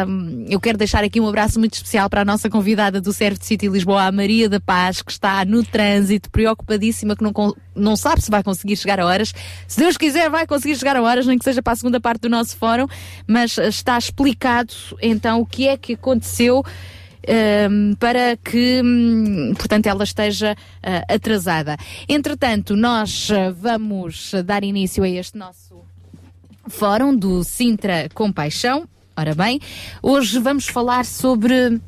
hum, eu quero deixar aqui um abraço muito especial para a nossa convidada do Service City Lisboa, a Maria da Paz, que está no trânsito, preocupadíssima, que não, não sabe se vai conseguir chegar a horas. Se Deus quiser, vai conseguir chegar a horas, nem que seja para a segunda parte do nosso fórum, mas eh, está explicado então o que é que aconteceu. hum, para que, hum, portanto, ela esteja ah, atrasada. Entretanto, nós ah, vamos dar início a este nosso fórum do Sintra Compaixão. Ora bem, hoje vamos falar sobre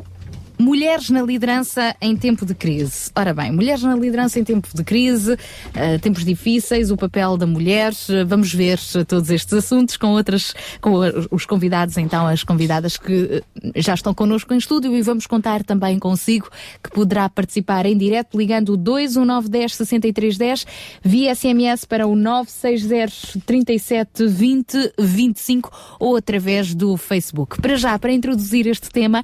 mulheres na liderança em tempo de crise. Ora bem, mulheres na liderança em tempo de crise, eh, tempos difíceis, o papel da mulher. eh, Vamos ver eh, todos estes assuntos com outras, com os convidados, então, as convidadas que eh, já estão connosco em estúdio e vamos contar também consigo que poderá participar em direto ligando o 21910 6310 via SMS para o 960 37 20 25 ou através do Facebook. Para já, para introduzir este tema,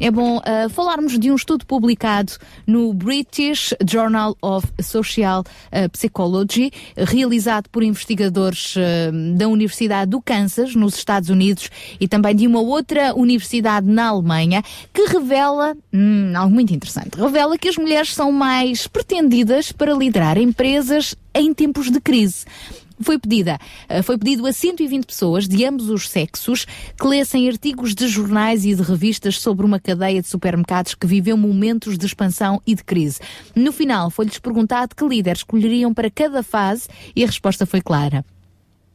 é bom ah, falarmos de um estudo publicado no British Journal of Social ah, Psychology, realizado por investigadores ah, da Universidade do Kansas, nos Estados Unidos, e também de uma outra universidade na Alemanha, que revela hum, algo muito interessante. Revela que as mulheres são mais pretendidas para liderar empresas em tempos de crise foi pedida, eh, foi pedido a 120 pessoas de ambos os sexos que lessem artigos de jornais e de revistas sobre uma cadeia de supermercados que viveu momentos de expansão e de crise. No final, foi-lhes perguntado que líderes escolheriam para cada fase e a resposta foi clara.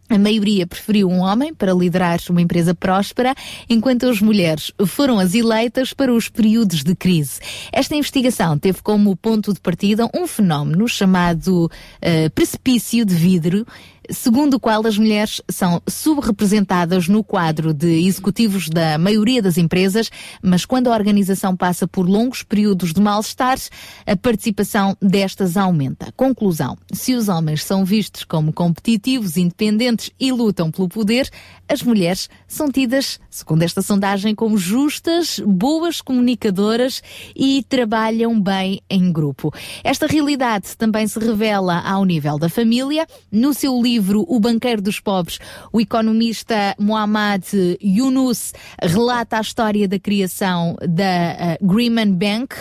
A maioria preferiu um homem para liderar uma empresa próspera, enquanto as mulheres foram as eleitas para os períodos de crise. Esta investigação teve como ponto de partida um fenómeno chamado eh, precipício de vidro, segundo o qual as mulheres são subrepresentadas no quadro de executivos da maioria das empresas, mas quando a organização passa por longos períodos de mal-estar, a participação destas aumenta. Conclusão: se os homens são vistos como competitivos, independentes e lutam pelo poder, as mulheres são tidas, segundo esta sondagem, como justas, boas comunicadoras e trabalham bem em grupo. Esta realidade também se revela ao nível da família. No seu livro O Banqueiro dos Pobres, o economista Muhammad Yunus relata a história da criação da eh, Greenman Bank,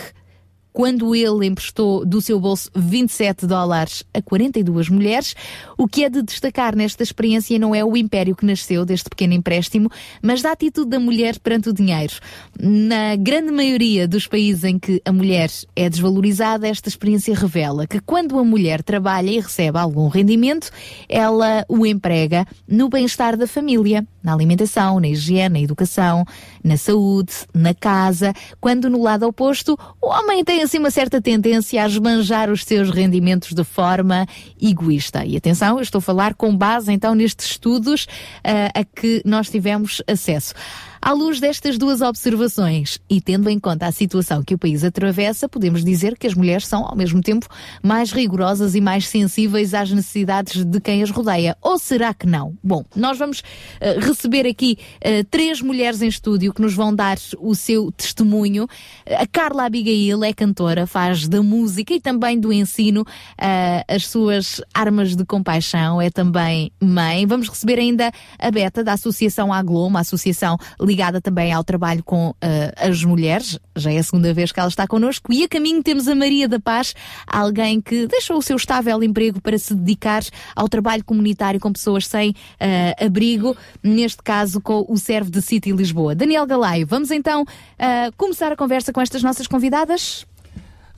quando ele emprestou do seu bolso 27 dólares a 42 mulheres. O que é de destacar nesta experiência não é o império que nasceu deste pequeno empréstimo, mas da atitude da mulher perante o dinheiro. Na grande maioria dos países em que a mulher é desvalorizada, esta experiência revela que quando a mulher trabalha e recebe algum rendimento, ela o emprega no bem-estar da família, na alimentação, na higiene, na educação, na saúde, na casa, quando no lado oposto o homem tem assim uma certa tendência a esbanjar os seus rendimentos de forma egoísta. E atenção, eu estou a falar com base então nestes estudos ah, a que nós tivemos acesso. À luz destas duas observações e tendo em conta a situação que o país atravessa, podemos dizer que as mulheres são, ao mesmo tempo, mais rigorosas e mais sensíveis às necessidades de quem as rodeia. Ou será que não? Bom, nós vamos eh, receber aqui eh, três mulheres em estúdio que nos vão dar o seu testemunho. A Carla Abigail é cantora, faz da música e também do ensino eh, as suas armas de compaixão, é também mãe. Vamos receber ainda a Beta da Associação Aglo, uma associação ligada também ao trabalho com eh, as mulheres. Já é a segunda vez que ela está connosco. E a caminho temos a Maria da Paz, alguém que deixou o seu estável emprego para se dedicar ao trabalho comunitário com pessoas sem eh, abrigo, neste caso com o Serve de City Lisboa. Daniel Galaio, vamos então eh, começar a conversa com estas nossas convidadas?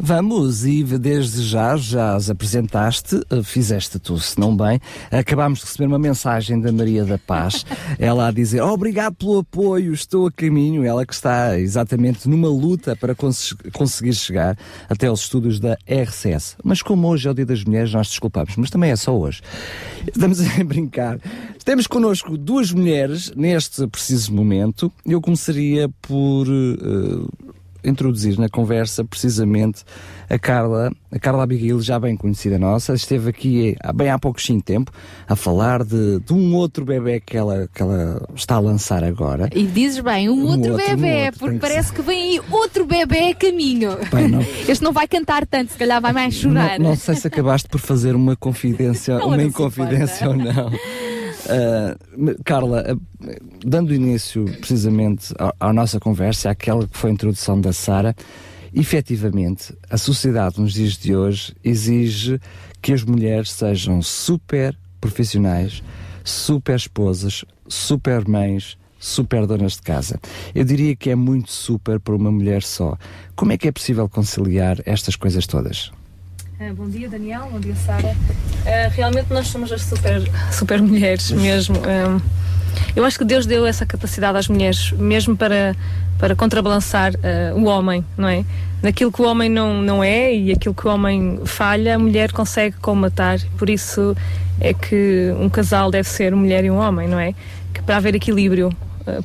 Vamos, e desde já, já as apresentaste, eh, fizeste tu, se não bem. Acabámos de receber uma mensagem da Maria da Paz, ela a dizer obrigado pelo apoio, estou a caminho. Ela que está exatamente numa luta para cons conseguir chegar até aos estudos da RCS. Mas como hoje é o Dia das Mulheres, nós desculpamos, mas também é só hoje. Estamos a brincar. Temos connosco duas mulheres neste preciso momento. Eu começaria por. eh, introduzir na conversa precisamente a Carla, a Carla Abigail, já bem conhecida nossa, esteve aqui há bem há pouquinho tempo a falar de, de um outro bebê que ela, que ela está a lançar agora. E dizes bem, um, Um outro, outro, um bebê, outro, porque tem que parece que vem aí outro bebê a caminho. Bem, não- Este não vai cantar tanto, se calhar vai mais chorar. Não, não sei se acabaste por fazer uma confidência, uma não se inconfidência ou não. Ah, Carla, ah, dando início precisamente à, à nossa conversa, àquela que foi a introdução da Sara, efetivamente a sociedade nos dias de hoje exige que as mulheres sejam super profissionais, super esposas, super mães, super donas de casa. Eu diria que é muito super para uma mulher só. Como é que é possível conciliar estas coisas todas? Ah, bom dia, Daniel. Bom dia, Sara. Ah, realmente nós somos as super, super mulheres mesmo. Ah, eu acho que Deus deu essa capacidade às mulheres, mesmo para, para contrabalançar ah, o homem, não é? Naquilo que o homem não, não é e aquilo que o homem falha, a mulher consegue comatar. Por isso é que um casal deve ser uma mulher e um homem, não é? Que para haver equilíbrio.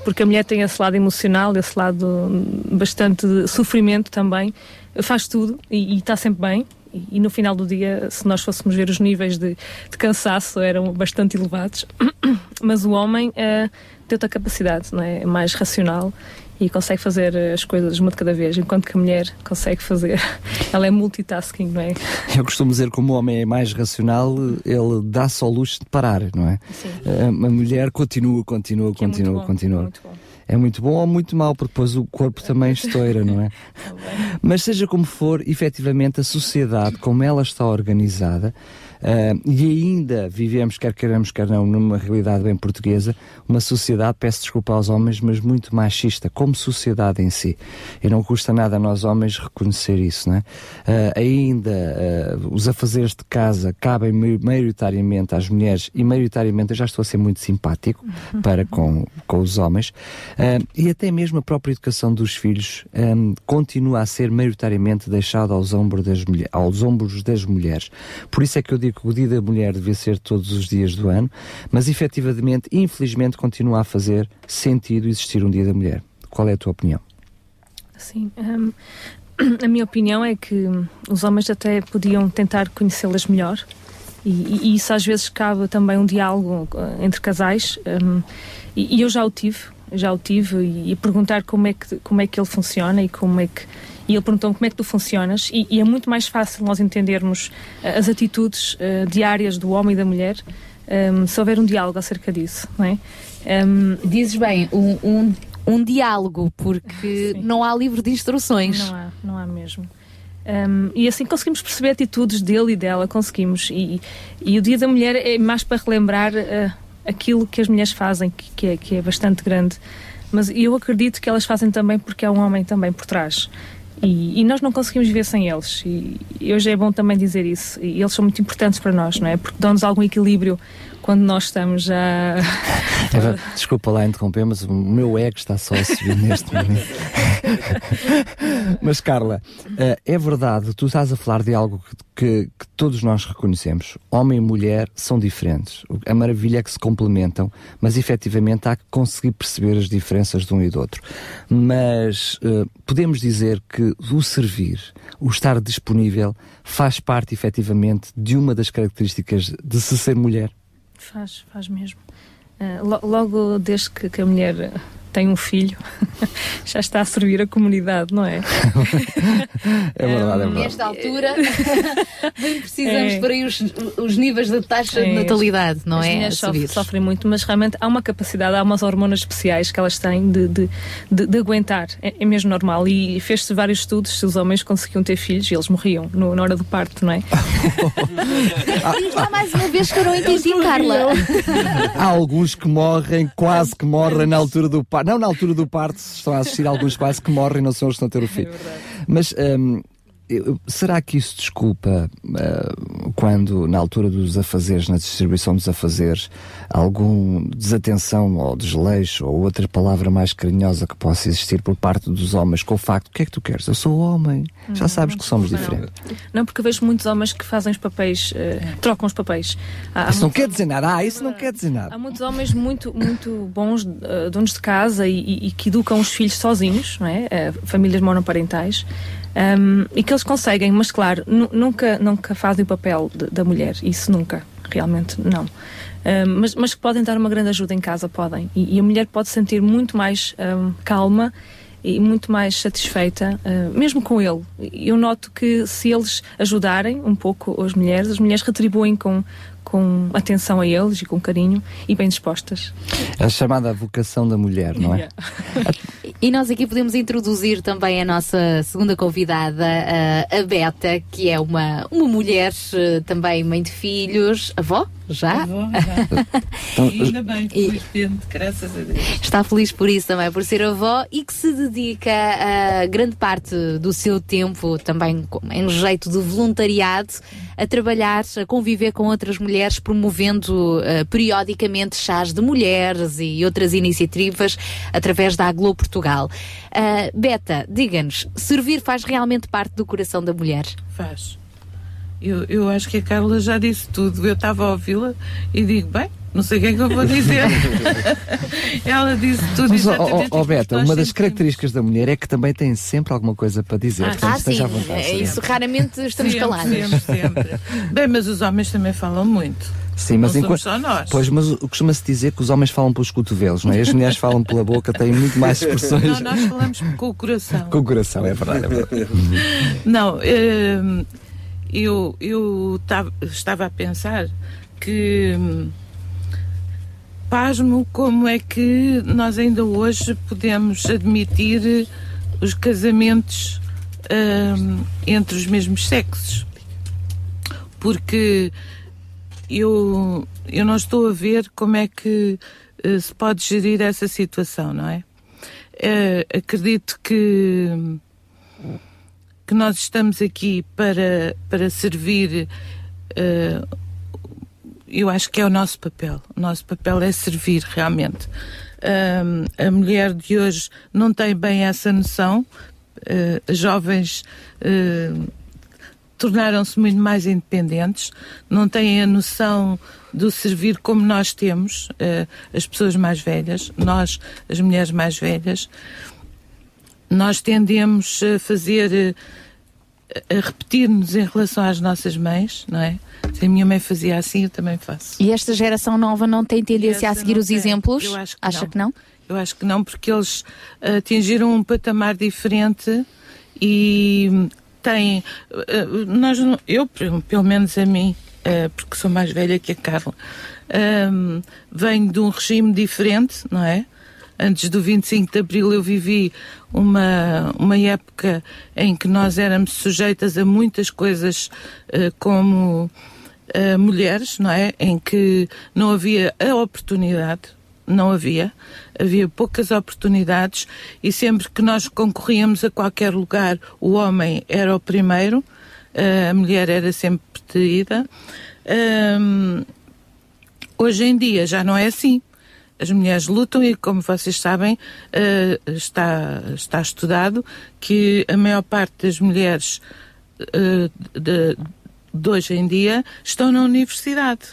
Porque a mulher tem esse lado emocional, esse lado bastante de sofrimento também, faz tudo e está sempre bem. E, no final do dia, se nós fôssemos ver os níveis de, de cansaço, eram bastante elevados. Mas o homem eh, tem outra capacidade, não é? É mais racional e consegue fazer eh, as coisas uma de cada vez, enquanto que a mulher consegue fazer. Ela é multitasking, não é? Eu costumo dizer que como o homem é mais racional, ele dá só luxo de parar, não é? Sim. A mulher continua, continua, Que é muito continua, bom, continua. muito bom. É muito bom ou muito mau, porque depois o corpo também estoura, não é? Mas seja como for, efetivamente a sociedade, como ela está organizada, ah, e ainda vivemos, quer queiramos, quer não, numa realidade bem portuguesa, uma sociedade, peço desculpa aos homens, mas muito machista, como sociedade em si. E não custa nada a nós homens reconhecer isso, não é? Ah, ainda ah, os afazeres de casa cabem mai- maioritariamente às mulheres, e maioritariamente eu já estou a ser muito simpático para com, com os homens, e até mesmo a própria educação dos filhos ah, continua a ser maioritariamente deixada aos ombros, das mulher, aos ombros das mulheres. Por isso é que eu digo que o Dia da Mulher devia ser todos os dias do ano, mas efetivamente, infelizmente, continua a fazer sentido existir um Dia da Mulher. Qual é a tua opinião? Sim. hum, a minha opinião é que os homens até podiam tentar conhecê-las melhor. E, e- isso às vezes cabe também um diálogo eh, entre casais. hum, e, e eu já o tive, já o tive, e, e perguntar como é, que, como é que ele funciona e como é que. E ele perguntou-me como é que tu funcionas, e, e é muito mais fácil nós entendermos eh, as atitudes eh, diárias do homem e da mulher hum, se houver um diálogo acerca disso, não é? Hum, Dizes bem, um, um, um diálogo, porque não há livro de instruções. Não há, não há mesmo. Um, e assim conseguimos perceber atitudes dele e dela, conseguimos. E, e o Dia da Mulher é mais para relembrar uh, aquilo que as mulheres fazem, que, que é, que é bastante grande. Mas eu acredito que elas fazem também porque há um homem também por trás. E, e nós não conseguimos viver sem eles. E, e hoje é bom também dizer isso. E eles são muito importantes para nós, não é? Porque dão-nos algum equilíbrio quando nós estamos já. Eva, desculpa lá interromper, mas o meu ego está só a subir neste momento. mas Carla, eh, é verdade, tu estás a falar de algo que, que- todos nós reconhecemos. Homem e mulher são diferentes. A maravilha é que se complementam, mas efetivamente há que conseguir perceber as diferenças de um e do outro. Mas eh, podemos dizer que o servir, o estar disponível, faz parte efetivamente de uma das características de se ser mulher. Faz, faz mesmo. Lo- logo desde que, que a mulher tem um filho, já está a servir a comunidade, não é? É verdade, é verdade. Nesta altura, bem precisamos É. por aí os, os níveis da taxa de É, natalidade, não as é? mulheres A sofrem, sofrem muito, mas realmente há uma capacidade, há umas hormonas especiais que elas têm de, de, de- de aguentar. É, é mesmo normal. E fez-se vários estudos se os homens conseguiam ter filhos e eles morriam no- na hora do parto, não é? Diz lá mais uma vez que eu não entendi, Carla. Há alguns que morrem, quase que morrem na altura do parto. Não na altura do parto, se estão a assistir, alguns quase que morrem, não são os que estão a ter o filho. Mas hum, eu- será que isso desculpa ah, quando, na altura dos afazeres, na distribuição dos afazeres, algum desatenção ou desleixo ou outra palavra mais carinhosa que possa existir por parte dos homens com o facto: o que é que tu queres? Eu sou homem. Já sabes que somos diferentes. Não, porque vejo muitos homens que fazem os papéis, eh, trocam os papéis. Há- há Isso não muitos- quer dizer nada. Ah, isso não quer dizer nada. Há muitos homens muito, muito bons, eh, donos de casa e, e- e que educam os filhos sozinhos, não é? Famílias monoparentais, um, e que eles conseguem, mas claro, nu- nunca, nunca fazem o papel de- da mulher, isso nunca, realmente não. Um, mas, mas que podem dar uma grande ajuda em casa, podem. E, e a mulher pode se sentir muito mais um, calma e muito mais satisfeita, uh, mesmo com ele. Eu noto que se eles ajudarem um pouco as mulheres, as mulheres retribuem com, com atenção a eles e com carinho e bem dispostas. A chamada vocação da mulher, não é? E nós aqui podemos introduzir também a nossa segunda convidada, a, Beta, que é uma, uma mulher, eh, também mãe de filhos, avó, já? Avó, já. Então, Ainda bem, felizmente, graças a Deus. Está feliz por isso também, por ser avó e que se dedica a grande parte do seu tempo, também em jeito de voluntariado, a trabalhar, a conviver com outras mulheres, promovendo eh, periodicamente chás de mulheres e outras iniciativas através da Aglo Portugal. Ah, Beta, diga-nos, servir faz realmente parte do coração da mulher? Faz. Eu, eu acho que a Carla já disse tudo. Eu estava a ouvi-la e digo, bem, não sei o que é que eu vou dizer. Ela disse tudo Mas, ó, exatamente ó, ó, que Beta, uma das características da mulher é que também tem sempre alguma coisa para dizer. portanto, Ah, sim, esteja à vontade. é isso, raramente estamos Sempre, calados. Sempre, sempre. Bem, mas os homens também falam muito. Sim, mas não enquanto. só nós. Pois, mas o- costuma-se dizer que os homens falam pelos cotovelos, não é? As mulheres falam pela boca, têm muito mais expressões. Não, nós falamos com o coração. Com o coração, é verdade. É verdade. Não, hum, eu, eu tava- estava a pensar que hum, pasmo como é que nós ainda hoje podemos admitir os casamentos hum, entre os mesmos sexos. Porque eu, eu não estou a ver como é que eh, se pode gerir essa situação, não é? Eh, acredito que que nós estamos aqui para, para servir, eh, eu acho que é o nosso papel. O nosso papel é servir realmente. Ahm, a mulher de hoje não tem bem essa noção. As jovens eh, tornaram-se muito mais independentes, não têm a noção do servir como nós temos, as pessoas mais velhas, nós, as mulheres mais velhas nós tendemos a fazer eh, a repetir-nos em relação às nossas mães, não é? Se a minha mãe fazia assim, eu também faço. E esta geração nova não tem tendência a seguir os tem. exemplos? Eu acho que Acha não. que não? Eu acho que não, porque eles atingiram um patamar diferente e têm. eh, nós, eu, pelo menos a mim, eh, porque sou mais velha que a Carla, venho de um regime diferente, não é? Antes do 25 de Abril eu vivi uma, uma época em que nós éramos sujeitas a muitas coisas eh, como eh, mulheres, não é? Em que não havia a oportunidade, não havia, havia poucas oportunidades e sempre que nós concorríamos a qualquer lugar, o homem era o primeiro, eh, a mulher era sempre. Ahm, hoje em dia já não é assim. As mulheres lutam e, como vocês sabem, eh, está, está estudado que a maior parte das mulheres eh, de, de hoje em dia estão na universidade.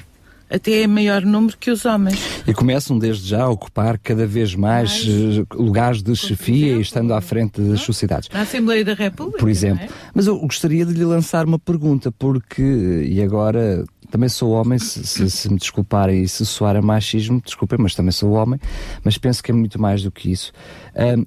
Até é maior número que os homens. E começam desde já a ocupar cada vez mais eh, lugares de chefia e estando à frente das sociedades. Na Assembleia da República. Por exemplo. não é? Mas eu gostaria de lhe lançar uma pergunta, porque, e agora também sou homem, se, se, se me desculparem e se soar a machismo, desculpem, mas também sou homem, mas penso que é muito mais do que isso.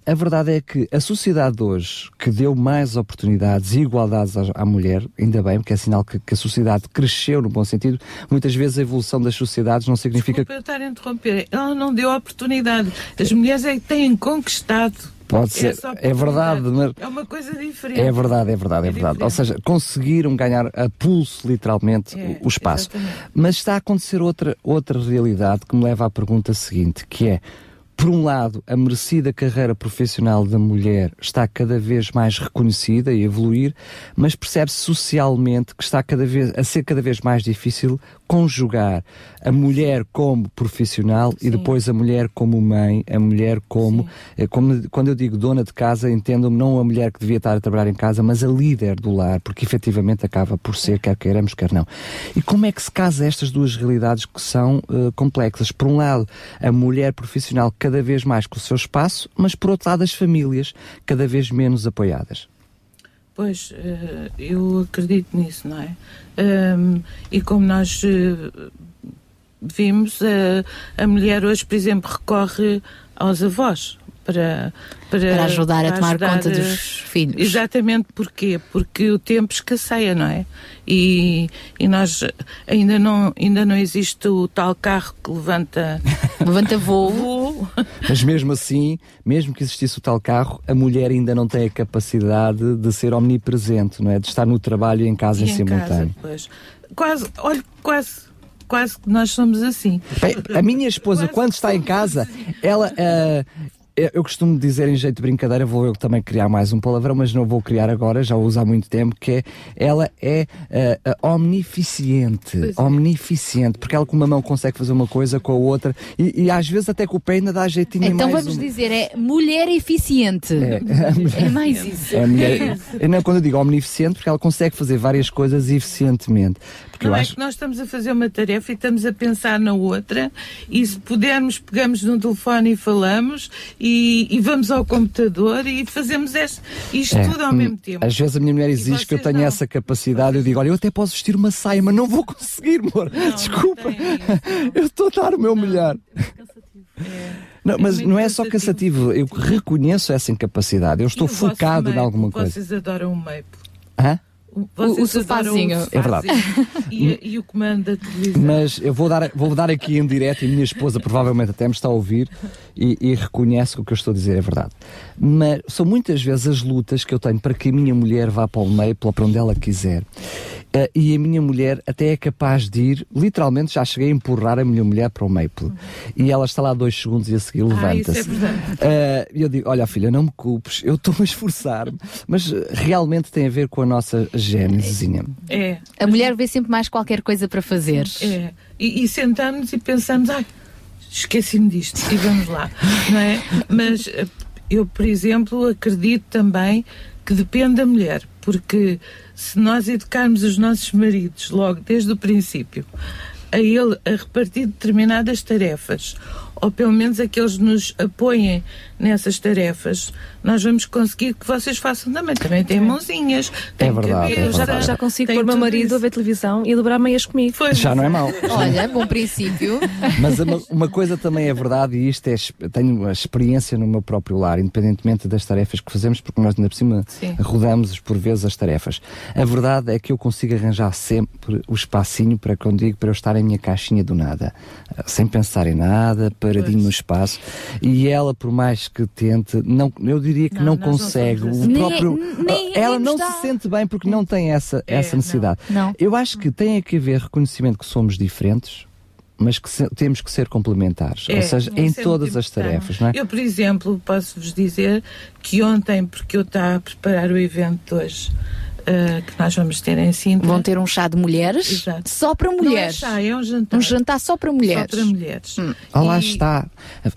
A verdade é que a sociedade de hoje, que deu mais oportunidades e igualdades à, à mulher, ainda bem, porque é sinal que, que a sociedade cresceu no bom sentido, muitas vezes a evolução das sociedades não significa Desculpa eu estar a interromper. Ela não deu oportunidade. As mulheres é que têm conquistado. Pode ser, essa é verdade, mas É uma coisa diferente. É verdade, é verdade, é, verdade. Ou seja, conseguiram ganhar a pulso, literalmente, É, o, espaço. exatamente. Mas está a acontecer outra, outra realidade que me leva à pergunta seguinte, que é, por um lado, a merecida carreira profissional da mulher está cada vez mais reconhecida e evoluir, mas percebe-se socialmente que está cada vez, a ser cada vez mais difícil conjugar a mulher como profissional e depois a mulher como mãe, a mulher como, eh, como quando eu digo dona de casa, entendo-me não a mulher que devia estar a trabalhar em casa, mas a líder do lar, porque efetivamente acaba por ser, quer queiramos, quer não. E como é que se casa estas duas realidades que são eh, complexas? Por um lado, a mulher profissional cada vez mais com o seu espaço, mas por outro lado, as famílias cada vez menos apoiadas. Pois, eh, eu acredito nisso, não é? E como nós eh, vimos, eh, a mulher hoje, por exemplo, recorre aos avós para, para, Para ajudar a para tomar ajudar, conta dos filhos. Exatamente, porquê? Porque o tempo escasseia, não é? E, e nós ainda não, ainda não existe o tal carro que levanta, levanta voo. Mas mesmo assim, mesmo que existisse o tal carro, a mulher ainda não tem a capacidade de ser omnipresente, não é? De estar no trabalho e em casa E em em simultâneo. casa, pois. Quase, olha, quase, quase que nós somos assim. Bem, a minha esposa, quando está em casa, ela. ah, eu costumo dizer em jeito de brincadeira, vou eu também criar mais um palavrão, mas não vou criar agora, já o uso há muito tempo, que é ela é ah, omnificiente. Omnificiente, porque ela com uma mão consegue fazer uma coisa, com a outra, e, e às vezes até com o pé ainda dá jeitinho Então mais vamos um. dizer, é mulher eficiente. É, mais isso. É a mulher, eu não, quando eu digo omnificiente, porque ela consegue fazer várias coisas eficientemente. Porque Não eu é acho que nós estamos a fazer uma tarefa e estamos a pensar na outra, e se pudermos, pegamos no telefone e falamos, e, e vamos ao computador e fazemos este, isto É, tudo ao hum, mesmo tempo. Às vezes a minha mulher exige que eu tenha essa capacidade. Eu digo, olha, eu até posso vestir uma saia, mas não vou conseguir, amor. Desculpa. eu estou a dar o meu melhor. Não, mas não é só cansativo. Eu reconheço essa incapacidade. Eu estou focado em alguma coisa. Vocês adoram o Maple. Hã? Vocês o adoram sofazinho. É verdade. E, e o comando da televisão. Mas eu vou dar, vou dar aqui em direto e a minha esposa provavelmente até me está a ouvir e, e reconhece que o que eu estou a dizer é verdade. Mas são muitas vezes as lutas que eu tenho para que a minha mulher vá para o meio, para onde ela quiser. Eh, e a minha mulher até é capaz de ir, literalmente já cheguei a empurrar a minha mulher para o Maple. E ela está lá dois segundos e a seguir Ah, é levanta-se. verdade. Eh, E eu digo, olha filha, não me culpes, eu estou a esforçar-me. Mas eh, realmente tem a ver com a nossa génesezinha. É. A mulher vê sempre mais qualquer coisa para fazer. É. E, e sentamos e pensamos, ai, esqueci-me disto, e vamos lá, não é? Mas eh, eu, por exemplo, acredito também que depende da mulher, porque se nós educarmos os nossos maridos logo desde o princípio a ele a repartir determinadas tarefas, ou pelo menos a que eles nos apoiem nessas tarefas, nós vamos conseguir que vocês façam também. Também têm mãozinhas, têm verdade, é cabeça, verdade. Já consigo têm pôr meu marido isso. a ver televisão e dobrar meias comigo. Já não é mau. Olha, bom princípio. Mas uma, uma coisa também é verdade, e isto é, tenho a experiência no meu próprio lar, independentemente das tarefas que fazemos, porque nós ainda por cima Sim. rodamos por vezes as tarefas. A verdade é que eu consigo arranjar sempre o espacinho para quando digo para eu estar em minha caixinha do nada, sem pensar em nada, paradinho no espaço. E ela, por mais que tente, não, eu diria que não, Não, não consegue. somos o assim. próprio, Nem- nem- ela nem não dá. se sente bem porque não tem essa, essa necessidade. não. Não. Eu acho que tem que haver reconhecimento que somos diferentes, mas que se- temos que ser complementares. É, Ou seja, em é muito todas as tarefas, não é? Eu, por exemplo, posso-vos dizer que ontem, porque eu estava a preparar o evento de hoje, ah, que nós vamos ter em Sintra. Vão ter um chá de mulheres só para mulheres. Não é chá, é um jantar. Um jantar só para mulheres. Só para mulheres. Ah, lá está.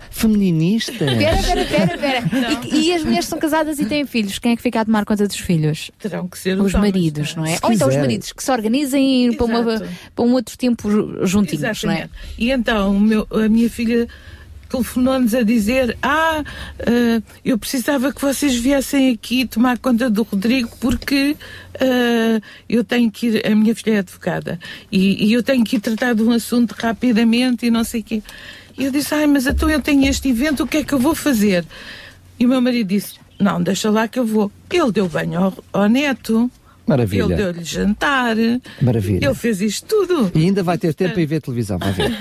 Feminista. Pera, pera, pera, pera. E, e as mulheres são casadas e têm filhos. Quem é que fica a tomar conta dos filhos? Terão que ser os os maridos, não é? Se Ou então os maridos que se organizem para, uma, Exato. para um outro tempo ju- juntinhos, não é? Exatamente. E então, meu- a minha filha telefonou-nos a dizer: Ah, eh, eu precisava que vocês viessem aqui tomar conta do Rodrigo porque eh, eu tenho que ir. A minha filha é advogada e, e eu tenho que ir tratar de um assunto rapidamente e não sei o quê. E eu disse: Ai, mas então eu tenho este evento, o que é que eu vou fazer? E o meu marido disse: Não, deixa lá que eu vou. Ele deu banho ao, ao neto. Maravilha. Ele deu-lhe jantar. Maravilha. Ele fez isto tudo. E ainda vai ter tempo para ir ver televisão, vai ver.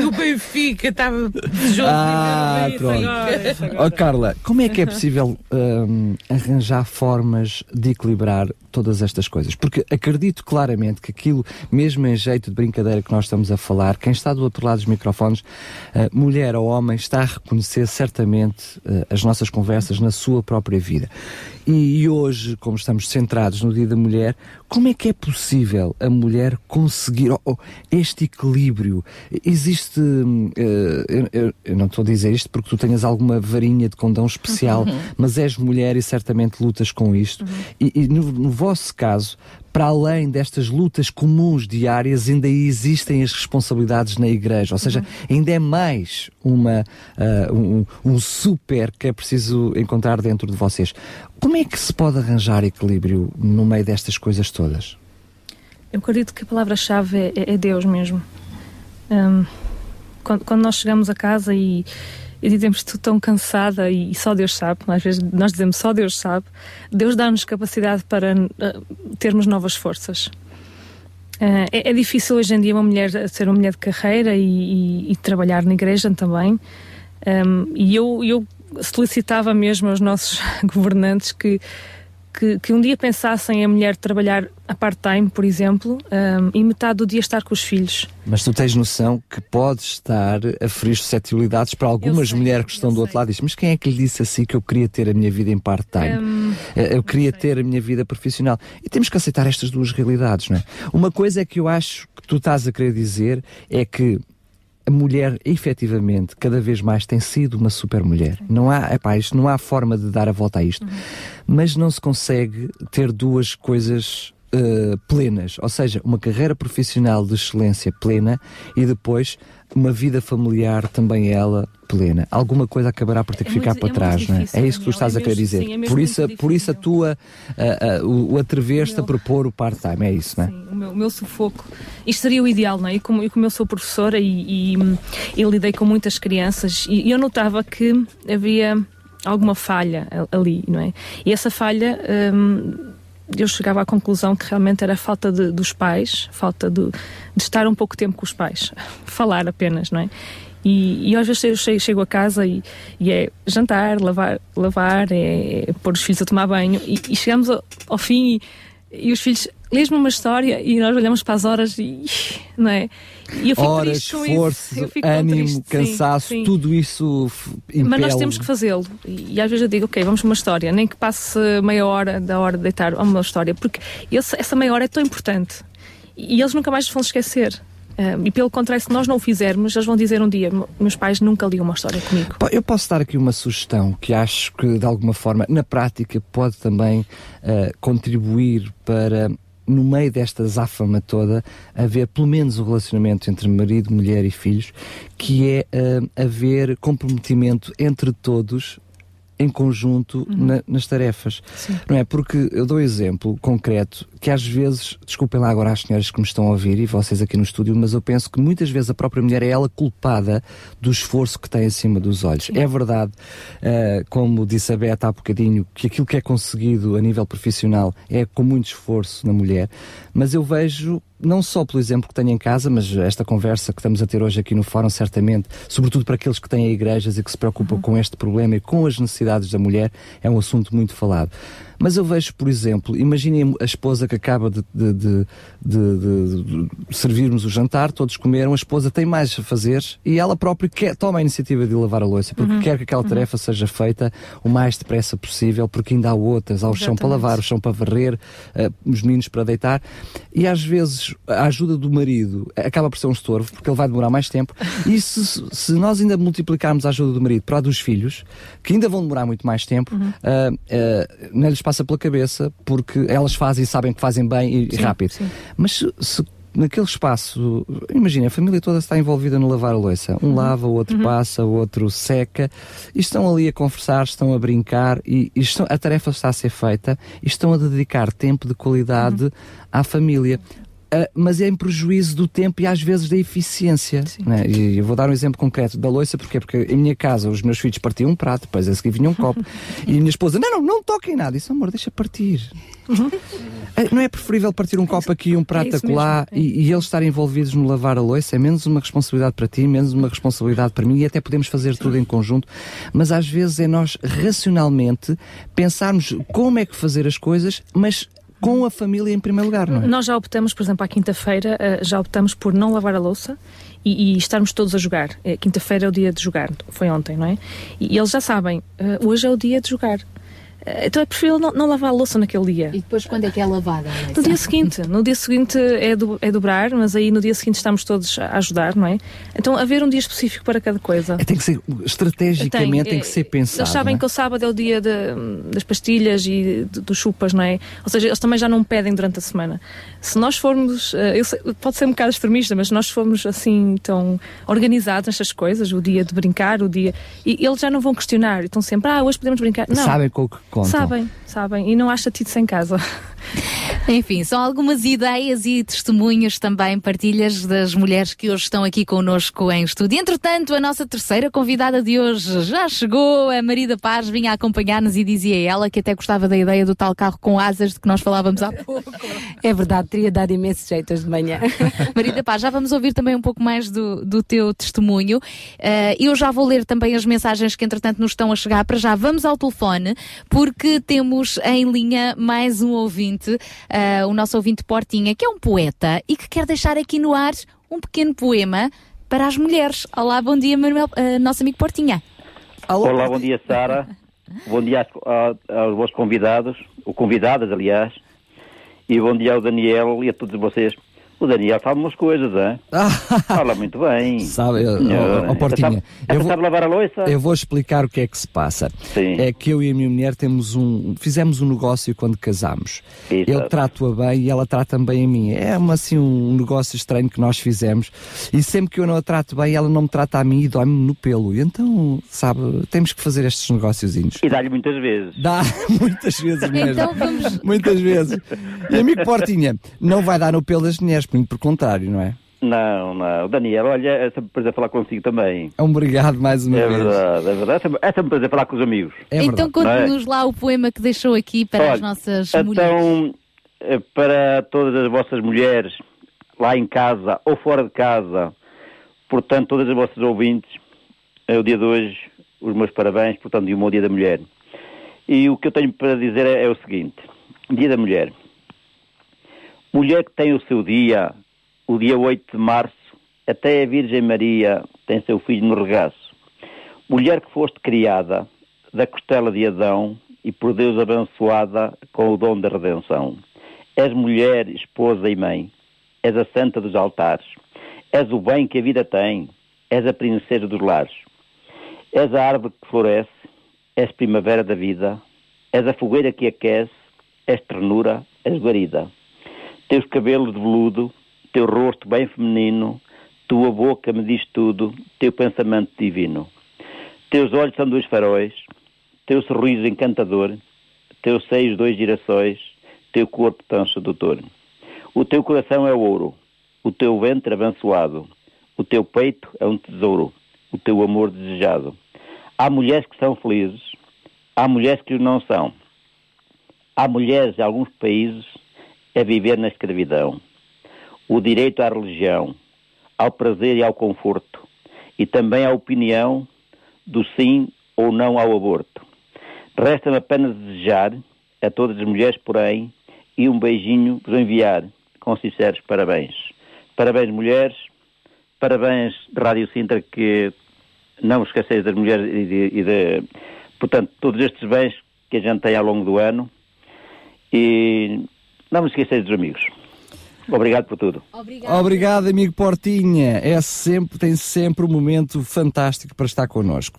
E o Benfica estava desejoso Ah, de pronto. Ó Carla, como é que é possível hum, arranjar formas de equilibrar todas estas coisas? Porque acredito claramente que aquilo, mesmo em jeito de brincadeira que nós estamos a falar, quem está do outro lado dos microfones, eh, mulher ou homem, está a reconhecer certamente eh, as nossas conversas na sua própria vida. E, hoje, como estamos centrados no Dia da Mulher, como é que é possível a mulher conseguir oh, oh, este equilíbrio? Existe. eh, eu, eu- eu não estou a dizer isto porque tu tenhas alguma varinha de condão especial, Uhum. mas és mulher e certamente lutas com isto. E, e no, no vosso caso, para além destas lutas comuns diárias, ainda existem as responsabilidades na igreja, ou seja, ainda é mais uma, ah, um, um super que é preciso encontrar dentro de vocês. Como é que se pode arranjar equilíbrio no meio destas coisas todas? Eu acredito que a palavra-chave é, é- é Deus mesmo. Hum, quando, quando nós chegamos a casa e, e dizemos estou tão cansada e, só Deus sabe, às vezes nós dizemos só Deus sabe, Deus dá-nos capacidade para ah, termos novas forças. Ah, é, é difícil hoje em dia uma mulher ser uma mulher de carreira e, e- e trabalhar na igreja também. Um, e eu, eu solicitava mesmo aos nossos governantes que, que, que um dia pensassem a mulher trabalhar a part-time, por exemplo, um, e metade do dia estar com os filhos. Mas tu tens noção que podes estar a ferir suscetibilidades para algumas mulheres que estão do outro lado e dizem, mas quem é que lhe disse assim que eu queria ter a minha vida em part-time? Hum, Eh, eu queria ter a minha vida profissional. E temos que aceitar estas duas realidades, não é? Uma coisa é que eu acho que tu estás a querer dizer é que a mulher, efetivamente, cada vez mais tem sido uma super mulher. Não há, epá, isto não há forma de dar a volta a isto. Mas não se consegue ter duas coisas eh, plenas. Ou seja, uma carreira profissional de excelência plena e depois uma vida familiar também ela plena. Alguma coisa acabará por ter que É ficar muito- para é trás, não é? É isso que tu estás é a querer mesmo- dizer. sim, é mesmo por, isso, por isso a tua, o, o atrever-te a propor o part-time, é isso, não é? o meu, o meu sufoco. Isto seria o ideal, não é? E como, e como eu sou professora e, e, e lidei com muitas crianças, e, e eu notava que havia alguma falha ali, não é? E essa falha. hum, eu chegava à conclusão que realmente era falta de- dos pais, falta de, de estar um pouco tempo com os pais, falar apenas, não é? E, e às vezes eu chego, chego a casa e, e é jantar, lavar, lavar é, é pôr os filhos a tomar banho e, e chegamos ao, ao fim e, e os filhos lês-me uma história e nós olhamos para as horas e não é? E eu fico Horas, triste com esforço, ânimo, triste, sim, cansaço, sim. tudo isso impele. Mas nós temos que fazê-lo. E, e às vezes eu digo, ok, vamos para uma história, nem que passe meia hora da hora de deitar a uma história, porque esse- essa meia hora é tão importante. E, eles nunca mais vão esquecer. Ah, e pelo contrário, se nós não o fizermos, eles vão dizer um dia: "Me- meus pais nunca liam uma história comigo. Eu posso dar aqui uma sugestão que acho que, de alguma forma, na prática, pode também eh, contribuir para, no meio desta záfama toda, haver pelo menos um relacionamento entre marido, mulher e filhos, que é eh, haver comprometimento entre todos em conjunto Uhum. na- nas tarefas. Não é? Porque eu dou um exemplo concreto que às vezes, desculpem lá agora as senhoras que me estão a ouvir e vocês aqui no estúdio, mas eu penso que muitas vezes a própria mulher é ela culpada do esforço que tem acima dos olhos. É verdade, eh, como disse a Beta há bocadinho, que aquilo que é conseguido a nível profissional é com muito esforço na mulher, mas eu vejo não só pelo exemplo que tenho em casa, mas esta conversa que estamos a ter hoje aqui no fórum, certamente, sobretudo para aqueles que têm igrejas e que se preocupam com este problema e com as necessidades da mulher, é um assunto muito falado. Mas eu vejo, por exemplo, imaginem a esposa que acaba de, de, de, de- servirmos o jantar, todos comeram, a esposa tem mais a fazer e ela própria quer, toma a iniciativa de lavar a louça, porque Uhum. quer que aquela Uhum. tarefa seja feita o mais depressa possível, porque ainda há outras, há o chão para lavar, o chão para varrer, eh, os meninos para deitar, e às vezes a ajuda do marido acaba por ser um estorvo, porque ele vai demorar mais tempo, e se, se nós ainda multiplicarmos a ajuda do marido para a dos filhos, que ainda vão demorar muito mais tempo, Uhum. ah, ah, não lhes passa pela cabeça, porque elas fazem e sabem que fazem bem e, Sim, rápido. sim. Mas se, se naquele espaço, imagina, a família toda está envolvida no lavar a louça. Um lava, o outro passa, o outro seca, e estão ali a conversar, estão a brincar, e, e estão- a tarefa está a ser feita, e estão a dedicar tempo de qualidade à família. Ah, mas é em prejuízo do tempo e às vezes da eficiência. né? E eu vou dar um exemplo concreto da louça, porquê? Porque em minha casa os meus filhos partiam um prato, depois a seguir vinha um copo, e a minha esposa, não, não, não toquem nada. Isso, amor, deixa partir. Ah, Não é preferível partir um copo aqui um prato É acolá e, e eles estarem envolvidos no lavar a louça? É menos uma responsabilidade para ti, menos uma responsabilidade para mim e até podemos fazer tudo em conjunto, mas às vezes é nós racionalmente pensarmos como é que fazer as coisas, mas com a família em primeiro lugar, não é? Nós já optamos, por exemplo, à quinta-feira, eh, já optamos por não lavar a louça e, e estarmos todos a jogar. Eh, Quinta-feira é o dia de jogar, foi ontem, não é? E, eles já sabem, eh, hoje é o dia de jogar. Eh, Então é preferível não, não lavar a louça naquele dia. E depois quando é que é lavada? No dia seguinte, no dia seguinte é, do, é dobrar, mas aí no dia seguinte estamos todos a ajudar, não é? Então haver um dia específico para cada coisa. É, tem que ser, estrategicamente tem, que ser pensado. Eles sabem é? que o sábado é o dia de- das pastilhas e de- dos chupas, não é? Ou seja, eles também já não pedem durante a semana. Se nós formos, eh, eu sei- pode ser um bocado extremista, mas se nós formos assim tão organizados nestas coisas, o dia de brincar, o dia. E eles já não vão questionar, estão sempre, ah, hoje podemos brincar. Não. Sabem com o que contam. Sabem, sabem. E não há chatice em casa. Enfim, são algumas ideias e testemunhos também, partilhas das mulheres que hoje estão aqui connosco em estúdio. Entretanto, a nossa terceira convidada de hoje já chegou, a Marida Paz vinha acompanhar-nos e dizia ela que até gostava da ideia do tal carro com asas de que nós falávamos há pouco. É verdade, teria dado imenso jeito hoje de manhã. Marida Paz, já vamos ouvir também um pouco mais do, do teu testemunho. Eh, eu já vou ler também as mensagens que entretanto nos estão a chegar. Para já, vamos ao telefone, porque temos em linha mais um ouvinte, eh, o nosso ouvinte Portinha, que é um poeta e que quer deixar aqui no ar um pequeno poema para as mulheres. Olá, bom dia, Manuel, eh, nosso amigo Portinha. Olá, bom dia, Sara. bom dia aos, aos vossos convidados, ou convidadas, aliás. E bom dia ao Daniel e a todos vocês. O Daniel sabe umas coisas, hein? Fala muito bem. Sabe, Senhor, ó, Portinha, Sabe, eu vou- sabe lavar a louça? Eu vou explicar o que é que se passa. É que eu e a minha mulher temos um, fizemos um negócio quando casámos. Eu trato-a bem e ela trata-me bem a mim. É uma, assim um negócio estranho que nós fizemos. E sempre que eu não a trato bem, ela não me trata a mim e dói-me no pelo. E então, sabe, temos que fazer estes negóciozinhos. E dá-lhe muitas vezes. Dá muitas vezes mesmo. Então vamos- Muitas vezes. E amigo Portinha, não vai dar no pelo das mulheres, muito por contrário, não é? Não, não. Daniel, olha, é sempre um prazer falar consigo também. Obrigado mais uma é vez. verdade, é verdade. É sempre, é sempre um prazer falar com os amigos. então Não é? conte-nos lá o poema que deixou aqui para as Olha, nossas mulheres. Então, eh, para todas as vossas mulheres, lá em casa ou fora de casa, portanto, todas as vossas ouvintes, é o dia de hoje, os meus parabéns, portanto, e o meu dia da mulher. E o que eu tenho para dizer é, é o seguinte: Dia da Mulher. Mulher que tem o seu dia, o dia 8 de março, até a Virgem Maria tem seu filho no regaço. Mulher que foste criada da costela de Adão e por Deus abençoada com o dom da redenção. És mulher, esposa e mãe. És a santa dos altares. És o bem que a vida tem. És a princesa dos lares. És a árvore que floresce. És primavera da vida. És a fogueira que aquece. És ternura. És guarida. Teus cabelos de veludo. Teu rosto bem feminino. Tua boca me diz tudo. Teu pensamento divino. Teus olhos são dois faróis. Teu sorriso encantador. Teus seios dois girassóis. Teu corpo tão sedutor. O teu coração é ouro. O teu ventre abençoado. O teu peito é um tesouro. O teu amor desejado. Há mulheres que são felizes. Há mulheres que o não são. Há mulheres em alguns países a viver na escravidão. O direito à religião, ao prazer e ao conforto. E também à opinião do sim ou não ao aborto. Resta-me apenas desejar a todas as mulheres, porém, e um beijinho vos enviar com sinceros parabéns. Parabéns, mulheres. Parabéns, Rádio Sintra, que não esqueceis das mulheres e de, e de, portanto, todos estes bens que a gente tem ao longo do ano. E não vos esqueceis dos amigos. Obrigado por tudo. Obrigado, amigo Portinha. É sempre, tem sempre um momento fantástico para estar connosco.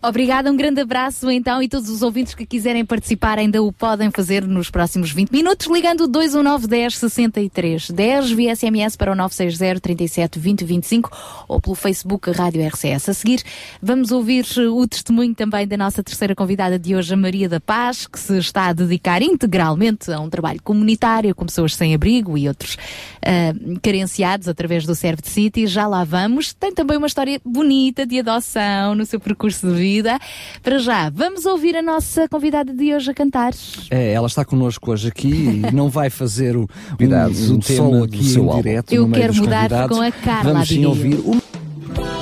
Obrigada, um grande abraço então e todos os ouvintes que quiserem participar ainda o podem fazer nos próximos 20 minutos ligando 219 10 63 10 via SMS para o 960 37 20 25 ou pelo Facebook Rádio RCS. A seguir vamos ouvir o testemunho também da nossa terceira convidada de hoje, a Maria da Paz, que se está a dedicar integralmente a um trabalho comunitário com pessoas sem abrigo e outros ah, carenciados através do Serve City. Já lá vamos. Tem também uma história bonita de adoção no seu percurso de vida. Para já, vamos ouvir a nossa convidada de hoje a cantar. É, ela está connosco hoje aqui e não vai fazer o, um, o um tema som do aqui seu em álbum. direto Eu no meio quero dos mudar convidados. com a Carla Vamos sim ouvir o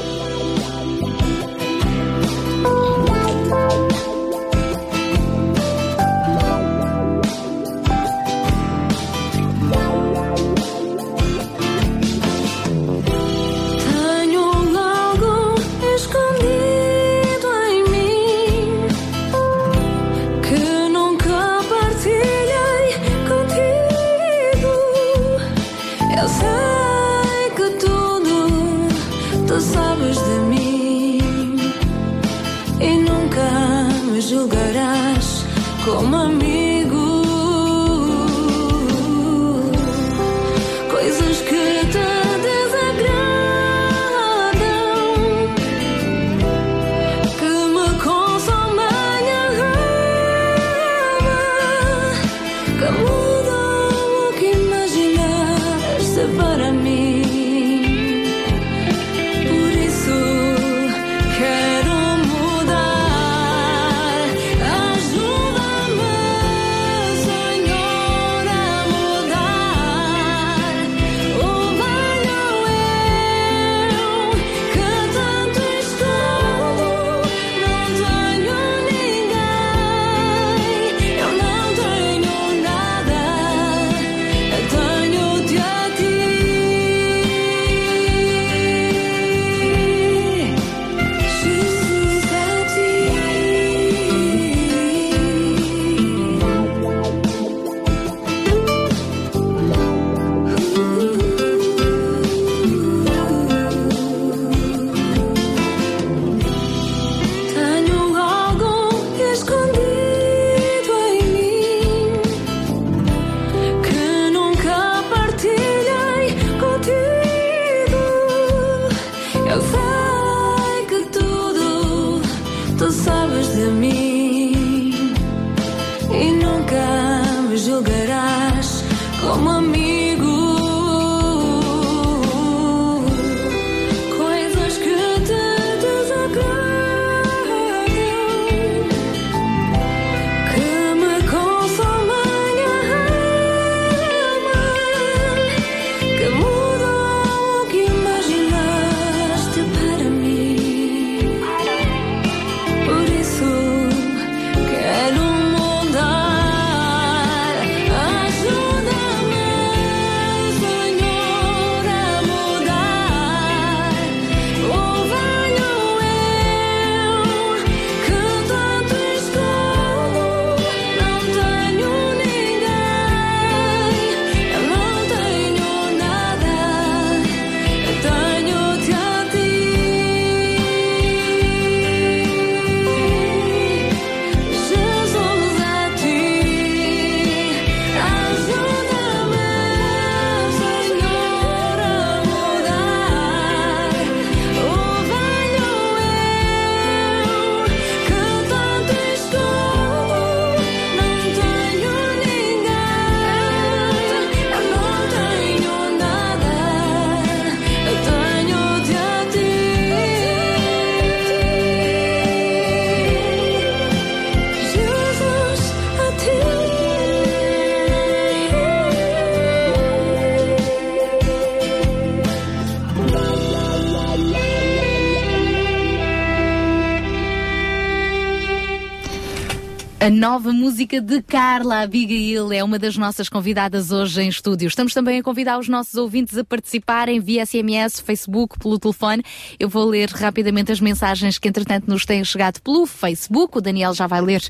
A nova música de Carla Abigail é uma das nossas convidadas hoje em estúdio. Estamos também a convidar os nossos ouvintes a participarem via SMS, Facebook, pelo telefone. Eu vou ler rapidamente as mensagens que, entretanto, nos têm chegado pelo Facebook. O Daniel já vai ler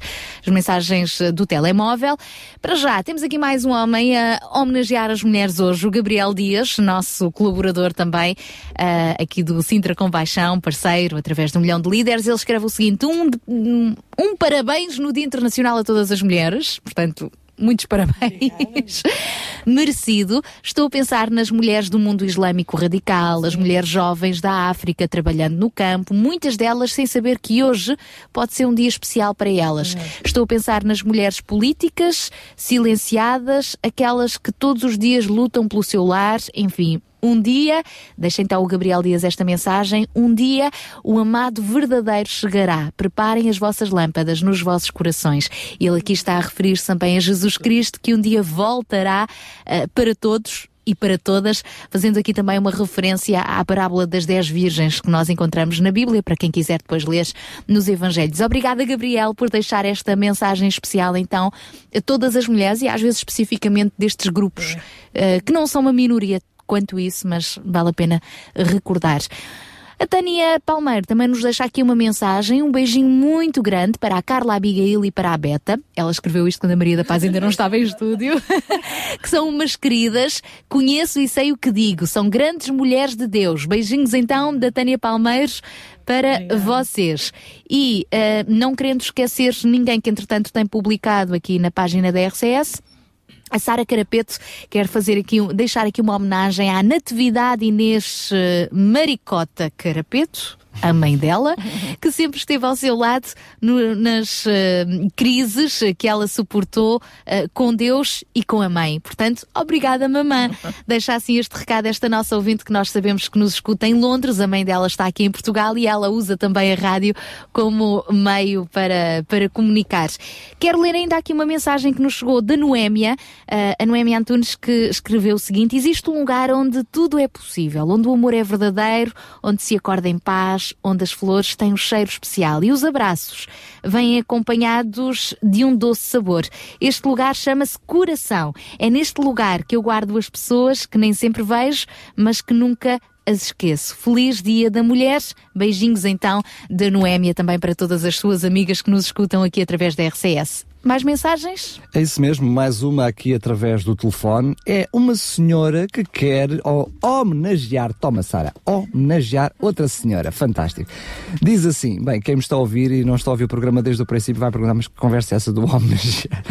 as mensagens eh, do telemóvel. Para já, temos aqui mais um homem a homenagear as mulheres hoje, o Gabriel Dias, nosso colaborador também uh, aqui do Sintra Compaixão, parceiro, através de um milhão de líderes. Ele escreve o seguinte: um, um, um parabéns no Dia Internacional a todas as mulheres. Portanto, muitos parabéns. Merecido. Estou a pensar nas mulheres do mundo islâmico radical, as mulheres jovens da África trabalhando no campo, muitas delas sem saber que hoje pode ser um dia especial para elas. Estou a pensar nas mulheres políticas, silenciadas, aquelas que todos os dias lutam pelo seu lar, enfim, um dia, deixa então o Gabriel Dias esta mensagem, um dia o amado verdadeiro chegará. Preparem as vossas lâmpadas nos vossos corações. Ele aqui está a referir-se também a Jesus Cristo, que um dia voltará uh, para todos e para todas, fazendo aqui também uma referência à parábola das dez virgens que nós encontramos na Bíblia, para quem quiser depois ler nos Evangelhos. Obrigada, Gabriel, por deixar esta mensagem especial, então, a todas as mulheres e às vezes especificamente destes grupos, uh, que não são uma minoria quanto isso, mas vale a pena recordar. A Tânia Palmeiro também nos deixa aqui uma mensagem, um beijinho muito grande para a Carla Abigail e para a Beta. Ela escreveu isto quando a Maria da Paz ainda não estava em estúdio. que são umas queridas, conheço e sei o que digo, são grandes mulheres de Deus. Beijinhos então da Tânia Palmeiros para Obrigada. vocês. E uh, não querendo esquecer ninguém que entretanto tem publicado aqui na página da RCS, a Sara Carapeto quer fazer aqui, deixar aqui uma homenagem à Natividade Inês eh, Maricota Carapeto, a mãe dela, que sempre esteve ao seu lado no, nas uh, crises que ela suportou uh, com Deus e com a mãe. Portanto, obrigada, mamã. Deixa assim este recado, esta nossa ouvinte que nós sabemos que nos escuta em Londres, a mãe dela está aqui em Portugal e ela usa também a rádio como meio para, para comunicar. Quero ler ainda aqui uma mensagem que nos chegou da Noémia, uh, a Noémia Antunes, que escreveu o seguinte: Existe um lugar onde tudo é possível, onde o amor é verdadeiro, onde se acorda em paz, onde as flores têm um cheiro especial e os abraços vêm acompanhados de um doce sabor. Este lugar chama-se Coração. É neste lugar que eu guardo as pessoas que nem sempre vejo, mas que nunca as esqueço. Feliz Dia da Mulher. Beijinhos então da Noémia também para todas as suas amigas que nos escutam aqui através da RCS. Mais mensagens? É isso mesmo, mais uma aqui através do telefone. É uma senhora que quer oh, homenagear, toma Sara, homenagear outra senhora. Fantástico. Diz assim, bem, quem me está a ouvir e não está a ouvir o programa desde o princípio vai perguntar, mas que conversa é essa do homenagear?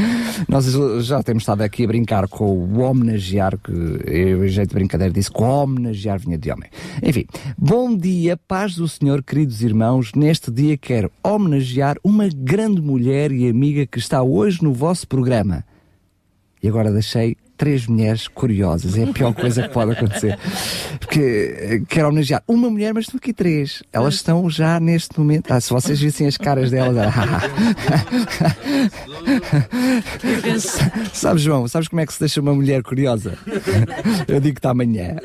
Nós já temos estado aqui a brincar com o homenagear, que eu, em jeito de brincadeira, disse que homenagear vinha de homem. Enfim, bom dia, paz do Senhor, queridos irmãos. Neste dia quero homenagear uma grande mulher e amiga que está hoje no vosso programa. E agora deixei três mulheres curiosas. É a pior coisa que pode acontecer. Porque eh, quero homenagear uma mulher, mas estão aqui três. Elas estão já neste momento. Ah, se vocês vissem as caras delas. sabes, João, sabes como é que se deixa uma mulher curiosa? Eu digo que está amanhã.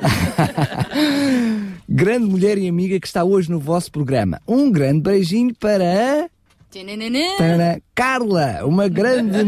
grande mulher e amiga que está hoje no vosso programa. Um grande beijinho para. Carla, uma grande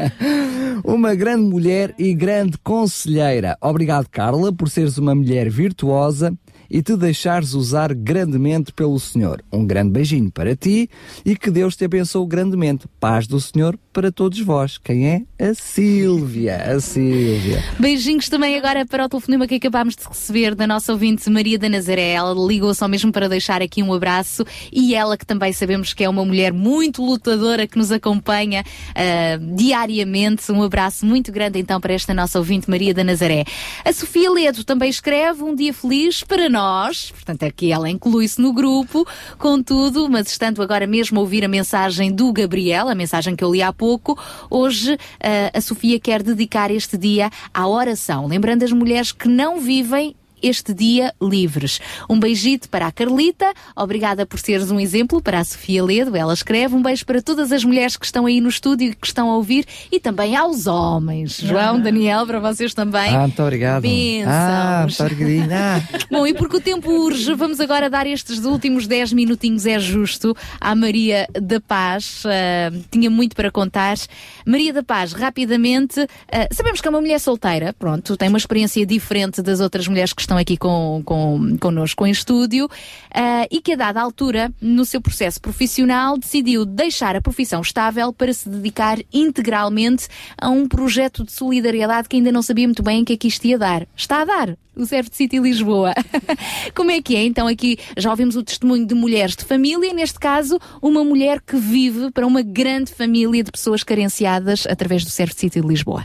uma grande mulher e grande conselheira. Obrigado, Carla, por seres uma mulher virtuosa e te deixares usar grandemente pelo Senhor. Um grande beijinho para ti e que Deus te abençoe grandemente. Paz do Senhor para todos vós. Quem é? A Sílvia. A Sílvia. Beijinhos também agora para o telefonema que acabámos de receber da nossa ouvinte Maria da Nazaré. Ela ligou só mesmo para deixar aqui um abraço e ela que também sabemos que é uma mulher muito lutadora que nos acompanha uh, diariamente. Um abraço muito grande então para esta nossa ouvinte Maria da Nazaré. A Sofia Ledo também escreve um dia feliz para nós. Portanto, aqui ela inclui-se no grupo, contudo, mas estando agora mesmo a ouvir a mensagem do Gabriel, a mensagem que eu li há pouco, hoje uh, a Sofia quer dedicar este dia à oração, lembrando as mulheres que não vivem este dia livres. Um beijito para a Carlita, obrigada por seres um exemplo para a Sofia Ledo, ela escreve. Um beijo para todas as mulheres que estão aí no estúdio e que estão a ouvir e também aos homens. João, Daniel, para vocês também. Ah, muito obrigado. Bênçãos. Ah, muito obrigadinho. Ah. Bom, e porque o tempo urge, vamos agora dar estes últimos 10 minutinhos, é justo, à Maria da Paz. Ah, tinha muito para contar. Maria da Paz, rapidamente, ah, sabemos que é uma mulher solteira, pronto, tem uma experiência diferente das outras mulheres que estão aqui com, com, connosco em estúdio ah, e que a dada altura, no seu processo profissional, decidiu deixar a profissão estável para se dedicar integralmente a um projeto de solidariedade que ainda não sabia muito bem em que é que isto ia dar. Está a dar o Serve City Lisboa. Como é que é? Então aqui já ouvimos o testemunho de mulheres de família, neste caso, uma mulher que vive para uma grande família de pessoas carenciadas através do Serve City de Lisboa.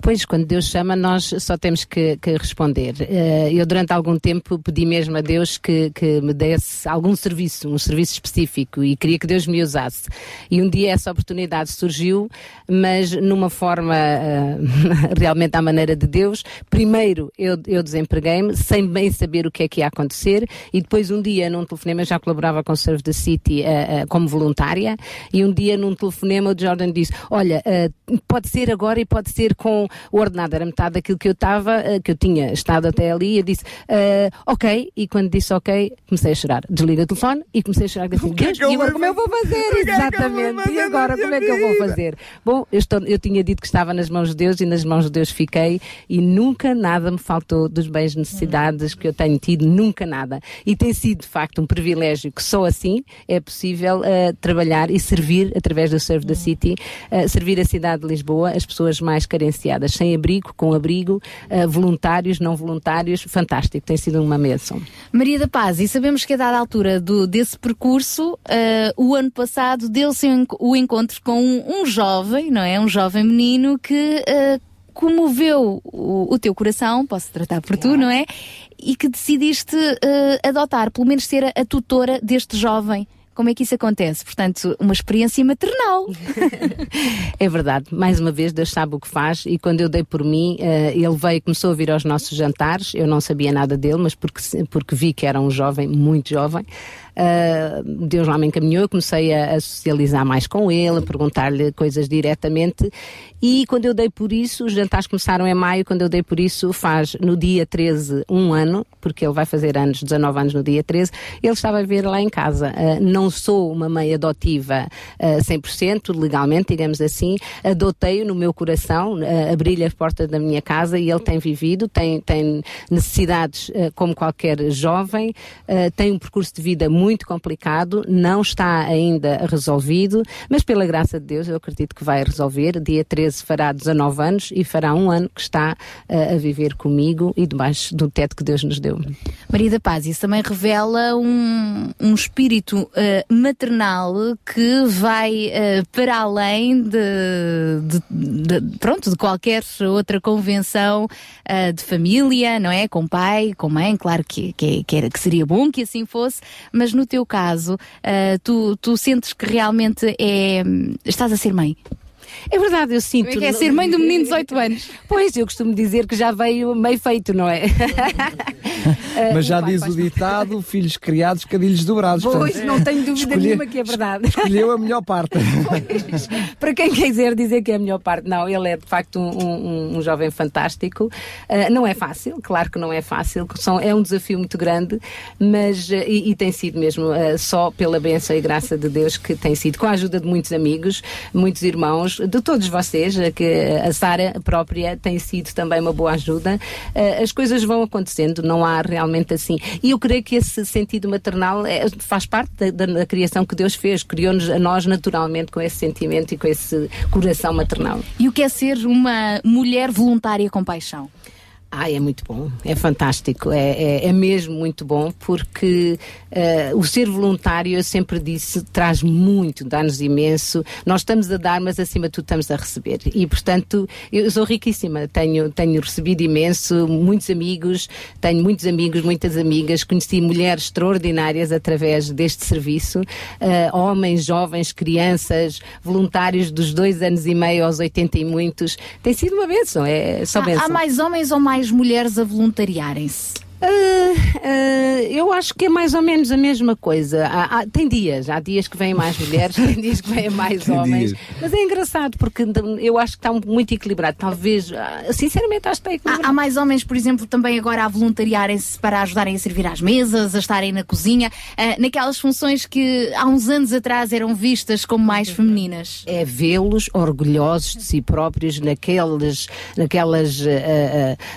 Pois, quando Deus chama, nós só temos que, que responder. Eh, eu, durante algum tempo, pedi mesmo a Deus que, que me desse algum serviço, um serviço específico, e queria que Deus me usasse. E um dia essa oportunidade surgiu, mas numa forma eh, realmente à maneira de Deus. Primeiro, eu, eu desempreguei-me, sem bem saber o que é que ia acontecer, e depois um dia, num telefonema, eu já colaborava com o Serve the City eh, eh, como voluntária, e um dia, num telefonema, o Jordan disse: Olha, eh, pode ser agora e pode ser com o ordenado, era metade daquilo que eu estava, que eu tinha estado até ali, e eu disse: Ok, e quando disse ok, comecei a chorar. Desliga o telefone e comecei a chorar. Assim, Deus, e agora como eu vou fazer? Exatamente, e agora como é que eu vou fazer? Bom, eu, estou, eu tinha dito que estava nas mãos de Deus e nas mãos de Deus fiquei e nunca nada me faltou dos bens necessidades que eu tenho tido, nunca nada. E tem sido, de facto, um privilégio que só assim é possível eh, trabalhar e servir, através do Serve the City, eh, servir a cidade de Lisboa, as pessoas mais carenciadas, sem abrigo, com abrigo, eh, voluntários, não voluntários, fantástico, tem sido uma bênção. Maria da Paz, e sabemos que a dada altura do, desse percurso, o ano passado deu-se o enco- o encontro com um, um jovem, não é? Um jovem menino que comoveu o, o teu coração, posso tratar por tu, não é? E que decidiste eh, adotar, pelo menos ser a, a tutora deste jovem. Como é que isso acontece? Portanto, uma experiência maternal. É verdade, mais uma vez Deus sabe o que faz e quando eu dei por mim, eh, ele veio, começou a vir aos nossos jantares, eu não sabia nada dele, mas porque, porque vi que era um jovem, muito jovem, eh, Deus lá me encaminhou, eu comecei a, a socializar mais com ele, a perguntar-lhe coisas diretamente e quando eu dei por isso, os jantares começaram em maio, quando eu dei por isso faz no dia 13 um ano, porque ele vai fazer anos, 19 anos no dia 13, ele estava a ver lá em casa. Eh, não sou uma mãe adotiva eh, 100%, legalmente, digamos assim, adotei-o no meu coração, abri-lhe a porta da minha casa e ele tem vivido, tem, tem necessidades como qualquer jovem, tem um percurso de vida muito complicado, não está ainda resolvido, mas pela graça de Deus eu acredito que vai resolver. Dia 13 fará 19 anos e fará um ano que está eh, a viver comigo e debaixo do teto que Deus nos deu. Maria da Paz, isso também revela um, um espírito eh, maternal que vai eh, para além de, de- de- pronto, de qualquer outra convenção de família, não é? Com pai, com mãe, claro que, que, que, era, que seria bom que assim fosse, mas no teu caso, eh, tu, tu sentes que realmente é, estás a ser mãe. É verdade, eu sinto. Como é que é ser mãe de um menino de 18 anos? Pois, eu costumo dizer que já veio meio feito, não é? Mas já diz o ditado: filhos criados, cadilhos dobrados. Pois, Portanto, não tenho dúvida escolhe- nenhuma que é verdade. Escolheu a melhor parte. Para quem quiser dizer que é a melhor parte, não, ele é de facto um, um- um jovem fantástico. Ah, não é fácil, claro que não é fácil, são, é um desafio muito grande, mas ah, e, e tem sido mesmo ah, só pela bênção e graça de Deus que tem sido, com a ajuda de muitos amigos, muitos irmãos, de todos vocês, ah, que a Sara própria tem sido também uma boa ajuda. Ah, as coisas vão acontecendo, não há realmente assim. E eu creio que esse sentido maternal é- faz parte da- da criação que Deus fez, criou-nos a nós naturalmente com esse sentimento e com esse coração maternal. E o que é ser uma mulher voluntária com paixão? Ai, é muito bom, é fantástico, é, é, é mesmo muito bom, porque eh, o ser voluntário, eu sempre disse, traz muito, dá-nos imenso. Nós estamos a dar, mas acima de tudo estamos a receber. E, portanto, eu sou riquíssima, tenho, tenho recebido imenso, muitos amigos, tenho muitos amigos, muitas amigas, conheci mulheres extraordinárias através deste serviço, eh, homens, jovens, crianças, voluntários dos dois anos e meio aos 80 e muitos. Tem sido uma bênção, é só Há, bênção. há mais homens ou mais mulheres a voluntariarem-se? Ah, ah, eu acho que é mais ou menos a mesma coisa. Há- há- tem dias, há dias que vêm mais mulheres, tem dias que vêm mais Tem homens. dias. Mas é engraçado porque eu acho que está muito equilibrado. Talvez, ah, sinceramente, acho que está equilibrado. Há, há mais homens, por exemplo, também agora a voluntariarem-se para ajudarem a servir às mesas, a estarem na cozinha, ah, naquelas funções que há uns anos atrás eram vistas como mais femininas. É vê-los orgulhosos de si próprios naquelas, naquelas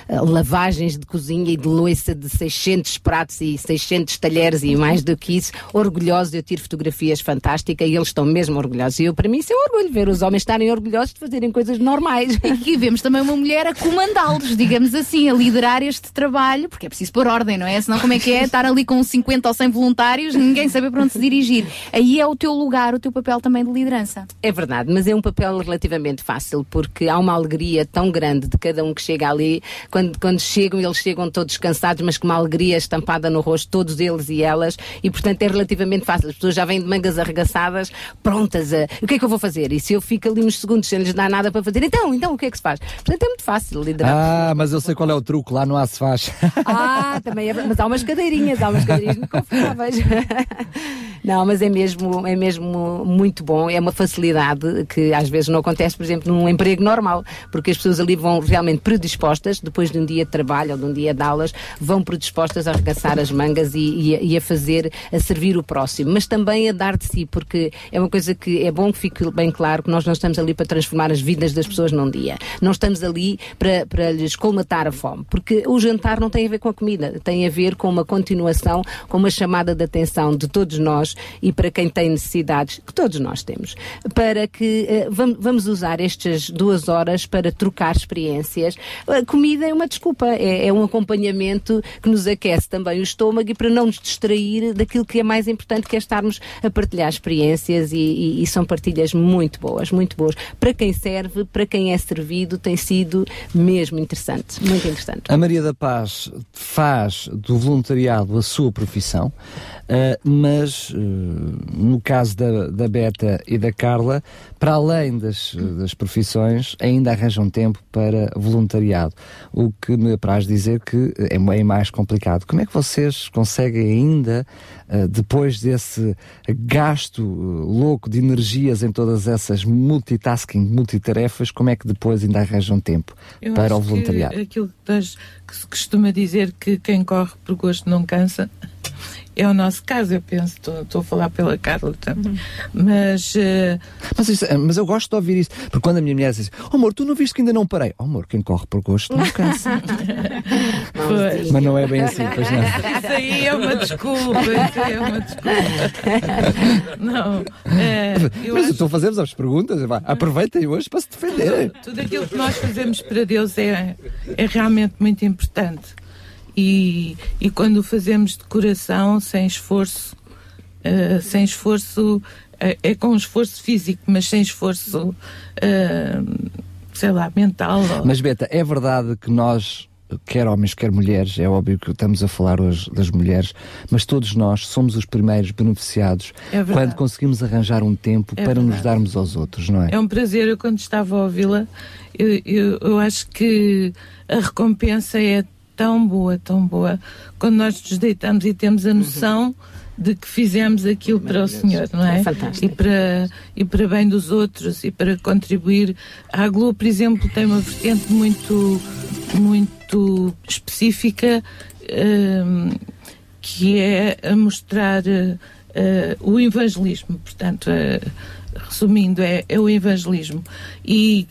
lavagens de cozinha e de louça de 600 pratos e 600 talheres e mais do que isso, orgulhosos. Eu tiro fotografias fantásticas e eles estão mesmo orgulhosos. E eu, para mim, isso é um orgulho ver os homens estarem orgulhosos de fazerem coisas normais. E aqui vemos também uma mulher a comandá-los, digamos assim, a liderar este trabalho, porque é preciso pôr ordem, não é? Senão como é que é estar ali com 50 ou 100 voluntários, ninguém sabe para onde se dirigir. Aí é o teu lugar, o teu papel também de liderança. É verdade, mas é um papel relativamente fácil, porque há uma alegria tão grande de cada um que chega ali. Quando, quando chegam, eles chegam todos cansados, mas com uma alegria estampada no rosto, todos eles e elas, e portanto é relativamente fácil. As pessoas já vêm de mangas arregaçadas, prontas a. O que é que eu vou fazer? E se eu fico ali uns segundos sem lhes dar nada para fazer, então, então o que é que se faz? Portanto é muito fácil liderar. Ah, mas eu sei qual é o truque, lá não há se faz. Ah, também é. Mas há umas cadeirinhas, há umas cadeirinhas muito confortáveis. Não, mas é mesmo, é mesmo muito bom. É uma facilidade que às vezes não acontece, por exemplo, num emprego normal, porque as pessoas ali vão realmente predispostas, depois de um dia de trabalho ou de um dia de aulas, vão predispostas a arregaçar as mangas e, e e a fazer, a servir o próximo, mas também a dar de si, porque é uma coisa que é bom que fique bem claro que nós não estamos ali para transformar as vidas das pessoas num dia. Não estamos ali para, para lhes colmatar a fome, porque o jantar não tem a ver com a comida, tem a ver com uma continuação, com uma chamada de atenção de todos nós e para quem tem necessidades, que todos nós temos, para que eh, vam- vamos usar estas duas horas para trocar experiências. A comida é uma desculpa, é, é um acompanhamento que nos aquece também o estômago e para não nos distrair daquilo que é mais importante, que é estarmos a partilhar experiências e, e- e são partilhas muito boas, muito boas. Para quem serve, para quem é servido, tem sido mesmo interessante, muito interessante. A Maria da Paz faz do voluntariado a sua profissão, eh, mas eh, no caso da, da Beta e da Carla, para além das, das profissões, ainda arranjam tempo para voluntariado. O que me apraz dizer que é bem mais complicado. Como é que vocês conseguem ainda, eh, depois desse gasto louco de energias em todas essas multitasking, multitarefas, como é que depois ainda arranjam tempo Eu para o voluntariado? Que aquilo que, nós- que se costuma dizer que quem corre por gosto não cansa. É o nosso caso, eu penso, estou- a falar pela Carla também. Mas, eh, Mas, isso- mas eu gosto de ouvir isso, porque quando a minha mulher diz oh, amor, tu não viste que ainda não parei? Oh, amor, quem corre por gosto não cansa. Mas não é bem assim, pois não. Isso aí é uma desculpa, isso aí é uma desculpa. Não, é, eu mas eu acho estou a fazer-vos as perguntas, vá, aproveitem hoje para se defenderem. tudo aquilo que nós fazemos para Deus é, é realmente muito importante. E, e quando fazemos de coração, sem esforço, eh, sem esforço, eh, é com esforço físico, mas sem esforço, eh, sei lá, mental. Mas Beta, é verdade que nós, quer homens, quer mulheres, é óbvio que estamos a falar hoje das mulheres, mas todos nós somos os primeiros beneficiados É quando conseguimos arranjar um tempo É para nos verdade. darmos aos outros, não é? É um prazer, eu quando estava a ouvi-la, eu, eu, eu acho que a recompensa é tão boa, tão boa, quando nós nos deitamos e temos a noção de que fizemos aquilo para o Senhor, não é? É fantástico. E para, e para bem dos outros e para contribuir. A Aglo, por exemplo, tem uma vertente muito, muito específica hum, que é a mostrar eh, o evangelismo. Portanto, eh, resumindo, é, é o evangelismo. E,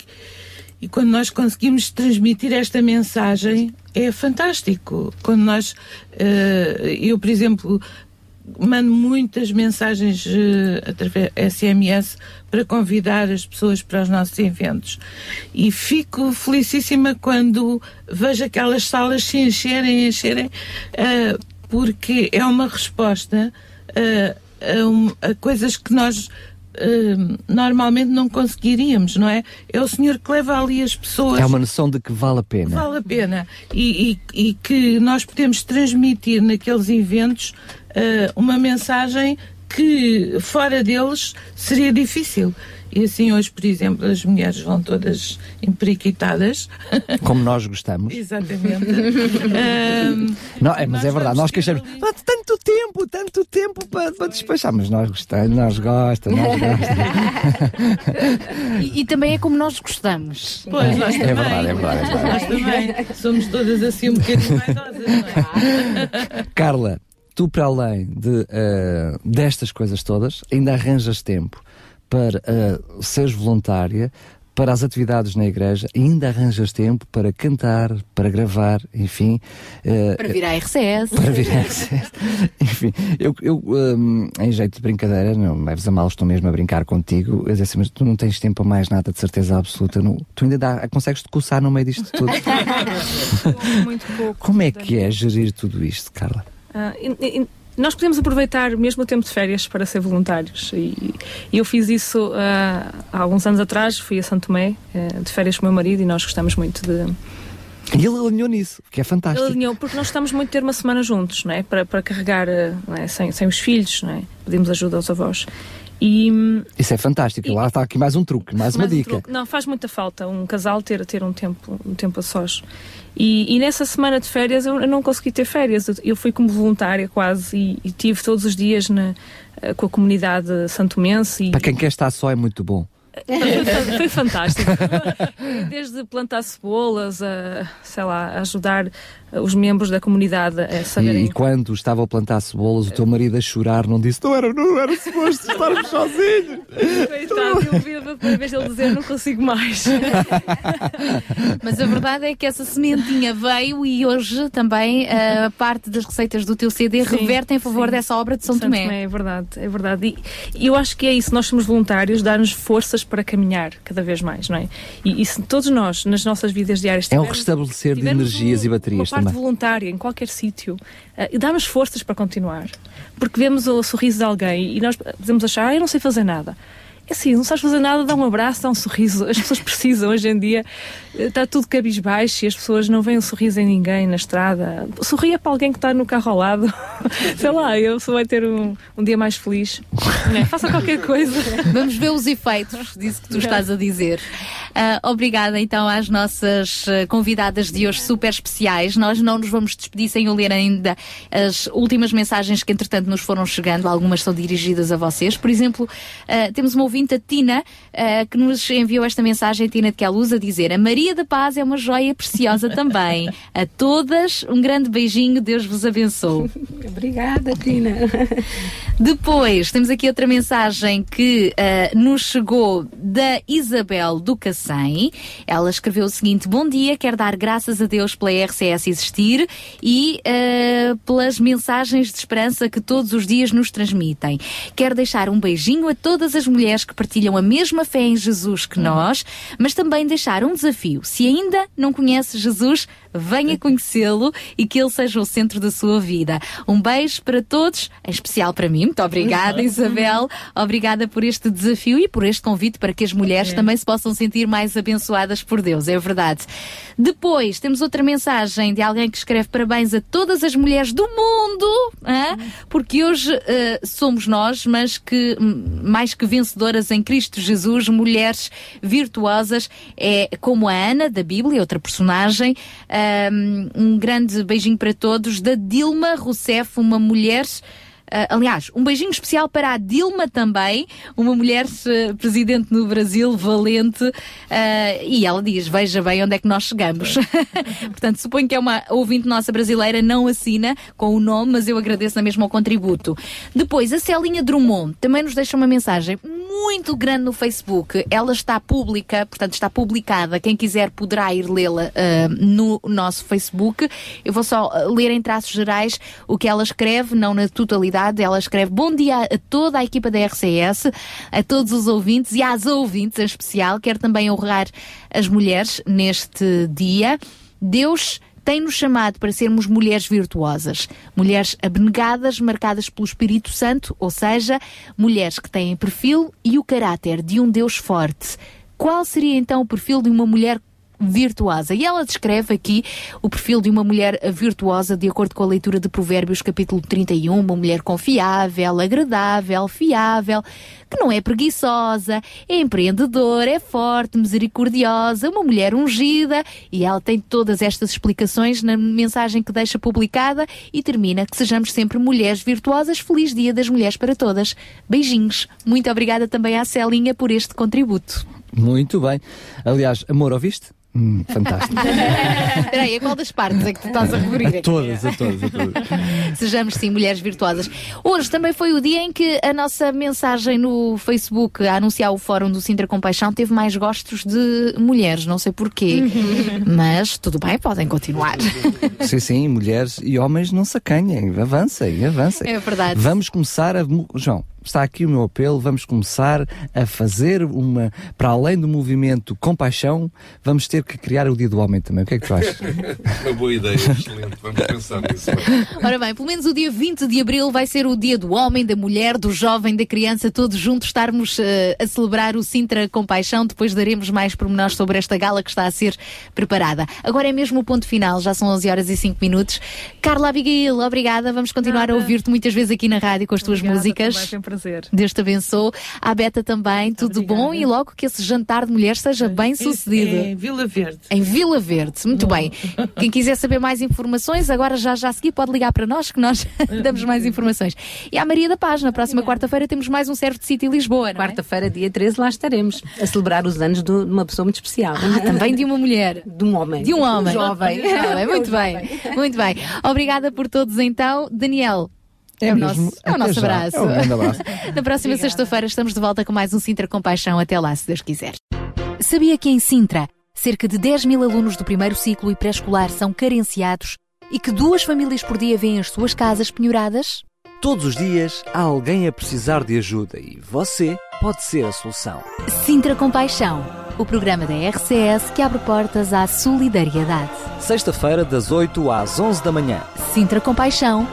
e quando nós conseguimos transmitir esta mensagem, é fantástico. Quando nós, eh, eu, por exemplo, mando muitas mensagens eh, através SMS para convidar as pessoas para os nossos eventos. E fico felicíssima quando vejo aquelas salas se encherem, encherem, eh, porque é uma resposta a, a coisas que nós eh, normalmente não conseguiríamos, não é? É o Senhor que leva ali as pessoas É uma noção de que vale a pena. Vale a pena. E, e- e que nós podemos transmitir naqueles eventos eh, uma mensagem que fora deles seria difícil. E assim hoje, por exemplo, as mulheres vão todas emperiquitadas. Como nós gostamos. Exatamente. Ahm, Não, é, mas é verdade, nós queixamos. "Ah, Tanto tempo, tanto tempo para, para despachar, mas nós gostamos, nós gostamos, nós gostamos. E, e também é como nós gostamos. Pois, nós É também. verdade, é verdade, é verdade. Nós também. Somos todas assim um bocadinho vaidosas, não é? Carla, tu para além de, eh, destas coisas todas, ainda arranjas tempo para eh, seres voluntária, para as atividades na igreja, ainda arranjas tempo para cantar, para gravar, enfim. eh, Para vir à RCS. para vir a RCS. Enfim, eu, eu hum, em jeito de brincadeira, não me leves a mal, estou mesmo a brincar contigo. Eu disse assim, mas tu não tens tempo a mais nada, de certeza absoluta. Não, tu ainda dá, consegues te coçar no meio disto tudo. Muito pouco. Como é que é gerir tudo isto, Carla? Ah, e- e- nós podemos aproveitar mesmo o tempo de férias para ser voluntários. E, e eu fiz isso ah, há alguns anos atrás, fui a Santo Tomé eh, de férias com o meu marido e nós gostamos muito de. E ele alinhou nisso, que é fantástico. Ele alinhou, porque nós estamos muito a ter uma semana juntos, não é? Para, para carregar eh, não é? Sem, sem os filhos, não é? Pedimos ajuda aos avós. E, Isso é fantástico. Lá está aqui mais um truque, mais uma mais um dica. truque. Não, faz muita falta um casal ter, ter um tempo, um tempo a sós. E, e nessa semana de férias eu, eu não consegui ter férias. Eu, eu fui como voluntária quase e, e tive todos os dias na, eh, com a comunidade santomense. E, Para quem quer estar só é muito bom. Foi, fa- foi fantástico. Desde plantar cebolas a, sei lá, ajudar eh, os membros da comunidade a E, saberem. e quando estava a plantar cebolas, o teu marido a chorar não disse: Não era, não era suposto estarmos sozinhos. Coitado, eu vi a primeira vez ele dizer não consigo mais. Mas a verdade é que essa sementinha veio e hoje também a parte das receitas do teu CD Sim, reverte em favor sim. dessa obra de São, Tomé. É verdade, é verdade. E, e eu acho que é isso, nós somos voluntários, dar-nos forças para caminhar cada vez mais, não é? E, e se todos nós, nas nossas vidas diárias, É um tivermos- restabelecer de tivermos energias e uma baterias parte também. voluntária em qualquer sítio eh, e dá-nos forças para continuar. Porque vemos o sorriso de alguém e nós podemos achar, ah, eu não sei fazer nada. É assim, não sabes fazer nada, dá um abraço, dá um sorriso. As pessoas precisam hoje em dia. eh, Está tudo cabisbaixo e as pessoas não veem um sorriso em ninguém na estrada. Sorria para alguém que está no carro ao lado. Sei lá, eu só vai ter um, um dia mais feliz. Né? Faça qualquer coisa. Vamos ver os efeitos disso que tu estás a dizer. Ah, obrigada então às nossas ah, convidadas de hoje super especiais. Nós não nos vamos despedir sem eu ler ainda as últimas mensagens que entretanto nos foram chegando. Algumas são dirigidas a vocês. Por exemplo, ah, temos uma ouvinte, a Tina, ah, que nos enviou esta mensagem, Tina de Queluz, a dizer a Maria da Paz é uma joia preciosa também. A todas, um grande beijinho, Deus vos abençoe. Obrigada, Tina. Depois, temos aqui outra mensagem que ah, nos chegou da Isabel do Cacém. Ela escreveu o seguinte: Bom dia, quero dar graças a Deus pela RCS existir e ah, pelas mensagens de esperança que todos os dias nos transmitem. Quero deixar um beijinho a todas as mulheres que partilham a mesma fé em Jesus que nós, mas também deixar um desafio. Se ainda não conhece Jesus, venha conhecê-lo e que ele seja o centro da sua vida. Um beijo para todos, em especial para mim. Muito obrigada, Isabel. Obrigada por este desafio e por este convite para que as mulheres também se possam sentir mais abençoadas por Deus. É verdade. Depois, temos outra mensagem de alguém que escreve parabéns a todas as mulheres do mundo, hã? porque hoje eh, somos nós, mas que mais que vencedoras em Cristo Jesus, mulheres virtuosas, é como a Ana da Bíblia, outra personagem. Um, um grande beijinho para todos da Dilma Rousseff, uma mulher. Ah, aliás, um beijinho especial para a Dilma também, uma mulher presidente no Brasil, valente, ah, e ela diz: Veja bem onde é que nós chegamos. Portanto, suponho que é uma ouvinte nossa brasileira, não assina com o nome, mas eu agradeço na mesma o contributo. Depois, a Celinha Drummond também nos deixa uma mensagem muito grande no Facebook. Ela está pública, portanto, está publicada. Quem quiser poderá ir lê-la ah, no nosso Facebook. Eu vou só ler em traços gerais o que ela escreve, não na totalidade. Ela escreve bom dia a toda a equipa da RCS, a todos os ouvintes e às ouvintes em especial. Quero também honrar as mulheres neste dia. Deus tem-nos chamado para sermos mulheres virtuosas, mulheres abnegadas, marcadas pelo Espírito Santo, ou seja, mulheres que têm perfil e o caráter de um Deus forte. Qual seria então o perfil de uma mulher virtuosa. E ela descreve aqui o perfil de uma mulher virtuosa de acordo com a leitura de Provérbios capítulo 31, uma mulher confiável, agradável, fiável, que não é preguiçosa, é empreendedora, é forte, misericordiosa, uma mulher ungida, e ela tem todas estas explicações na mensagem que deixa publicada e termina que sejamos sempre mulheres virtuosas. Feliz Dia das Mulheres para todas. Beijinhos. Muito obrigada também à Celinha por este contributo. Muito bem. Aliás, amor, ouviste? Hum, fantástico. Espera aí, a qual das partes é que tu estás a referir? A todas, a todas, a todas. Sejamos sim mulheres virtuosas. Hoje também foi o dia em que a nossa mensagem no Facebook a anunciar o fórum do Sintra Compaixão teve mais gostos de mulheres, não sei porquê. Mas tudo bem, podem continuar. Sim, sim, mulheres e homens não se acanhem, avancem, avancem. É verdade. Vamos começar a. João, está aqui o meu apelo, vamos começar a fazer uma. Para além do movimento Compaixão, vamos ter que criar o Dia do Homem também. O que é que tu achas? Uma boa ideia, excelente. Vamos pensar nisso. Ora bem, pelo menos o dia 20 de abril vai ser o dia do homem, da mulher, do jovem, da criança, todos juntos estarmos eh, a celebrar o Sintra Compaixão. Depois daremos mais pormenores sobre esta gala que está a ser preparada. Agora é mesmo o ponto final, já são 11 horas e 5 minutos. Carla Abigail, obrigada. Vamos continuar a ouvir-te muitas vezes aqui na rádio com as tuas músicas. Prazer. Deus te abençoe. À Beta também, tudo bom e logo que esse jantar de mulheres seja bem sucedido. Em Vila Verde. Em Vila Verde, muito bem. Quem quiser saber mais informações, agora já já a seguir pode ligar para nós que nós damos mais informações. E à Maria da Paz, na próxima quarta-feira temos mais um Servo de Sítio Lisboa, é? Quarta-feira, dia 13, lá estaremos a celebrar os anos de uma pessoa muito especial. Ah, também de uma mulher. De um homem. De um homem. Jovem. Jovem, muito bem. Muito bem. Obrigada por todos então. Daniel, é, o mesmo. nosso, é o nosso já. abraço. É um grande abraço. Na próxima sexta-feira estamos de volta com mais um Sintra Compaixão. Até lá, se Deus quiser. Sabia que em Sintra, cerca de 10 mil alunos do primeiro ciclo e pré-escolar são carenciados e que duas famílias por dia vêm as suas casas penhoradas? Todos os dias há alguém a precisar de ajuda e você pode ser a solução. Sintra Compaixão, o programa da RCS que abre portas à solidariedade. Sexta-feira, das 8 às 11 da manhã. Sintra Compaixão,